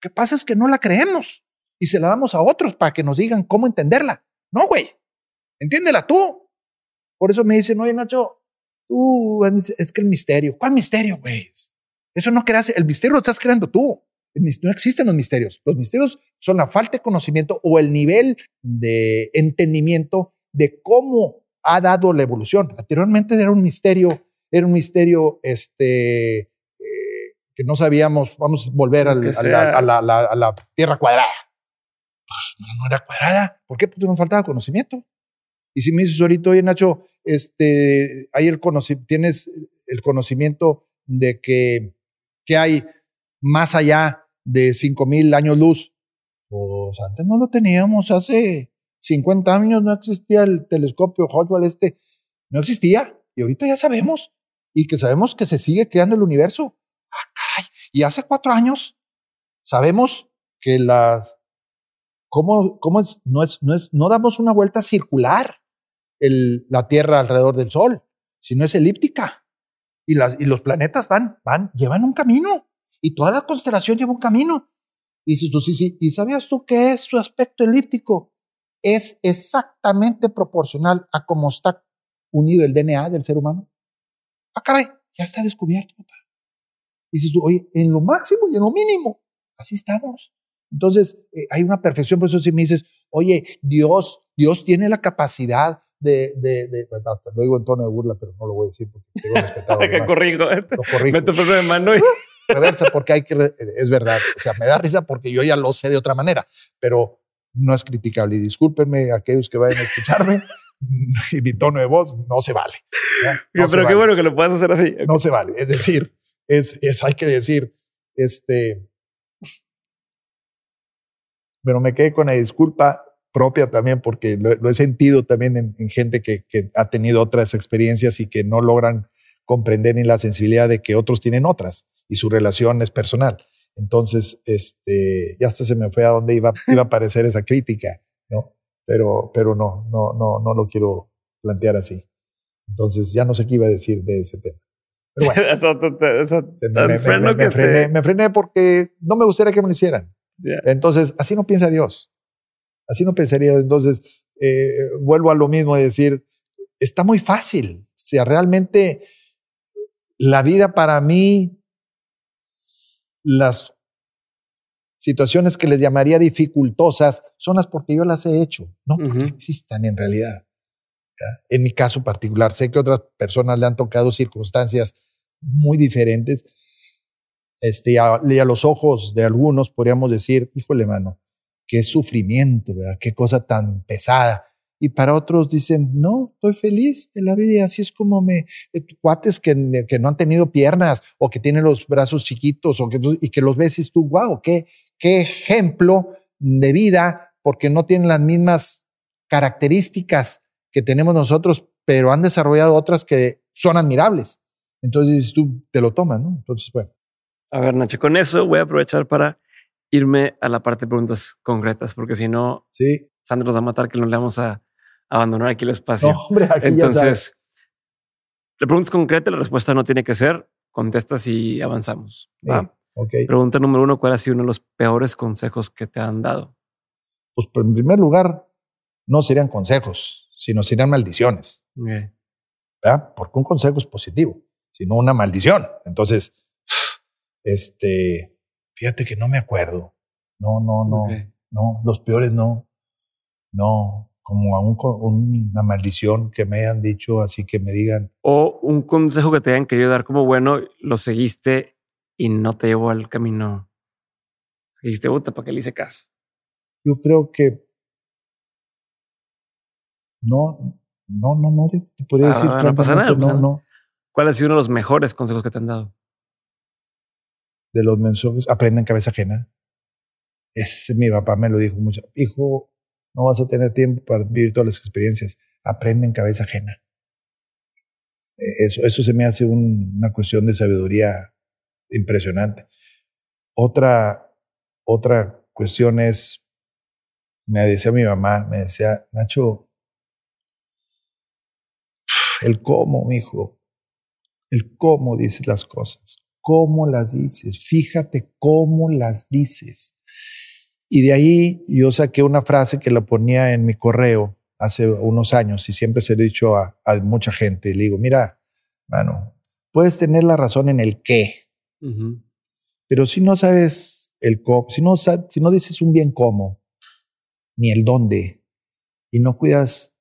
Que pasa es que no la creemos y se la damos a otros para que nos digan cómo entenderla. No, güey. Entiéndela tú. Por eso me dicen, oye, Nacho, tú, es que el misterio. ¿Cuál misterio, güey? Eso no creas, el misterio lo estás creando tú. No existen los misterios. Los misterios son la falta de conocimiento o el nivel de entendimiento de cómo ha dado la evolución. Anteriormente era un misterio, era un misterio este, que no sabíamos, vamos a volver a, la, tierra cuadrada. Pues no, era cuadrada. ¿Por qué? Porque nos faltaba conocimiento. Y si me dices ahorita, oye Nacho, este, hay el tienes el conocimiento de que, que hay más allá de 5000 años luz. Pues antes no lo teníamos, hace 50 años no existía el telescopio Hubble este, no existía y ahorita ya sabemos y que sabemos que se sigue creando el universo. Y hace cuatro años sabemos que las cómo, cómo no es, no es, no damos una vuelta circular la Tierra alrededor del Sol, sino es elíptica. Y, las, y los planetas van, van, llevan un camino y toda la constelación lleva un camino. Y dices tú, sí, sí, ¿y sabías tú que es su aspecto elíptico? Es exactamente proporcional a cómo está unido el DNA del ser humano. Ah, caray, ya está descubierto, papá. Dices tú, oye, en lo máximo y en lo mínimo, así estamos. Entonces, eh, hay una perfección, por eso si me dices, Oye, Dios, Dios tiene la capacidad de, de, de lo digo en tono de burla, pero no lo voy a decir porque tengo respetado. que corrijo. Lo corrijo. Meto de mano y... Reversa porque hay que, es verdad, o sea, me da risa porque yo ya lo sé de otra manera, pero no es criticable. Y discúlpenme aquellos que vayan a escucharme, y mi tono de voz no se vale. pero qué bueno que lo puedas hacer así. No se vale. Es decir, es, es, hay que decir, este, pero me quedé con la disculpa propia también porque lo, he sentido también en, gente que, ha tenido otras experiencias y que no logran comprender ni la sensibilidad de que otros tienen otras y su relación es personal. Entonces, este, ya hasta se me fue a donde iba, iba a aparecer esa crítica, ¿no? Pero, pero no, no, no, no lo quiero plantear así. Entonces, ya no sé qué iba a decir de ese tema. Pero bueno, me, frené, porque no me gustaría que me lo hicieran. Entonces, así no piensa Dios. Así no pensaría. Entonces, eh, vuelvo a lo mismo de decir, está muy fácil. O sea, realmente la vida para mí, las situaciones que les llamaría dificultosas son las porque yo las he hecho, no porque existan en realidad. En mi caso particular, sé que otras personas le han tocado circunstancias muy diferentes. Este, y a, los ojos de algunos podríamos decir, híjole, mano, qué sufrimiento, ¿verdad? Qué cosa tan pesada. Y para otros dicen, no, estoy feliz de la vida así es como me, eh, cuates que, que, no han tenido piernas o que tienen los brazos chiquitos o que, y que los ves y tú, wow, qué, qué ejemplo de vida porque no tienen las mismas características que tenemos nosotros, pero han desarrollado otras que son admirables. Entonces tú te lo tomas, ¿no? Entonces, bueno. A ver, Nacho, con eso voy a aprovechar para irme a la parte de preguntas concretas, porque si no, sí. Sandro nos va a matar que no le vamos a abandonar aquí el espacio. No, hombre, aquí Entonces, la pregunta es concreta, la respuesta no tiene que ser, contestas y avanzamos. ¿va? Pregunta número uno, ¿cuál ha sido uno de los peores consejos que te han dado? Pues en primer lugar, no serían consejos, sino serían maldiciones. ¿verdad? Porque un consejo es positivo, sino una maldición. Entonces, este, Fíjate que no me acuerdo. No, no, no. No, los peores no. No, como a un, una maldición que me hayan dicho, así que me digan. O un consejo que te hayan querido dar como bueno, lo seguiste y no te llevó al camino. Dijiste, puta, ¿para qué le hice caso? Yo creo que. No, no, no, no, te podría ah, decir. no pasa nada. No, no. ¿Cuál ha sido uno de los mejores consejos que te han dado? de los mensajes, aprende en cabeza ajena. Ese mi papá me lo dijo mucho. Hijo, no vas a tener tiempo para vivir todas las experiencias. Aprende en cabeza ajena. E, eso, eso se me hace una cuestión de sabiduría impresionante. Otra, otra cuestión es, me decía mi mamá, me decía, Nacho, el cómo, hijo, el cómo dices las cosas. Cómo las dices, fíjate cómo las dices. Y de ahí yo saqué una frase que la ponía en mi correo hace unos años y siempre se lo he dicho a, mucha gente. Le digo, mira, mano, puedes tener la razón en el qué, pero si no sabes el cómo, si no, si no dices un bien cómo, ni el dónde, y no cuidas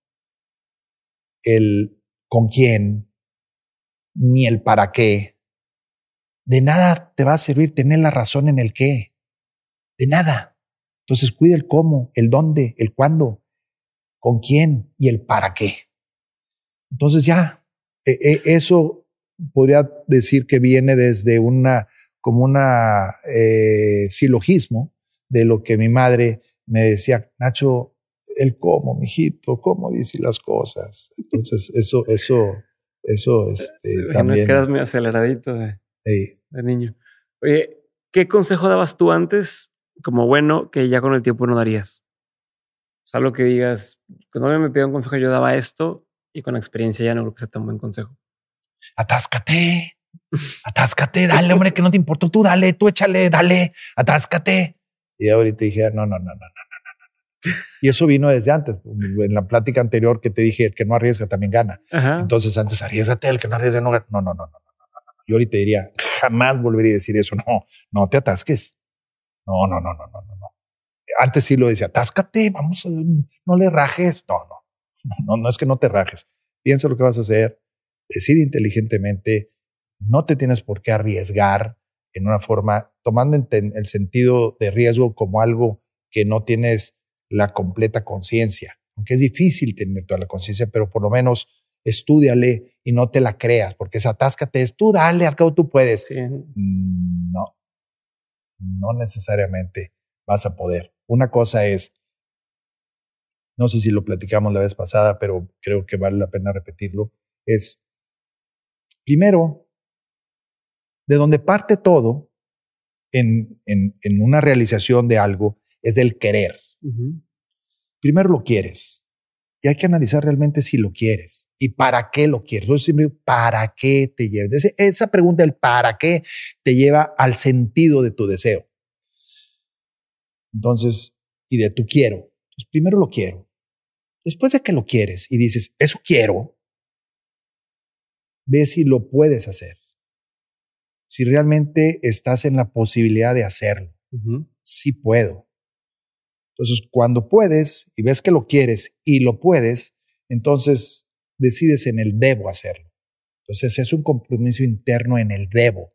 el con quién, ni el para qué, de nada te va a servir tener la razón en el qué. De nada. Entonces cuida el cómo, el dónde, el cuándo, con quién y el para qué. Entonces ya, e, e, eso podría decir que viene desde una, como eh, silogismo de lo que mi madre me decía, Nacho, el cómo, mijito, cómo dice las cosas. Entonces, eso, eso, eso, este, también. quedas muy aceleradito. De de niño. Oye, ¿qué consejo dabas tú antes como bueno que ya con el tiempo no darías? Es algo que digas, cuando me pidió un consejo yo daba esto y con experiencia ya no creo que sea tan buen consejo. Atáscate, atáscate, dale, hombre, que no te importa tú, dale, tú échale, dale, atáscate. Y ahorita dije, no, no, no, no, no, no. Y eso vino desde antes. En la plática anterior que te dije, el que no arriesga también gana. Entonces antes arriesgate, el que no arriesga no gana. No, no, no, no. Yo ahorita diría, jamás volvería a decir eso. No, no te atasques. No, no, no, no, no, no. antes sí lo decía, atáscate, vamos, no le rajes. No, no, no, no es que no te rajes. Piensa lo que vas a hacer, decide inteligentemente, no te tienes por qué arriesgar en una forma, tomando el sentido de riesgo como algo que no tienes la completa conciencia, aunque es difícil tener toda la conciencia, pero por lo menos estudiale y no te la creas, porque es atáscate, es tú dale, al cabo tú puedes. Mm, no, no necesariamente vas a poder. Una cosa es, no sé si lo platicamos la vez pasada, pero creo que vale la pena repetirlo, es, primero, de donde parte todo en, en, en una realización de algo, es del querer. Primero lo quieres y hay que analizar realmente si lo quieres y para qué lo quieres. Entonces, ¿para qué te lleva? esa pregunta, el para qué, te lleva al sentido de tu deseo. Entonces, y de tu quiero. Entonces, primero lo quiero. Después de que lo quieres y dices, eso quiero, ve si lo puedes hacer. Si realmente estás en la posibilidad de hacerlo. Sí puedo. Entonces, cuando puedes y ves que lo quieres y lo puedes, entonces decides en el debo hacerlo. Entonces, es un compromiso interno en el debo.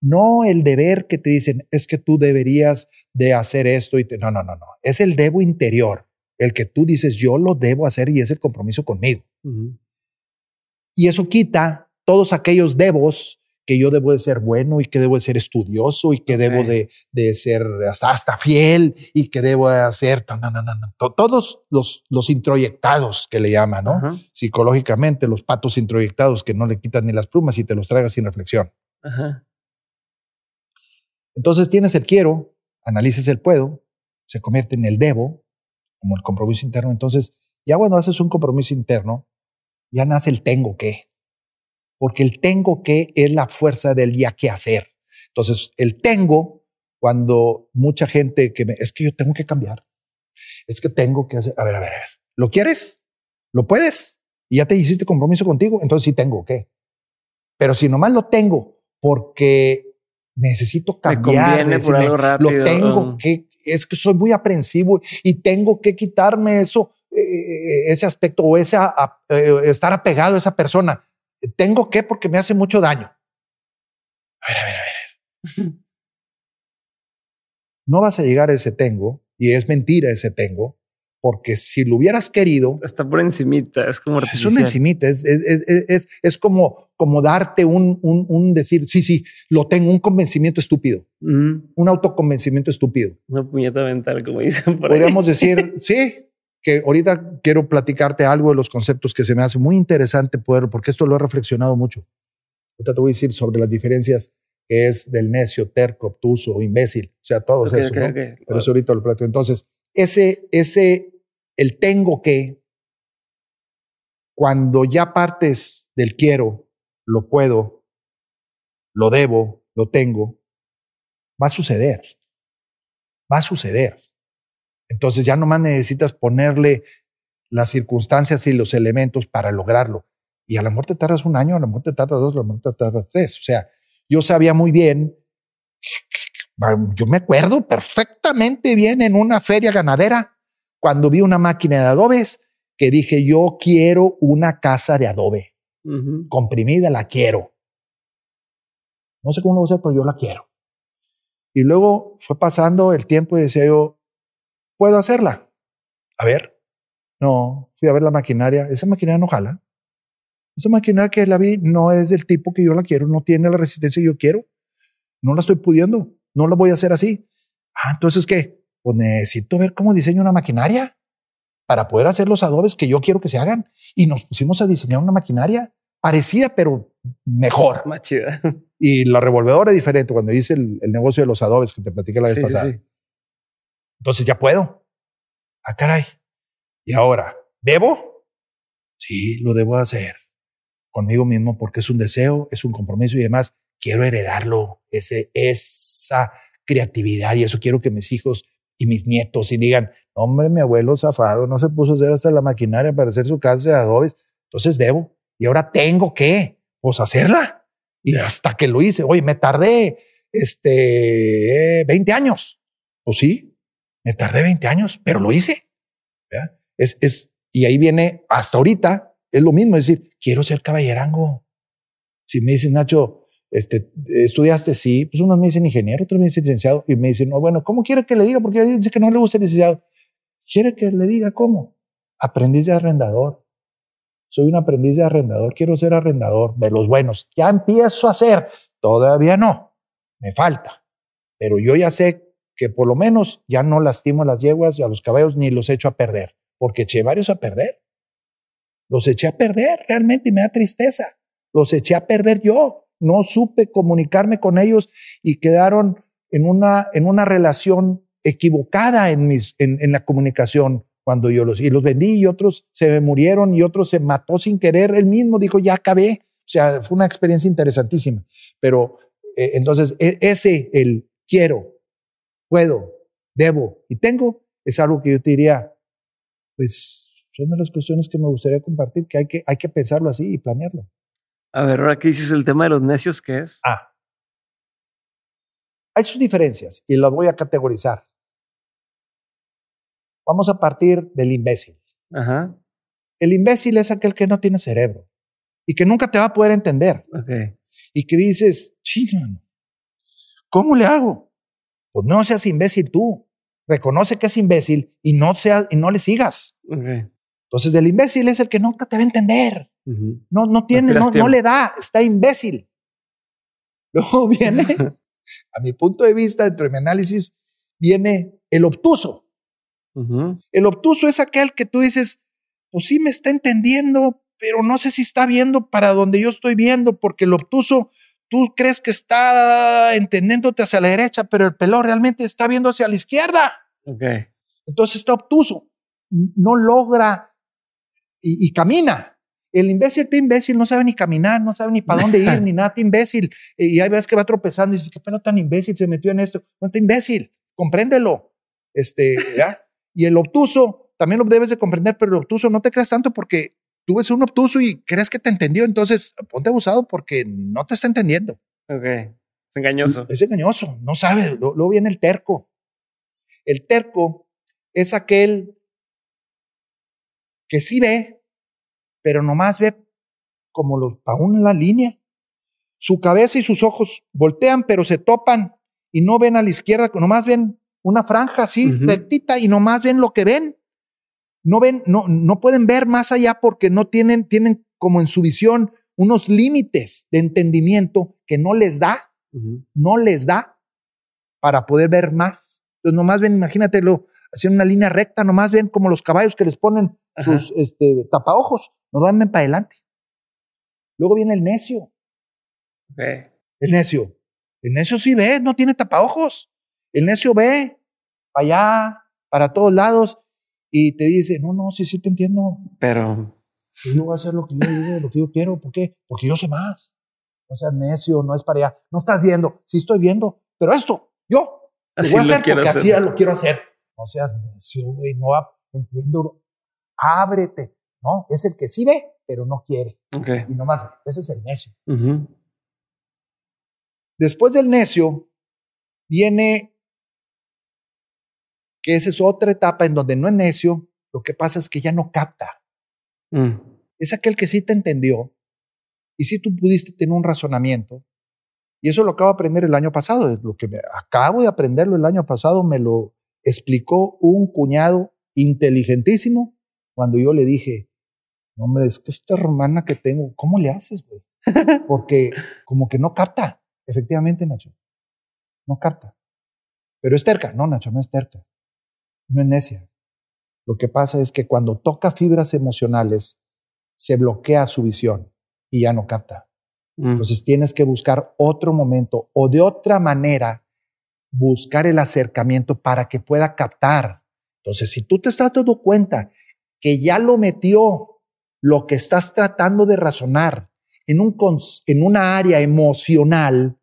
No el deber que te dicen, es que tú deberías de hacer esto y no, no, no, no. Es el debo interior, el que tú dices, yo lo debo hacer y es el compromiso conmigo. Y eso quita todos aquellos debos que yo debo de ser bueno y que debo de ser estudioso y que debo de, de, ser hasta, hasta fiel y que debo de hacer todos los, los introyectados que le llaman, ¿no? Psicológicamente, los patos introyectados que no le quitan ni las plumas y te los tragas sin reflexión. Entonces tienes el quiero, analices el puedo, se convierte en el debo, como el compromiso interno. Entonces, ya cuando haces un compromiso interno, ya nace el tengo que porque el tengo que es la fuerza del ya que hacer. Entonces, el tengo, cuando mucha gente que me, es que yo tengo que cambiar, es que tengo que hacer, a ver, a ver, a ver, ¿lo quieres? ¿Lo puedes? Y ya te hiciste compromiso contigo, entonces sí tengo que. Pero si nomás lo tengo porque necesito cambiar, lo tengo que, es que soy muy aprensivo y tengo que quitarme eso, eh, eh, ese aspecto o ese, eh, estar apegado a esa persona tengo que porque me hace mucho daño. A ver, a ver, a ver. No vas a llegar a ese tengo, y es mentira ese tengo, porque si lo hubieras querido... Está por encimita, es como Es una encimita, es, es, es, como, como darte un, un, un, decir, sí, sí, lo tengo, un convencimiento estúpido, un autoconvencimiento estúpido. Una puñeta mental, como dicen por Podríamos decir, sí, que ahorita quiero platicarte algo de los conceptos que se me hace muy interesante poder, porque esto lo he reflexionado mucho. Ahorita te voy a decir sobre las diferencias que es del necio, terco, obtuso, imbécil, o sea, todo eso. Pero eso ahorita lo platico. Entonces, ese, ese, el tengo que, cuando ya partes del quiero, lo puedo, lo debo, lo tengo, va a suceder. Va a suceder. Entonces ya nomás necesitas ponerle las circunstancias y los elementos para lograrlo. Y a la muerte tardas un año, a la muerte tardas dos, a la muerte tardas tres. O sea, yo sabía muy bien, yo me acuerdo perfectamente bien en una feria ganadera, cuando vi una máquina de adobes, que dije, yo quiero una casa de adobe. Comprimida, la quiero. No sé cómo lo voy a hacer, pero yo la quiero. Y luego fue pasando el tiempo y decía yo, puedo hacerla. A ver, no, fui a ver la maquinaria, esa maquinaria no jala. Esa maquinaria que la vi no es del tipo que yo la quiero, no tiene la resistencia que yo quiero. No la estoy pudiendo, no la voy a hacer así. Ah, entonces, ¿qué? Pues necesito ver cómo diseño una maquinaria para poder hacer los adobes que yo quiero que se hagan. Y nos pusimos a diseñar una maquinaria parecida, pero mejor. Más chida. Y la revolvedora es diferente. Cuando hice el, negocio de los adobes que te platiqué la vez pasada, entonces ya puedo. Ah, caray. Y ahora, ¿debo? Sí, lo debo hacer conmigo mismo porque es un deseo, es un compromiso y además quiero heredarlo, ese, esa creatividad y eso quiero que mis hijos y mis nietos y digan, hombre, mi abuelo zafado no se puso a hacer hasta la maquinaria para hacer su casa de adobes, entonces debo. Y ahora tengo que, pues, hacerla. Y hasta que lo hice, oye, me tardé, este, 20 años. Pues sí, Me tardé 20 años, pero lo hice. Es, es, y ahí viene hasta ahorita, es lo mismo, es decir, quiero ser caballerango. Si me dicen, Nacho, este, estudiaste, sí, pues unos me dicen ingeniero, otros me dicen licenciado, y me dicen, no, bueno, ¿cómo quiere que le diga? Porque dice que no le gusta el licenciado. ¿Quiere que le diga cómo? Aprendiz de arrendador. Soy un aprendiz de arrendador, quiero ser arrendador de los buenos. Ya empiezo a ser, todavía no, me falta. Pero yo ya sé que por lo menos ya no lastimo a las yeguas y a los caballos ni los echo a perder, porque eché varios a perder. Los eché a perder realmente y me da tristeza. Los eché a perder yo. No supe comunicarme con ellos y quedaron en una, en una relación equivocada en, mis, en, en la comunicación cuando yo los, y los vendí y otros se murieron y otros se mató sin querer. Él mismo dijo, ya acabé. O sea, fue una experiencia interesantísima. Pero eh, entonces, e, ese, el quiero, puedo, debo y tengo, es algo que yo te diría, pues son de las cuestiones que me gustaría compartir, que hay que, hay que pensarlo así y planearlo. A ver, ahora que dices el tema de los necios, ¿qué es? Ah. Hay sus diferencias y las voy a categorizar. Vamos a partir del imbécil. Ajá. El imbécil es aquel que no tiene cerebro y que nunca te va a poder entender. Y que dices, chino, ¿cómo le hago? Pues no seas imbécil tú. Reconoce que es imbécil y no, sea, y no le sigas. Entonces, el imbécil es el que nunca te va a entender. No, no tiene, no, no, le da, está imbécil. Luego viene, a mi punto de vista, dentro de mi análisis, viene el obtuso. El obtuso es aquel que tú dices, pues sí me está entendiendo, pero no sé si está viendo para donde yo estoy viendo, porque el obtuso, tú crees que está entendiéndote hacia la derecha, pero el pelón realmente está viendo hacia la izquierda. Entonces está obtuso, no logra y, camina. El imbécil está imbécil, no sabe ni caminar, no sabe ni para dónde ir, ni nada, está imbécil. Y hay veces que va tropezando y dices, qué pelo tan imbécil se metió en esto. No está imbécil, compréndelo. Este, ¿ya? Y el obtuso, también lo debes de comprender, pero el obtuso no te creas tanto porque tú ves un obtuso y crees que te entendió, entonces ponte abusado porque no te está entendiendo. Ok, es engañoso. Es engañoso, no sabe. Luego viene el terco. El terco es aquel que sí ve, pero nomás ve como los para en la línea. Su cabeza y sus ojos voltean, pero se topan y no ven a la izquierda, nomás ven una franja así, rectita, y nomás ven lo que ven. No ven, no, no pueden ver más allá porque no tienen, tienen como en su visión unos límites de entendimiento que no les da, no les da para poder ver más. Entonces nomás ven, imagínatelo, haciendo una línea recta, nomás ven como los caballos que les ponen sus este, tapaojos, no van para adelante. Luego viene el necio. El necio. El necio sí ve, no tiene tapaojos. El necio ve para allá, para todos lados, y te dice, no, no, sí, sí te entiendo. Pero... Yo voy a hacer lo que yo digo, lo que yo quiero. ¿Por qué? Porque yo sé más. No seas necio, no es para allá. No estás viendo. Sí estoy viendo. Pero esto, yo, lo voy a hacer porque así lo quiero hacer. No seas necio, güey. No entiendo. Ábrete. No, es el que sí ve, pero no quiere. Okay. Y nomás, ese es el necio. Después del necio, viene que esa es otra etapa en donde no es necio, lo que pasa es que ya no capta. Mm. Es aquel que sí te entendió y sí tú pudiste tener un razonamiento. Y eso lo acabo de aprender el año pasado, lo que acabo de aprenderlo el año pasado, me lo explicó un cuñado inteligentísimo cuando yo le dije, hombre, es que esta hermana que tengo, ¿cómo le haces, güey? Porque como que no capta, efectivamente, Nacho. No capta. Pero es terca. No, Nacho, no es terca no es necia. Lo que pasa es que cuando toca fibras emocionales, se bloquea su visión y ya no capta. Mm. Entonces tienes que buscar otro momento o de otra manera buscar el acercamiento para que pueda captar. Entonces, si tú te estás dando cuenta que ya lo metió lo que estás tratando de razonar en, un, en una área emocional,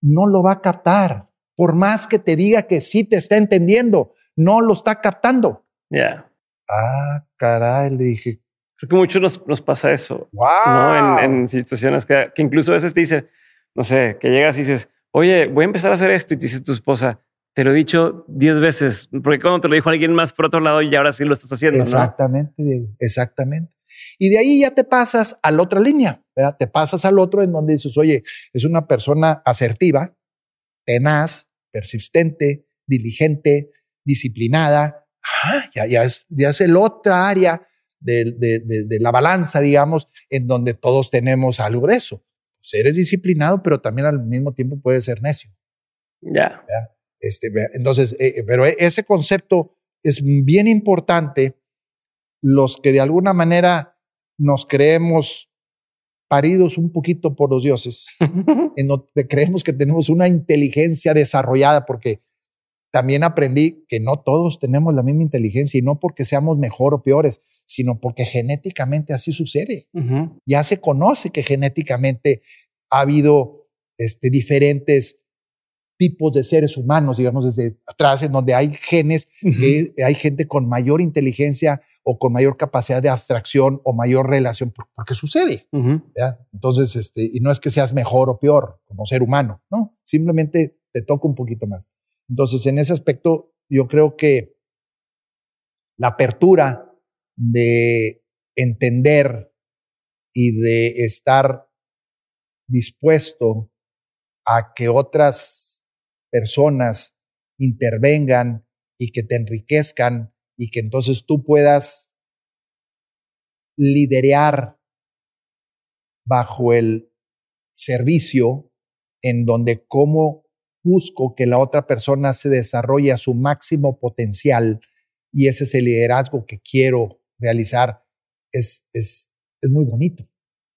no lo va a captar. Por más que te diga que sí te está entendiendo, no lo está captando. Ya. Ah, caray, le dije. Creo que mucho nos, nos pasa eso. Wow. ¿no? En, situaciones que, incluso a veces te dicen, no sé, que llegas y dices, oye, voy a empezar a hacer esto y te dice tu esposa, Te lo he dicho diez veces, porque cuando te lo dijo alguien más por otro lado y ahora sí lo estás haciendo. Exactamente, Diego, exactamente. Y de ahí ya te pasas a la otra línea, ¿verdad? Te pasas al otro en donde dices, oye, es una persona asertiva, tenaz, persistente, diligente, disciplinada. Ah, ya, ya, es, ya es el otra área de, de, la balanza, digamos, en donde todos tenemos algo de eso. Pues eres disciplinado, pero también al mismo tiempo puedes ser necio. Ya. Este, entonces, eh, eh, pero e, ese concepto es bien importante. Los que de alguna manera nos creemos paridos un poquito por los dioses, en donde creemos que tenemos una inteligencia desarrollada, porque también aprendí que no todos tenemos la misma inteligencia y no porque seamos mejor o peores, sino porque genéticamente así sucede. Ya se conoce que genéticamente ha habido este, diferentes tipos de seres humanos, digamos, desde atrás, en donde hay genes, que hay gente con mayor inteligencia o con mayor capacidad de abstracción o mayor relación, porque sucede. Entonces, este, y no es que seas mejor o peor como ser humano, ¿no? Simplemente te toca un poquito más. Entonces, en ese aspecto, yo creo que la apertura de entender y de estar dispuesto a que otras personas intervengan y que te enriquezcan y que entonces tú puedas liderar bajo el servicio en donde cómo busco que la otra persona se desarrolle a su máximo potencial y ese es el liderazgo que quiero realizar, es, es, es muy bonito,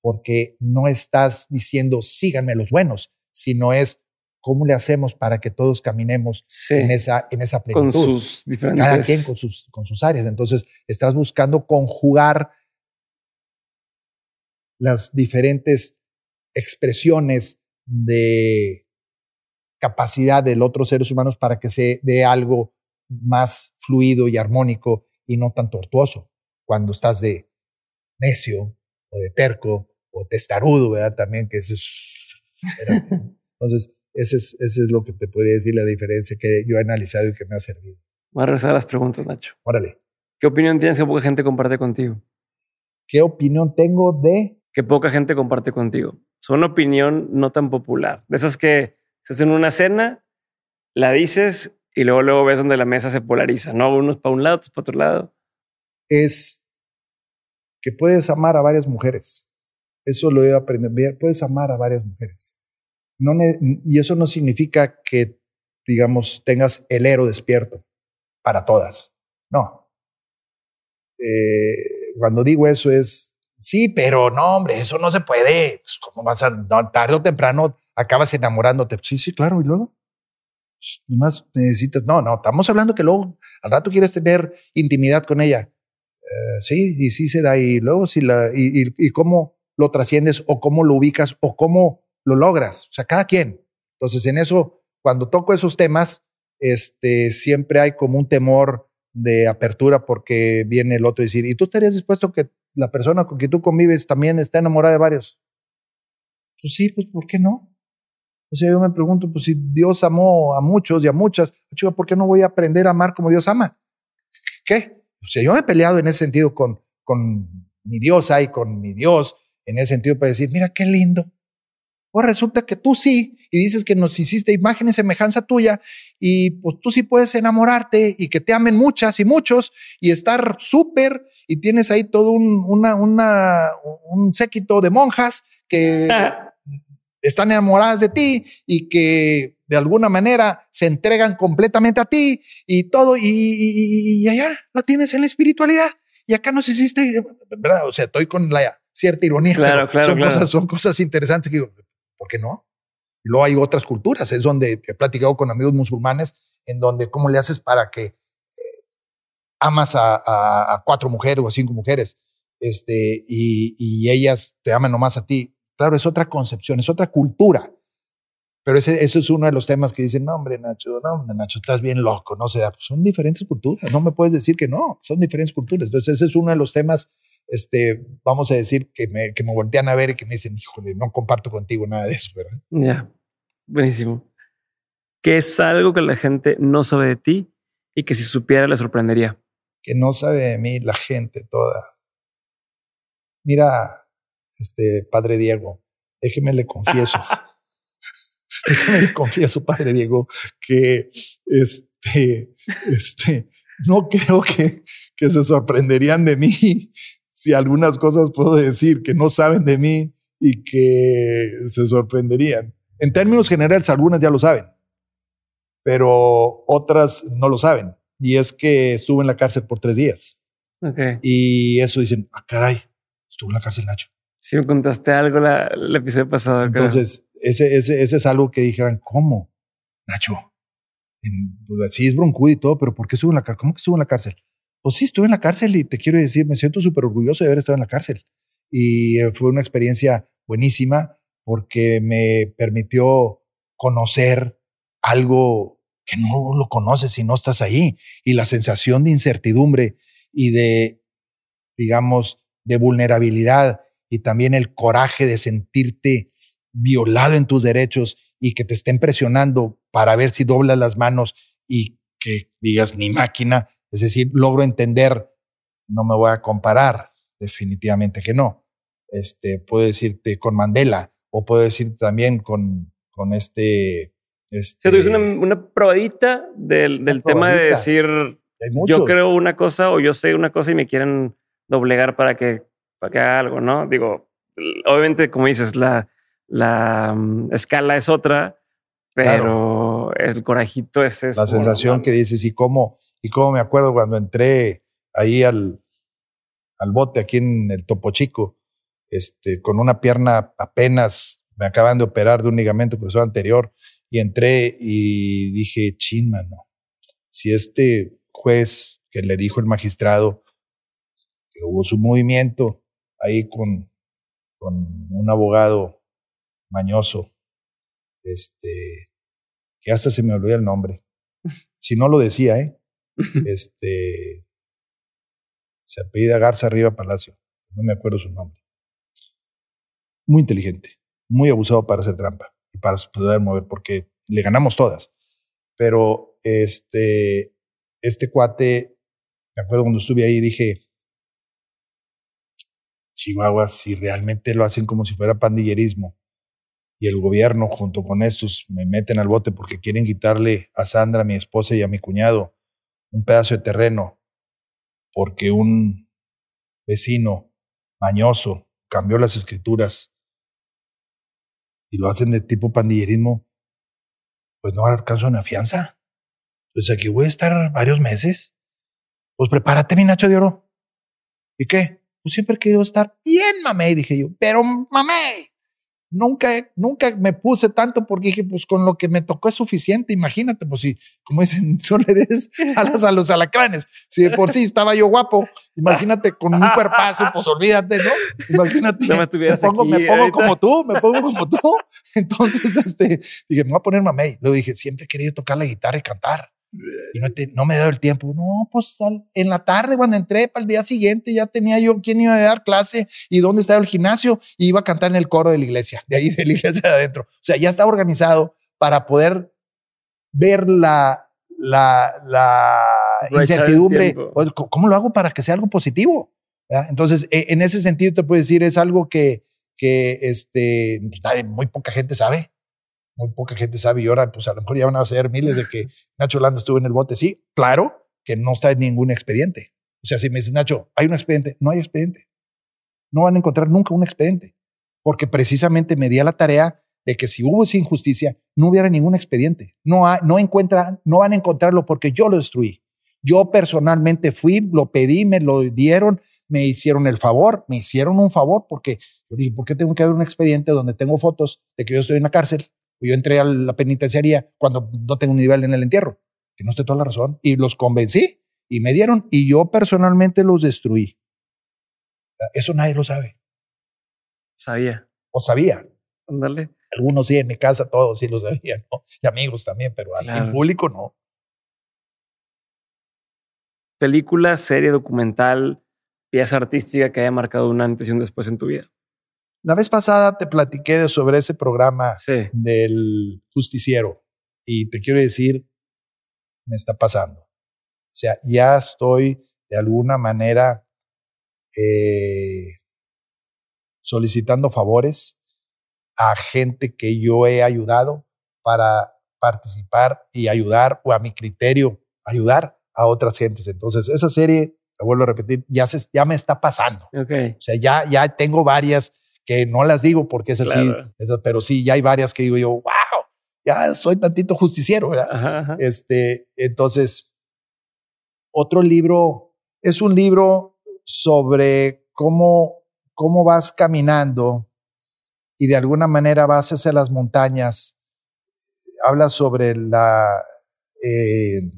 porque no estás diciendo síganme los buenos, sino es cómo le hacemos para que todos caminemos en, esa, en esa plenitud. Con sus diferentes... Cada quien con sus, con sus áreas. Entonces, estás buscando conjugar las diferentes expresiones de capacidad del otro seres humanos para que se dé algo más fluido y armónico y no tan tortuoso cuando estás de necio o de terco o testarudo, ¿verdad? También que eso es... Entonces, ese es, ese es lo que te podría decir la diferencia que yo he analizado y que me ha servido. Voy a regresar a las preguntas, Nacho. Órale. ¿Qué opinión tienes que poca gente comparte contigo? ¿Qué opinión tengo de? Que poca gente comparte contigo. Es una opinión no tan popular. De esas que estás en una cena, la dices y luego, luego ves donde la mesa se polariza, ¿no? Unos para un lado, otros para otro lado. Es que puedes amar a varias mujeres. Eso lo he aprendido. Puedes amar a varias mujeres. No y eso no significa que, digamos, tengas el héroe despierto para todas. No. Eh, cuando digo eso es, sí, pero no, hombre, eso no se puede. Pues, ¿Cómo vas a, tarde o temprano acabas enamorándote? Sí, sí, claro, y luego. Más necesitas, no, no, estamos hablando que luego al rato quieres tener intimidad con ella. Eh, sí, y sí se da, y luego si la, y, y, cómo lo trasciendes o cómo lo ubicas o cómo lo logras. O sea, cada quien. Entonces, en eso, cuando toco esos temas, este, siempre hay como un temor de apertura porque viene el otro y decir, ¿y tú estarías dispuesto que la persona con quien tú convives también esté enamorada de varios? Pues sí, pues ¿por qué no? O sea, yo me pregunto, pues si Dios amó a muchos y a muchas, ¿por qué no voy a aprender a amar como Dios ama? ¿Qué? O sea, yo me he peleado en ese sentido con, con mi diosa y con mi Dios, en ese sentido para decir, mira qué lindo. O resulta que tú sí, y dices que nos hiciste imagen y semejanza tuya, y pues tú sí puedes enamorarte y que te amen muchas y muchos y estar súper, y tienes ahí todo un, una, una, un séquito de monjas que están enamoradas de ti y que de alguna manera se entregan completamente a ti y todo, y, y, allá lo tienes en la espiritualidad. Y acá nos hiciste, ¿verdad? O sea, estoy con la cierta ironía. Claro, claro, son, Cosas, son cosas interesantes que digo, ¿por qué no? Y luego hay otras culturas, es donde he platicado con amigos musulmanes, en donde cómo le haces para que eh, amas a, a, cuatro mujeres o a cinco mujeres, este, y, y ellas te aman nomás a ti Claro, es otra concepción, es otra cultura. Pero ese, eso es uno de los temas que dicen, no, hombre, Nacho, no, hombre, Nacho, estás bien loco, no sé, pues son diferentes culturas, no me puedes decir que no, son diferentes culturas. Entonces, ese es uno de los temas, este, vamos a decir, que me, que me voltean a ver y que me dicen, híjole, no comparto contigo nada de eso, ¿verdad? Ya, buenísimo. ¿Qué es algo que la gente no sabe de ti y que si supiera le sorprendería? Que no sabe de mí la gente toda. Mira, este padre Diego, déjeme le confieso. déjeme le confieso, padre Diego, que este, este, no creo que, que se sorprenderían de mí si algunas cosas puedo decir que no saben de mí y que se sorprenderían. En términos generales, algunas ya lo saben, pero otras no lo saben. Y es que estuve en la cárcel por tres días. Y eso dicen, ah, caray, estuvo en la cárcel Nacho. Sí, me contaste algo la, el episodio pasado. Entonces, ese, ese, ese es algo que dijeran, ¿cómo? Nacho, en, pues, sí es broncudo y todo, pero ¿por qué estuvo en la cárcel? ¿Cómo que estuvo en la cárcel? Pues sí, estuve en la cárcel y te quiero decir, me siento súper orgulloso de haber estado en la cárcel. Y eh, fue una experiencia buenísima porque me permitió conocer algo que no lo conoces si no estás ahí. Y la sensación de incertidumbre y de, digamos, de vulnerabilidad y también el coraje de sentirte violado en tus derechos y que te estén presionando para ver si doblas las manos y que digas ni máquina, es decir, logro entender, no me voy a comparar, definitivamente que no. Este, puedo decirte con Mandela o puedo decirte también con, con este... este una, una probadita del, del tema de decir, yo creo una cosa o yo sé una cosa y me quieren doblegar para que, para que haga algo, ¿no? Digo, obviamente, como dices, la, la mm, escala es otra, pero el corajito es eso. La sensación que dices, ¿y cómo? Y cómo me acuerdo cuando entré ahí al, al bote aquí en el Topo Chico, este, con una pierna apenas, me acaban de operar de un ligamento cruzado anterior, y entré y dije, chin, mano, si este juez que le dijo el magistrado que hubo su movimiento ahí con, con un abogado mañoso, este, que hasta se me olvidó el nombre. Si no lo decía, ¿eh? este, se apellida Garza Arriba Palacio, no me acuerdo su nombre. Muy inteligente, muy abusado para hacer trampa y para poder mover, porque le ganamos todas. Pero este, este cuate, me acuerdo cuando estuve ahí, dije, Chihuahua, si realmente lo hacen como si fuera pandillerismo y el gobierno junto con estos me meten al bote porque quieren quitarle a Sandra, a mi esposa y a mi cuñado un pedazo de terreno porque un vecino mañoso cambió las escrituras y lo hacen de tipo pandillerismo, pues no alcanzo una fianza. Entonces aquí voy a estar varios meses. Pues prepárate, mi Nacho de Oro. ¿Y qué? Pues siempre he querido estar bien, mamé, dije yo. Pero mamé, nunca, nunca me puse tanto porque dije, pues con lo que me tocó es suficiente. Imagínate, pues si, como dicen, no le des alas a los alacranes. Si de por sí estaba yo guapo, imagínate con un cuerpazo, pues olvídate, ¿no? Imagínate, me, pongo, me pongo como tú, me pongo como tú. Entonces, este, dije, me voy a poner mamey. Luego dije, siempre he querido tocar la guitarra y cantar. Y no, me dado el tiempo. No, pues en la tarde cuando entré para el día siguiente ya tenía yo quién iba a dar clase y dónde estaba el gimnasio y iba a cantar en el coro de la iglesia, de ahí de la iglesia de adentro. O sea, ya estaba organizado para poder ver la, la, la incertidumbre. ¿Cómo lo hago para que sea algo positivo? Entonces, e, en ese sentido te puedo decir, es algo que, que este, muy poca gente sabe muy poca gente sabe y ahora pues a lo mejor ya van a ser miles de que Nacho Landa estuvo en el bote. Sí, claro que no está en ningún expediente. O sea, si me dices, Nacho, ¿hay un expediente? No hay expediente. No van a encontrar nunca un expediente. Porque precisamente me di a la tarea de que si hubo esa injusticia, no hubiera ningún expediente. No, no, encuentran, no van a encontrarlo porque yo lo destruí. Yo personalmente fui, lo pedí, me lo dieron, me hicieron el favor, me hicieron un favor porque yo dije, ¿por qué tengo que haber un expediente donde tengo fotos de que yo estoy en la cárcel yo entré a la penitenciaría cuando no tengo un nivel en el entierro. no usted toda la razón. Y los convencí y me dieron y yo personalmente los destruí. Eso nadie lo sabe. Sabía. O sabía. Ándale. Algunos sí, en mi casa todos sí lo sabían, ¿no? Y amigos también, pero así en público no. Película, serie, documental, pieza artística que haya marcado un antes y un después en tu vida. La vez pasada te platiqué sobre ese programa del justiciero. Y te quiero decir, me está pasando. O sea, ya estoy de alguna manera eh, solicitando favores a gente que yo he ayudado para participar y ayudar, o a mi criterio, ayudar a otras gentes. Entonces, esa serie, la vuelvo a repetir, ya, se, ya me está pasando. Okay. O sea, ya, ya tengo varias que no las digo porque es así, pero sí, ya hay varias que digo yo, wow, ya soy tantito justiciero, ¿verdad? Este, entonces, otro libro, es un libro sobre cómo, cómo vas caminando y de alguna manera vas hacia las montañas. Habla sobre la, eh,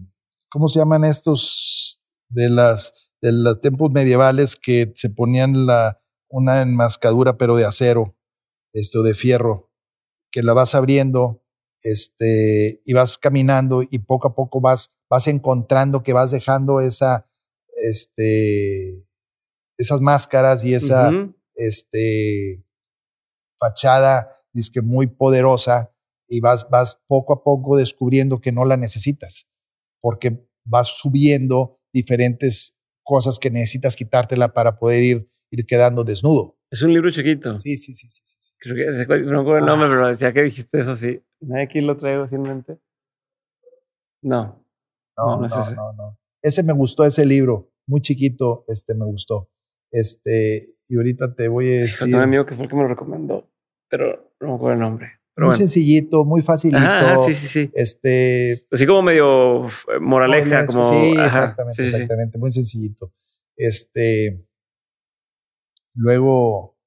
¿cómo se llaman estos? De las, de los tiempos medievales que se ponían la, una enmascadura, pero de acero, esto de fierro, que la vas abriendo, este, y vas caminando y poco a poco vas, vas encontrando que vas dejando esa, este, esas máscaras y esa, este, fachada, que muy poderosa, y vas, vas poco a poco descubriendo que no la necesitas, porque vas subiendo diferentes cosas que necesitas quitártela para poder ir ir quedando desnudo. Es un libro chiquito. Sí, sí, sí, sí. sí. Creo que no recuerdo el nombre, ah. pero decía que dijiste eso, sí. ¿Nadie aquí lo traigo sin mente? No. No, no, no, ese. no, no. Ese me gustó, ese libro. Muy chiquito, este me gustó. Este, y ahorita te voy a decir. Tengo un amigo que fue el que me lo recomendó, pero no me acuerdo el nombre. muy sencillito, muy facilito. sí, sí, sí. Este. Así como medio eh, moraleja, como. Sí, exactamente, exactamente. Muy sencillito. Este. Luego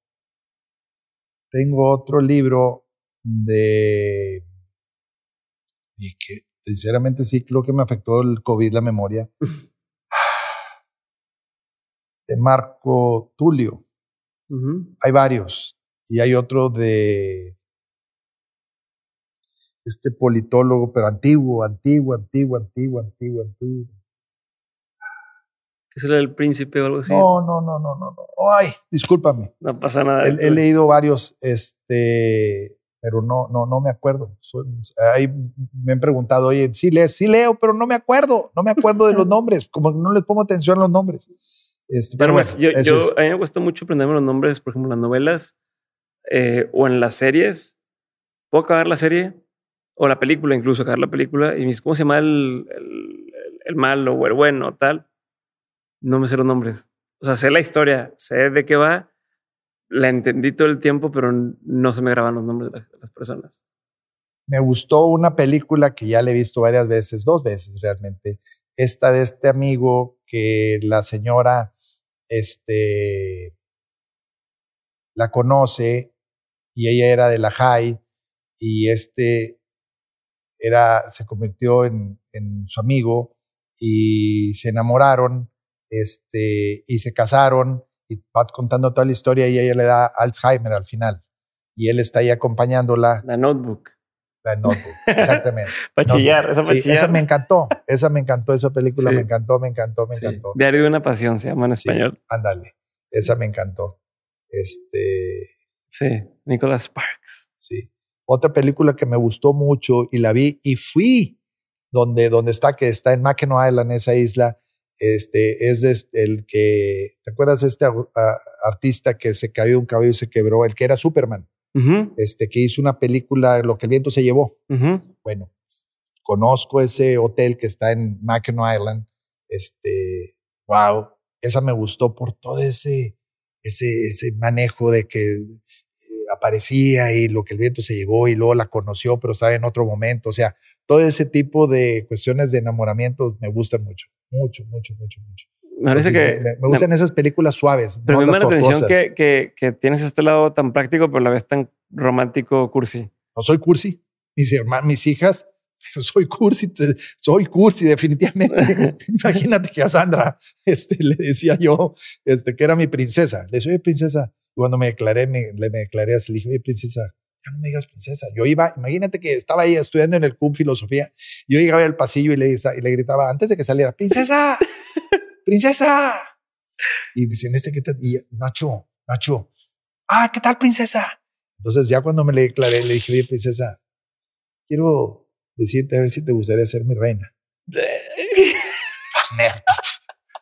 tengo otro libro de... Y que sinceramente sí creo que me afectó el COVID la memoria. de Marco Tulio. Hay varios. Y hay otro de este politólogo, pero antiguo, antiguo, antiguo, antiguo, antiguo, antiguo es el príncipe o algo así. No, no, no, no, no. Ay, discúlpame. No pasa nada. He, leído varios, este, pero no, no, no me acuerdo. ahí me han preguntado, oye, sí lees, sí leo, pero no me acuerdo, no me acuerdo de los nombres, como no les pongo atención a los nombres. Este, pero, bueno, yo, yo a mí me cuesta mucho aprenderme los nombres, por ejemplo, en las novelas eh, o en las series. Puedo acabar la serie o la película, incluso acabar la película y me ¿cómo se llama el, el, el malo o el bueno, tal? No me sé los nombres. O sea, sé la historia, sé de qué va, la entendí todo el tiempo, pero no se me graban los nombres de las, personas. Me gustó una película que ya le he visto varias veces, dos veces realmente. Esta de este amigo que la señora, este, la conoce y ella era de la high y este era, se convirtió en, en su amigo y se enamoraron este, y se casaron y va contando toda la historia y ella le da Alzheimer al final. Y él está ahí acompañándola. La notebook. La notebook, exactamente. para chillar, esa para Esa me encantó, esa me encantó, esa película me encantó, me encantó, me encantó. Diario de una pasión se llama en español. Ándale, esa me encantó. Este. Sí, Nicholas Sparks. Sí. Otra película que me gustó mucho y la vi y fui donde, donde está, que está en Mackinac Island, esa isla, este, es el que, ¿te acuerdas de este artista que se cayó un cabello y se quebró? El que era Superman, este, que hizo una película, Lo que el viento se llevó. Bueno, conozco ese hotel que está en Mackinac Island. Este, wow, esa me gustó por todo ese, ese, ese manejo de que eh, aparecía y lo que el viento se llevó y luego la conoció, pero estaba en otro momento. O sea, todo ese tipo de cuestiones de enamoramiento me gustan mucho. Mucho, mucho, mucho, mucho. Me parece que. Me, gustan esas películas suaves. Pero me llama la atención que, que, que, tienes este lado tan práctico, pero a la vez tan romántico, cursi. No soy cursi. Mis hermanas, mis hijas, soy cursi, soy cursi, definitivamente. Imagínate que a Sandra este, le decía yo este, que era mi princesa. Le decía, oye, princesa. Y cuando me declaré, me, me declaré así, le dije, oye, princesa, ya no me digas princesa. Yo iba, imagínate que estaba ahí estudiando en el CUM filosofía. Yo llegaba al pasillo y le, y le gritaba antes de que saliera, princesa, princesa. Y dicen, este que te, y Nacho, Nacho, ah, ¿qué tal princesa? Entonces ya cuando me le declaré, le dije, oye, princesa, quiero, decirte a ver si te gustaría ser mi reina.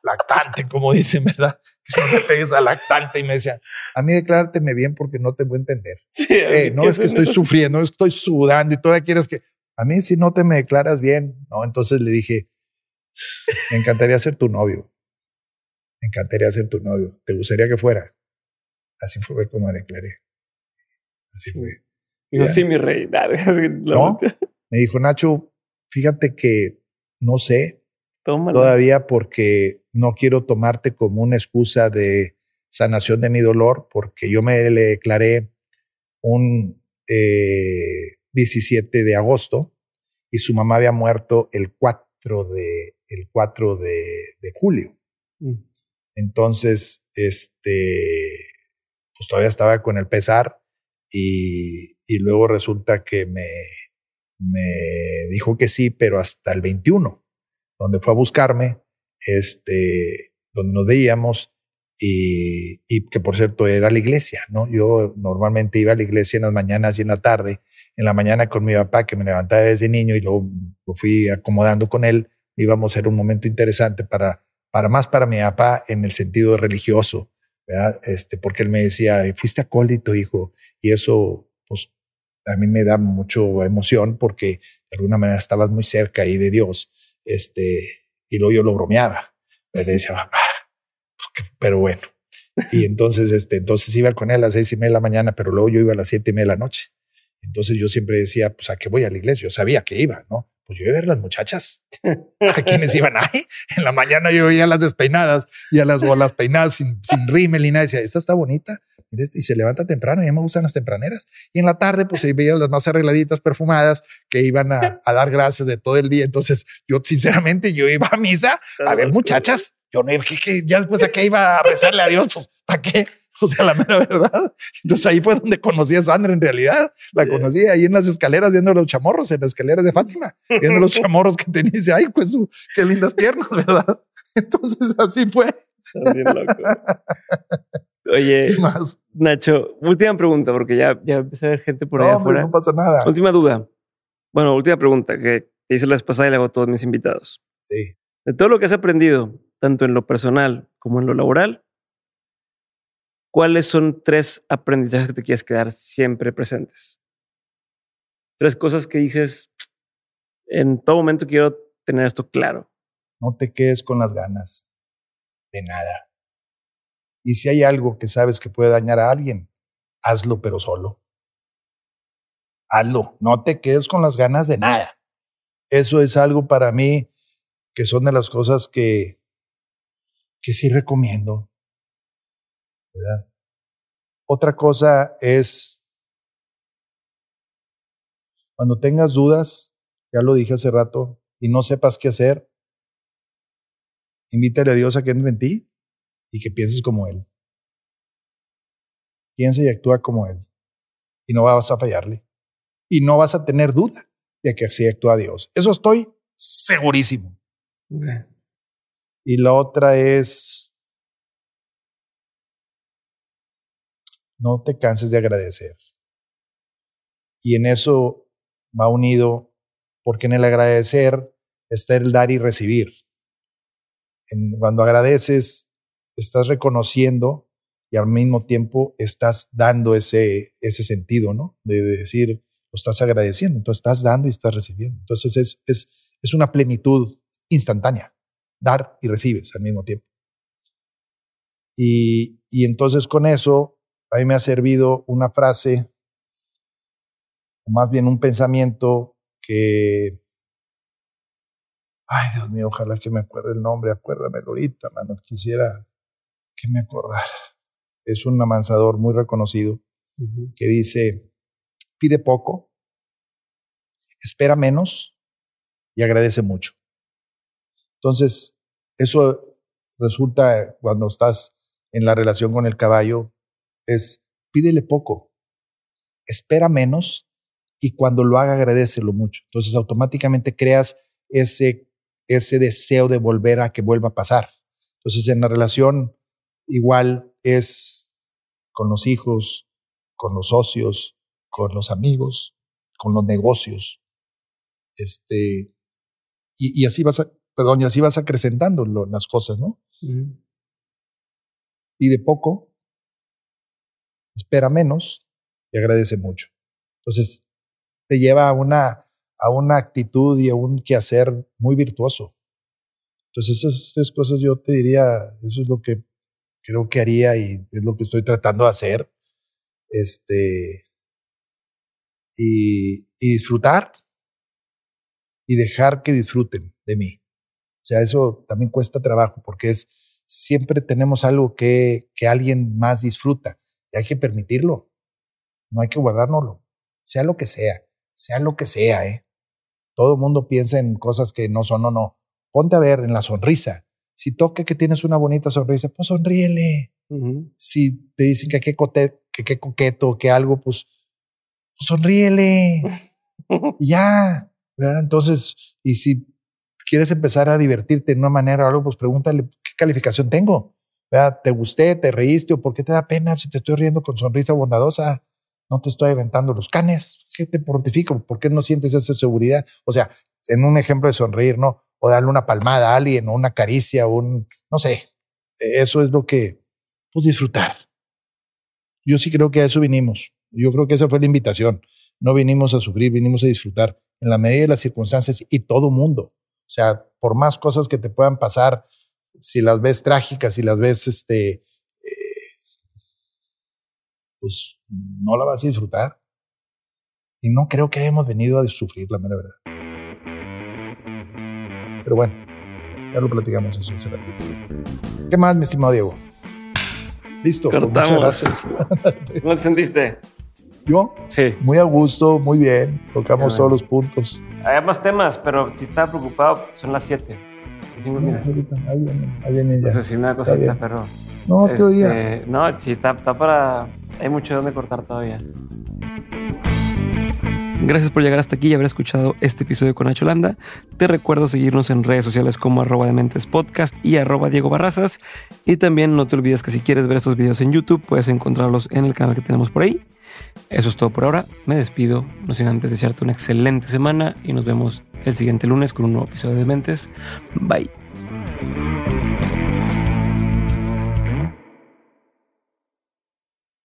lactante, como dicen, ¿verdad? no te pegues a lactante. Y me decía, a mí declárteme bien porque no te voy a entender. Eh, no es que estoy sufriendo, estoy sudando y todavía quieres que. A mí, si no te me declaras bien, no. Entonces le dije, me encantaría ser tu novio. Me encantaría ser tu novio. ¿Te gustaría que fuera? Así fue como me declaré. Así fue. Dijo, sí, mi rey. no, me dijo, Nacho, fíjate que no sé todavía porque no quiero tomarte como una excusa de sanación de mi dolor, porque yo me le declaré un 17 eh, de agosto y su mamá había muerto el 4 de, el 4 de, julio. Mm. Entonces, este, pues todavía estaba con el pesar y, y luego resulta que me, me dijo que sí, pero hasta el 21, donde fue a buscarme, este, donde nos veíamos y, y, que por cierto era la iglesia, ¿no? Yo normalmente iba a la iglesia en las mañanas y en la tarde, en la mañana con mi papá que me levantaba desde niño y luego lo fui acomodando con él, íbamos a ser un momento interesante para, para más para mi papá en el sentido religioso, ¿verdad? Este, porque él me decía, fuiste acólito, hijo, y eso, pues, a mí me da mucho emoción porque de alguna manera estabas muy cerca ahí de Dios, este, y luego yo lo bromeaba, le decía, papá, pues pero bueno. Y entonces, este, entonces iba con él a las seis y media de la mañana, pero luego yo iba a las siete y media de la noche. Entonces yo siempre decía, pues a qué voy a la iglesia. Yo sabía que iba, ¿no? Pues yo iba a ver las muchachas. ¿A quienes iban ahí? En la mañana yo veía las despeinadas y a las bolas peinadas sin, sin rímel y nada. Decía, esta está bonita. Y se levanta temprano, ya me gustan las tempraneras. Y en la tarde, pues se veían las más arregladitas, perfumadas, que iban a, a, dar gracias de todo el día. Entonces, yo sinceramente, yo iba a misa a ver muchachas. Yo no, que, que ya después a qué iba a rezarle a Dios, pues, ¿para qué? O sea, la mera verdad. Entonces ahí fue donde conocí a Sandra en realidad. La conocí ahí en las escaleras viendo los chamorros, en las escaleras de Fátima, viendo los chamorros que tenía. Y dice, ay, pues qué lindas piernas, ¿verdad? Entonces así fue. Oye, Nacho, última pregunta, porque ya, ya empecé a ver gente por ahí afuera. No pasa nada. Última duda. Bueno, última pregunta que hice la vez pasada y le hago a todos mis invitados. Sí. De todo lo que has aprendido, tanto en lo personal como en lo laboral, ¿cuáles son tres aprendizajes que te quieres quedar siempre presentes? Tres cosas que dices, en todo momento quiero tener esto claro. No te quedes con las ganas de nada. Y si hay algo que sabes que puede dañar a alguien, hazlo pero solo. Hazlo, no te quedes con las ganas de nada. Eso es algo para mí que son de las cosas que, que sí recomiendo. ¿verdad? Otra cosa es, cuando tengas dudas, ya lo dije hace rato, y no sepas qué hacer, invítale a Dios a que entre en ti y que pienses como Él. Piensa y actúa como Él. Y no vas a fallarle. Y no vas a tener duda de que así actúa Dios. Eso estoy segurísimo. Y la otra es, no te canses de agradecer. Y en eso va unido, porque en el agradecer está el dar y recibir. En, cuando agradeces, estás reconociendo y al mismo tiempo estás dando ese, ese sentido, ¿no? De, decir, lo estás agradeciendo, entonces estás dando y estás recibiendo. Entonces es, es, es una plenitud instantánea, dar y recibes al mismo tiempo. Y, y entonces con eso, a mí me ha servido una frase, más bien un pensamiento que Ay, Dios mío, ojalá que me acuerde el nombre, acuérdamelo ahorita, mano. Quisiera que me acordara. Es un amansador muy reconocido que dice, pide poco, espera menos y agradece mucho. Entonces, eso resulta cuando estás en la relación con el caballo, es pídele poco, espera menos y cuando lo haga agradecelo mucho. Entonces, automáticamente creas ese, ese deseo de volver a que vuelva a pasar. Entonces, en la relación igual es con los hijos, con los socios, con los amigos, con los negocios. Este, y, así vas a, perdón, y así vas acrecentando las cosas, ¿no? Y de poco, espera menos y agradece mucho. Entonces, te lleva a una, a una actitud y a un quehacer muy virtuoso. Entonces, esas tres cosas yo te diría, eso es lo que creo que haría y es lo que estoy tratando de hacer. Este, y, disfrutar y dejar que disfruten de mí. O sea, eso también cuesta trabajo porque es siempre tenemos algo que, que alguien más disfruta y hay que permitirlo. No hay que guardárnoslo. Sea lo que sea, sea lo que sea, ¿eh? Todo el mundo piensa en cosas que no son o no. Ponte a ver en la sonrisa. Si toca que tienes una bonita sonrisa, pues sonríele. Si te dicen que qué que qué coqueto, que algo, pues, pues sonríele. y ya. Entonces, y si quieres empezar a divertirte de una manera o algo, pues pregúntale qué calificación tengo. ¿Te gusté? ¿Te reíste? ¿O por qué te da pena si te estoy riendo con sonrisa bondadosa? No te estoy aventando los canes. ¿Qué te mortifico? ¿Por qué no sientes esa seguridad? O sea, en un ejemplo de sonreír, ¿no? O darle una palmada a alguien, o una caricia, un, no sé. Eso es lo que, pues disfrutar. Yo sí creo que a eso vinimos. Yo creo que esa fue la invitación. No vinimos a sufrir, vinimos a disfrutar en la medida de las circunstancias y todo mundo. O sea, por más cosas que te puedan pasar, si las ves trágicas, si las ves, este, eh, pues no la vas a disfrutar. Y no creo que hayamos venido a sufrir, la mera verdad. Pero bueno, ya lo platicamos eso hace ratito. ¿Qué más, mi estimado Diego? Listo. Pues muchas gracias. ¿Cómo te sentiste? ¿Yo? Sí. Muy a gusto, muy bien. Tocamos todos los puntos. Hay más temas, pero si está preocupado, son las 7. No, ahí viene, ahí viene ya. Pues una cosita, pero. No, este. No, sí, está, está para. Hay mucho donde cortar todavía. Gracias por llegar hasta aquí y haber escuchado este episodio con Nacho Landa. Te recuerdo seguirnos en redes sociales como arroba de mentes podcast y arroba Diego Barrazas. Y también no te olvides que si quieres ver estos videos en YouTube, puedes encontrarlos en el canal que tenemos por ahí. Eso es todo por ahora. Me despido, no sin antes desearte una excelente semana y nos vemos el siguiente lunes con un nuevo episodio de Mentes. Bye.